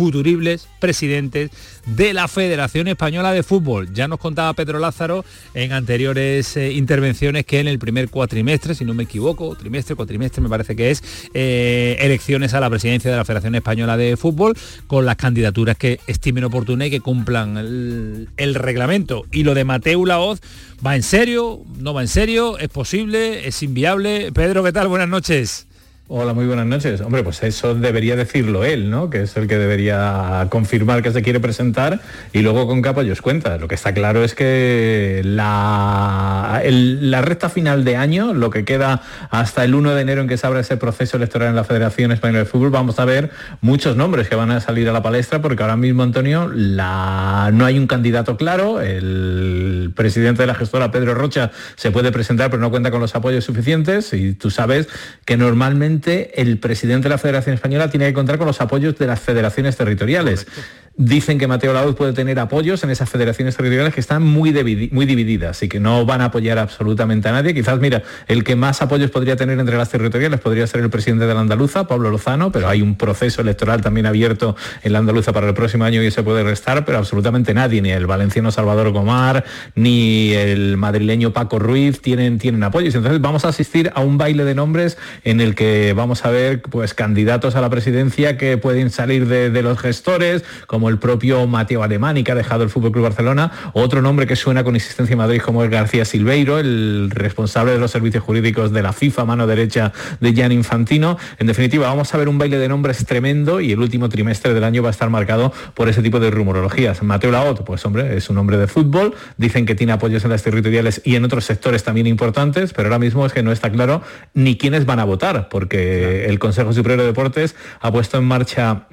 futuribles presidentes de la Federación Española de Fútbol. Ya nos contaba Pedro Lázaro en anteriores eh, intervenciones que en el primer cuatrimestre, si no me equivoco, trimestre, cuatrimestre me parece que es, eh, elecciones a la presidencia de la Federación Española de Fútbol con las candidaturas que estimen oportunas y que cumplan el, el reglamento. Y lo de Mateu Laoz, ¿va en serio? ¿No va en serio? ¿Es posible? ¿Es inviable? Pedro, ¿qué tal? Buenas noches. Hola, muy buenas noches. Hombre, pues eso debería decirlo él, ¿no? Que es el que debería confirmar que se quiere presentar y luego con os cuenta. Lo que está claro es que la, la recta final de año, lo que queda hasta el 1 de enero en que se abra ese proceso electoral en la Federación Española de Fútbol, vamos a ver muchos nombres que van a salir a la palestra porque ahora mismo, Antonio, la, no hay un candidato claro. El presidente de la gestora, Pedro Rocha, se puede presentar pero no cuenta con los apoyos suficientes y tú sabes que normalmente el presidente de la Federación Española tiene que contar con los apoyos de las federaciones territoriales. Dicen que Mateo Laoz puede tener apoyos en esas federaciones territoriales que están muy, muy divididas y que no van a apoyar absolutamente a nadie. Quizás, mira, el que más apoyos podría tener entre las territoriales podría ser el presidente de la Andaluza, Pablo Lozano, pero hay un proceso electoral también abierto en la Andaluza para el próximo año y se puede restar, pero absolutamente nadie, ni el valenciano Salvador Gomar, ni el madrileño Paco Ruiz tienen, tienen apoyos. Entonces vamos a asistir a un baile de nombres en el que vamos a ver pues candidatos a la presidencia que pueden salir de, de los gestores, como el propio Mateo Alemani, que ha dejado el Fútbol Club Barcelona, otro nombre que suena con insistencia en Madrid como es García Silveiro, el responsable de los servicios jurídicos de la FIFA, mano derecha de Jan Infantino. En definitiva, vamos a ver un baile de nombres tremendo y el último trimestre del año va a estar marcado por ese tipo de rumorologías. Mateo Laot, pues hombre, es un hombre de fútbol, dicen que tiene apoyos en las territoriales y en otros sectores también importantes, pero ahora mismo es que no está claro ni quiénes van a votar, porque el Consejo Superior de Deportes ha puesto en marcha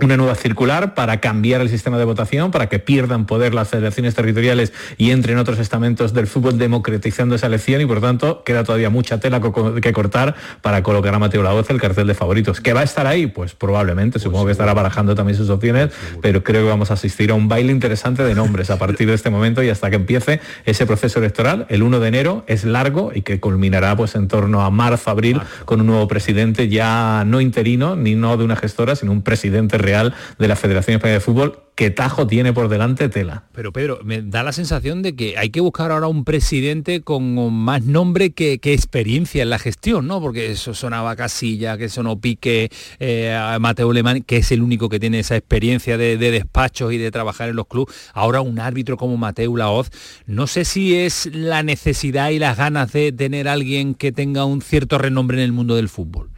una nueva circular para cambiar el sistema de votación, para que pierdan poder las federaciones territoriales y entren otros estamentos del fútbol democratizando esa elección y por tanto queda todavía mucha tela que cortar para colocar a Mateo Laoz el cartel de favoritos. ¿Que va a estar ahí? Pues probablemente, supongo que estará barajando también sus opciones, pero creo que vamos a asistir a un baile interesante de nombres a partir de este momento y hasta que empiece ese proceso electoral. El 1 de enero es largo y que culminará pues en torno a marzo, abril, con un nuevo presidente ya no interino, ni no de una gestora, sino un presidente real de la Federación Española de Fútbol, que Tajo tiene por delante tela. Pero Pedro, me da la sensación de que hay que buscar ahora un presidente con más nombre que, experiencia en la gestión, ¿no? Porque eso sonaba Casilla, que eso no pique eh, a Mateo Lemán, que es el único que tiene esa experiencia de, despachos y de trabajar en los clubes. Ahora un árbitro como Mateo Laoz, no sé si es la necesidad y las ganas de tener alguien que tenga un cierto renombre en el mundo del fútbol.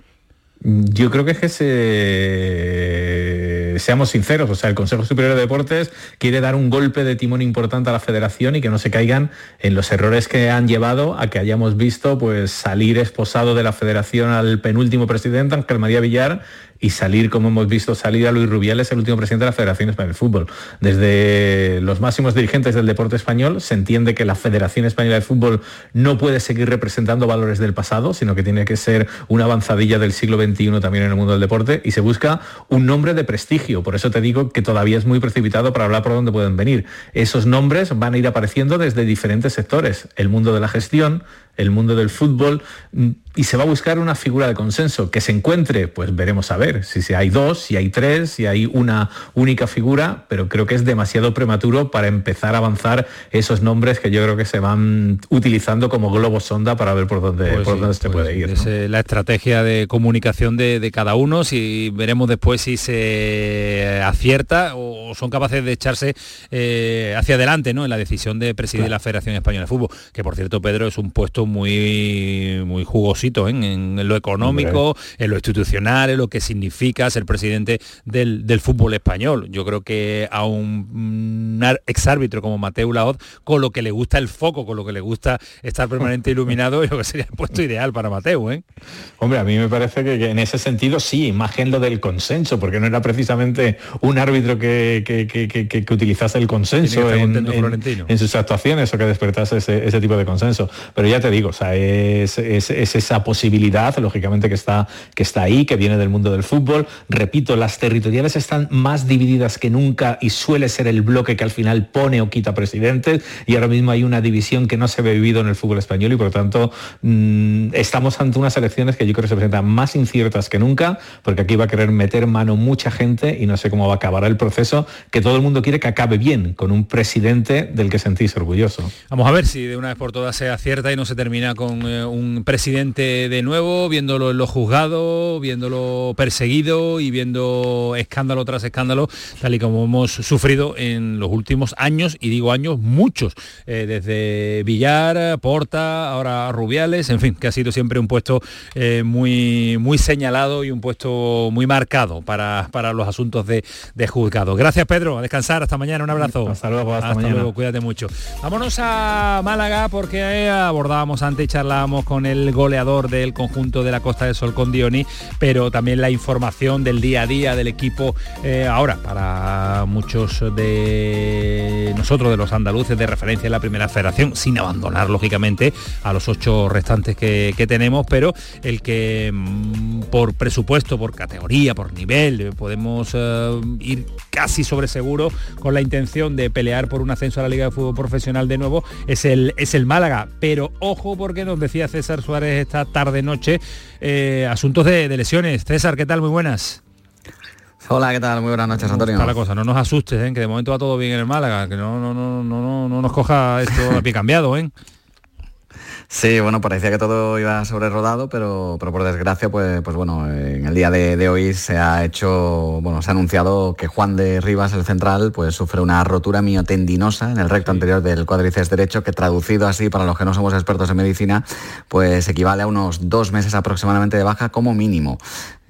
Yo creo que es que se... seamos sinceros, o sea, el Consejo Superior de Deportes quiere dar un golpe de timón importante a la federación y que no se caigan en los errores que han llevado a que hayamos visto pues salir esposado de la federación al penúltimo presidente, Ángel María Villar, y salir, como hemos visto, salir a Luis Rubiales, el último presidente de la Federación Española de Fútbol. Desde los máximos dirigentes del deporte español se entiende que la Federación Española de Fútbol no puede seguir representando valores del pasado, sino que tiene que ser una avanzadilla del siglo XXI también en el mundo del deporte y se busca un nombre de prestigio. Por eso te digo que todavía es muy precipitado para hablar por dónde pueden venir. Esos nombres van a ir apareciendo desde diferentes sectores. El mundo de la gestión, el mundo del fútbol mm, y se va a buscar una figura de consenso que se encuentre, pues veremos a ver si hay dos, si hay tres, si hay una única figura, pero creo que es demasiado prematuro para empezar a avanzar esos nombres que yo creo que se van utilizando como globo sonda para ver por dónde, pues por dónde se puede ir. Es la estrategia de comunicación de, cada uno, si veremos después si se acierta o son capaces de echarse eh, hacia adelante ¿no? en la decisión de presidir la Federación Española de Fútbol, que por cierto, Pedro, es un puesto muy, muy jugosito ¿eh? en, lo económico, en lo institucional, en lo que significa ser presidente del, fútbol español. Yo creo que a un, exárbitro como Mateo Laoz, con lo que le gusta el foco, con lo que le gusta estar permanente iluminado, yo que sería el puesto ideal para Mateo. ¿eh? Hombre, a mí me parece que, en ese sentido sí, imagen lo del consenso, porque no era precisamente un árbitro que, que, utilizase el consenso en, sus actuaciones o que despertase ese, ese tipo de consenso. Pero ya te digo, o sea, es, esa posibilidad, lógicamente, que está, que está ahí, que viene del mundo del fútbol. Repito, las territoriales están más divididas que nunca y suele ser el bloque que al final pone o quita presidentes y ahora mismo hay una división que no se ve vivido en el fútbol español y por lo tanto mm, estamos ante unas elecciones que yo creo que se presentan más inciertas que nunca porque aquí va a querer meter mano mucha gente y no sé cómo va a acabar el proceso que todo el mundo quiere que acabe bien con un presidente del que sentís orgulloso. Vamos a ver si de una vez por todas se acierta y no se termina con eh, un presidente de nuevo, viéndolo en los juzgados, viéndolo perseguido y viendo escándalo tras escándalo, tal y como hemos sufrido en los últimos años, y digo años muchos, eh, desde Villar, Porta, ahora Rubiales, en fin, que ha sido siempre un puesto eh, muy, muy señalado y un puesto muy marcado para, para los asuntos de, de juzgado. Gracias Pedro, a descansar, hasta mañana, un abrazo. Hasta luego, hasta, mañana. luego, cuídate mucho. Vámonos a Málaga porque antes charlábamos con el goleador del conjunto de la Costa del Sol con Dioni, pero también la información del día a día del equipo eh, ahora para muchos de nosotros, de los andaluces de referencia en la primera federación, sin abandonar lógicamente a los ocho restantes que, que tenemos, pero el que mm, por presupuesto, por categoría, por nivel, podemos eh, ir casi sobre seguro con la intención de pelear por un ascenso a la Liga de Fútbol Profesional de nuevo, es el, es el Málaga. Pero ojo porque nos decía César Suárez esta tarde-noche, eh, asuntos de, de lesiones. César, ¿qué tal? Muy buenas. Hola, ¿qué tal? Muy buenas noches, Antonio. Está la cosa, no nos asustes, ¿eh? que de momento va todo bien en el Málaga, que no, no, no, no, no, no nos coja esto a pie cambiado, ¿eh? Sí, bueno, parecía que todo iba sobre rodado, pero, pero por desgracia, pues, pues bueno, en el día de, de, hoy se ha hecho, bueno, se ha anunciado que Juan de Rivas, el central, pues sufre una rotura miotendinosa en el recto anterior del cuádriceps derecho, que traducido así para los que no somos expertos en medicina, pues equivale a unos dos meses aproximadamente de baja como mínimo.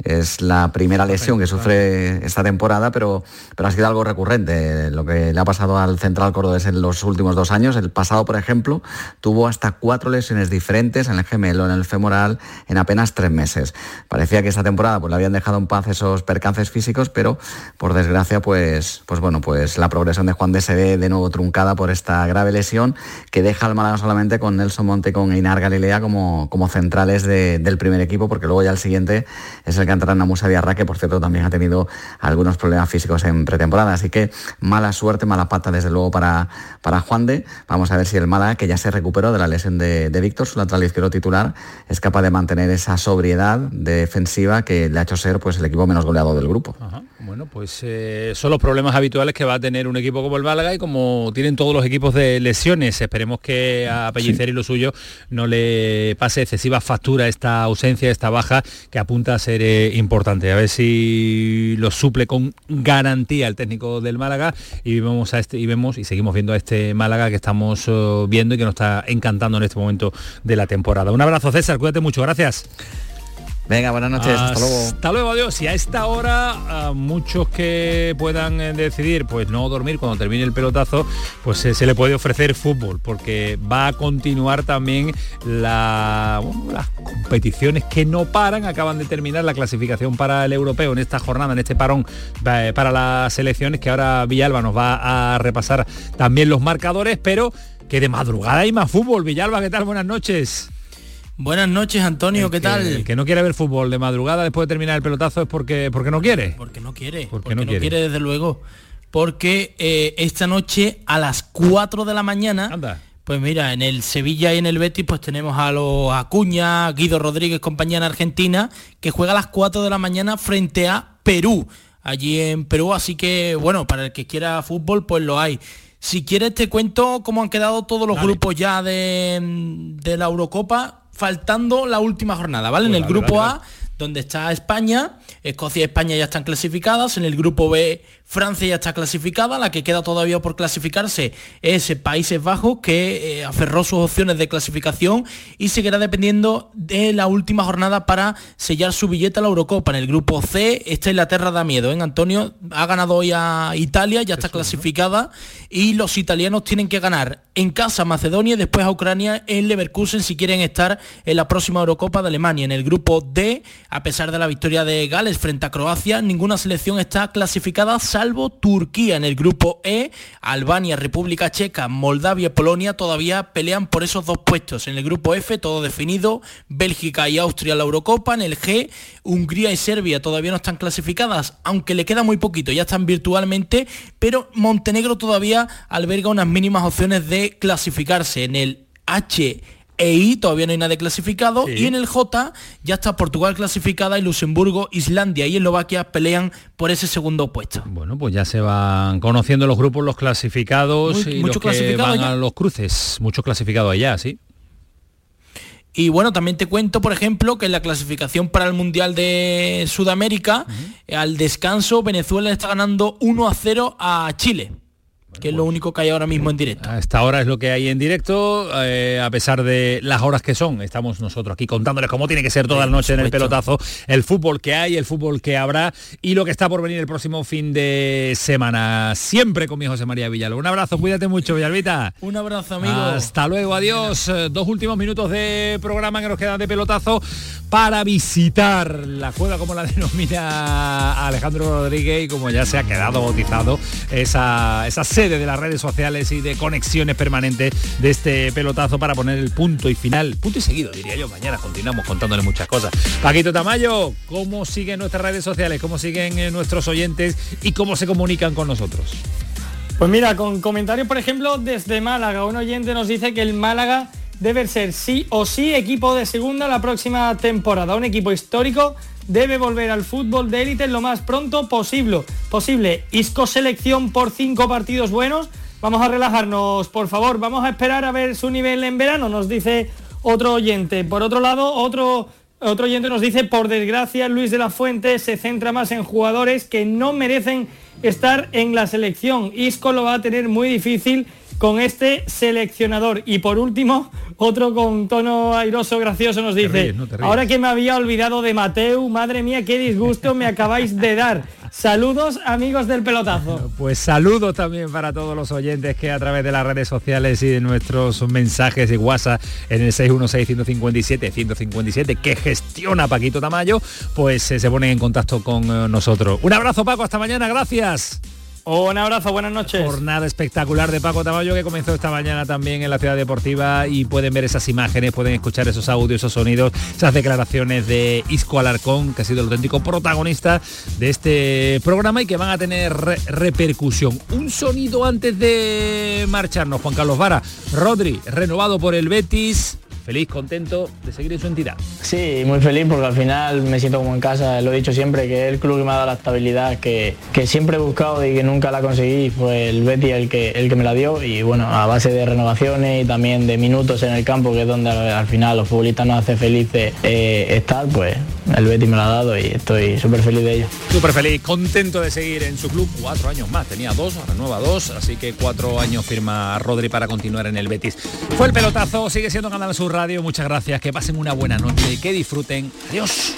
Es la primera lesión que sufre esta temporada, pero, pero ha sido algo recurrente. Lo que le ha pasado al central cordobés en los últimos dos años. El pasado, por ejemplo, tuvo hasta cuatro lesiones diferentes en el gemelo, en el femoral, en apenas tres meses. Parecía que esta temporada pues, le habían dejado en paz esos percances físicos, pero por desgracia, pues, pues bueno, pues la progresión de Juan de se ve de nuevo truncada por esta grave lesión que deja al Málaga solamente con Nelson Monte y con Einar Galilea como, como centrales de, del primer equipo, porque luego ya el siguiente es el que entra en Musa Diarra, que por cierto también ha tenido algunos problemas físicos en pretemporada. Así que mala suerte, mala pata desde luego para, para Juan de. Vamos a ver si el Málaga, que ya se recuperó de la lesión de, de Víctor, su lateral izquierdo titular, es capaz de mantener esa sobriedad defensiva que le ha hecho ser pues, el equipo menos goleado del grupo. Ajá. Bueno, pues eh, son los problemas habituales que va a tener un equipo como el Málaga y como tienen todos los equipos de lesiones. Esperemos que a Pellicer sí. y lo suyo no le pase excesiva factura esta ausencia, esta baja que apunta a ser eh, importante. A ver si lo suple con garantía el técnico del Málaga y vemos a este y vemos y seguimos viendo a este Málaga que estamos uh, viendo y que nos está encantando en este momento de la temporada. Un abrazo César, cuídate mucho, gracias. Venga, buenas noches, hasta, hasta luego. Hasta luego, adiós. Y a esta hora, a muchos que puedan eh, decidir pues no dormir cuando termine el pelotazo, pues eh, se le puede ofrecer fútbol, porque va a continuar también la, bueno, las competiciones que no paran, acaban de terminar la clasificación para el europeo en esta jornada, en este parón eh, para las selecciones, que ahora Villalba nos va a repasar también los marcadores, pero que de madrugada hay más fútbol. Villalba, ¿qué tal? Buenas noches. Buenas noches, Antonio, el ¿qué que, tal? El que no quiere ver fútbol de madrugada después de terminar el pelotazo es porque, porque no quiere. Porque no quiere. Porque, porque no, no, quiere. quiere. desde luego. Porque eh, esta noche a las 4 de la mañana, Anda. pues mira, en el Sevilla y en el Betis, pues tenemos a los Acuña, Guido Rodríguez, compañía en Argentina, que juega a las 4 de la mañana frente a Perú, allí en Perú. Así que, bueno, para el que quiera fútbol, pues lo hay. Si quieres te cuento cómo han quedado todos los Dale. grupos ya de, de la Eurocopa faltando la última jornada, ¿vale? Pues en el grupo A, donde está España, Escocia y España ya están clasificadas, en el grupo B Francia ya está clasificada, la que queda todavía por clasificarse es Países Bajos, que eh, aferró sus opciones de clasificación y seguirá dependiendo de la última jornada para sellar su billete a la Eurocopa. En el grupo C, esta Inglaterra da miedo, ¿eh? Antonio ha ganado hoy a Italia, ya está Eso, clasificada, ¿no? y los italianos tienen que ganar en casa a Macedonia y después a Ucrania en Leverkusen si quieren estar en la próxima Eurocopa de Alemania. En el grupo D, a pesar de la victoria de Gales frente a Croacia, ninguna selección está clasificada salvo Turquía. En el grupo E, Albania, República Checa, Moldavia y Polonia todavía pelean por esos dos puestos. En el grupo F, todo definido, Bélgica y Austria la Eurocopa. En el G, Hungría y Serbia todavía no están clasificadas, aunque le queda muy poquito, ya están virtualmente, pero Montenegro todavía alberga unas mínimas opciones de clasificarse. En el H e I todavía no hay nadie clasificado sí. y en el J ya está Portugal clasificada y Luxemburgo, Islandia y Eslovaquia pelean por ese segundo puesto. Bueno, pues ya se van conociendo los grupos, los clasificados Muy, y los que van a los cruces. Muchos clasificados allá, sí. Y bueno, también te cuento, por ejemplo, que en la clasificación para el Mundial de Sudamérica, al descanso, Venezuela está ganando 1 a 0 a Chile que es lo único que hay ahora mismo en directo. A esta hora es lo que hay en directo, eh, a pesar de las horas que son. Estamos nosotros aquí contándoles cómo tiene que ser toda la noche en el pelotazo, el fútbol que hay, el fútbol que habrá y lo que está por venir el próximo fin de semana. Siempre con mi José María Villalba. Un abrazo, cuídate mucho, Villalbita. Un abrazo, amigo. Hasta luego, adiós. Eh, Dos últimos minutos de programa que nos quedan de pelotazo para visitar la cueva, como la denomina Alejandro Rodríguez, y como ya se ha quedado bautizado esa, esa sede de las redes sociales y de conexiones permanentes de este pelotazo para poner el punto y final, punto y seguido, diría yo. Mañana continuamos contándole muchas cosas. Paquito Tamayo, ¿cómo siguen nuestras redes sociales? ¿Cómo siguen eh, nuestros oyentes y cómo se comunican con nosotros? Pues mira, con comentarios, por ejemplo, desde Málaga, un oyente nos dice que el Málaga debe ser sí o sí equipo de segunda la próxima temporada. Un equipo histórico debe volver al fútbol de élite lo más pronto posible. Posible. Isco selección por cinco partidos buenos. Vamos a relajarnos, por favor. Vamos a esperar a ver su nivel en verano, nos dice otro oyente. Por otro lado, otro, otro oyente nos dice, por desgracia, Luis de la Fuente se centra más en jugadores que no merecen estar en la selección. Isco lo va a tener muy difícil con este seleccionador. Y por último, otro con tono airoso, gracioso, nos dice, ríes, no ahora que me había olvidado de Mateu, madre mía, qué disgusto me acabáis de dar. Saludos, amigos del pelotazo. Pues saludos también para todos los oyentes que a través de las redes sociales y de nuestros mensajes de WhatsApp en el 616-157-157 que gestiona Paquito Tamayo, pues eh, se ponen en contacto con eh, nosotros. Un abrazo Paco, hasta mañana, gracias. Un abrazo, buenas noches. Jornada espectacular de Paco Tamayo que comenzó esta mañana también en la ciudad deportiva y pueden ver esas imágenes, pueden escuchar esos audios, esos sonidos, esas declaraciones de Isco Alarcón, que ha sido el auténtico protagonista de este programa y que van a tener re- repercusión. Un sonido antes de marcharnos, Juan Carlos Vara. Rodri, renovado por el Betis, feliz, contento de seguir en su entidad. Sí, muy feliz porque al final me siento como en casa, lo he dicho siempre, que es el club que me ha dado la estabilidad que, que siempre he buscado y que nunca la conseguí, fue el Betty el que, el que me la dio y bueno, a base de renovaciones y también de minutos en el campo, que es donde al, al final los futbolistas nos hace felices eh, estar, pues el Betty me la ha dado y estoy súper feliz de ello. Súper feliz, contento de seguir en su club, cuatro años más, tenía dos, renueva dos, así que cuatro años firma Rodri para continuar en el Betis. Fue el pelotazo, sigue siendo Canal Sur Muchas gracias, que pasen una buena noche, que disfruten, adiós.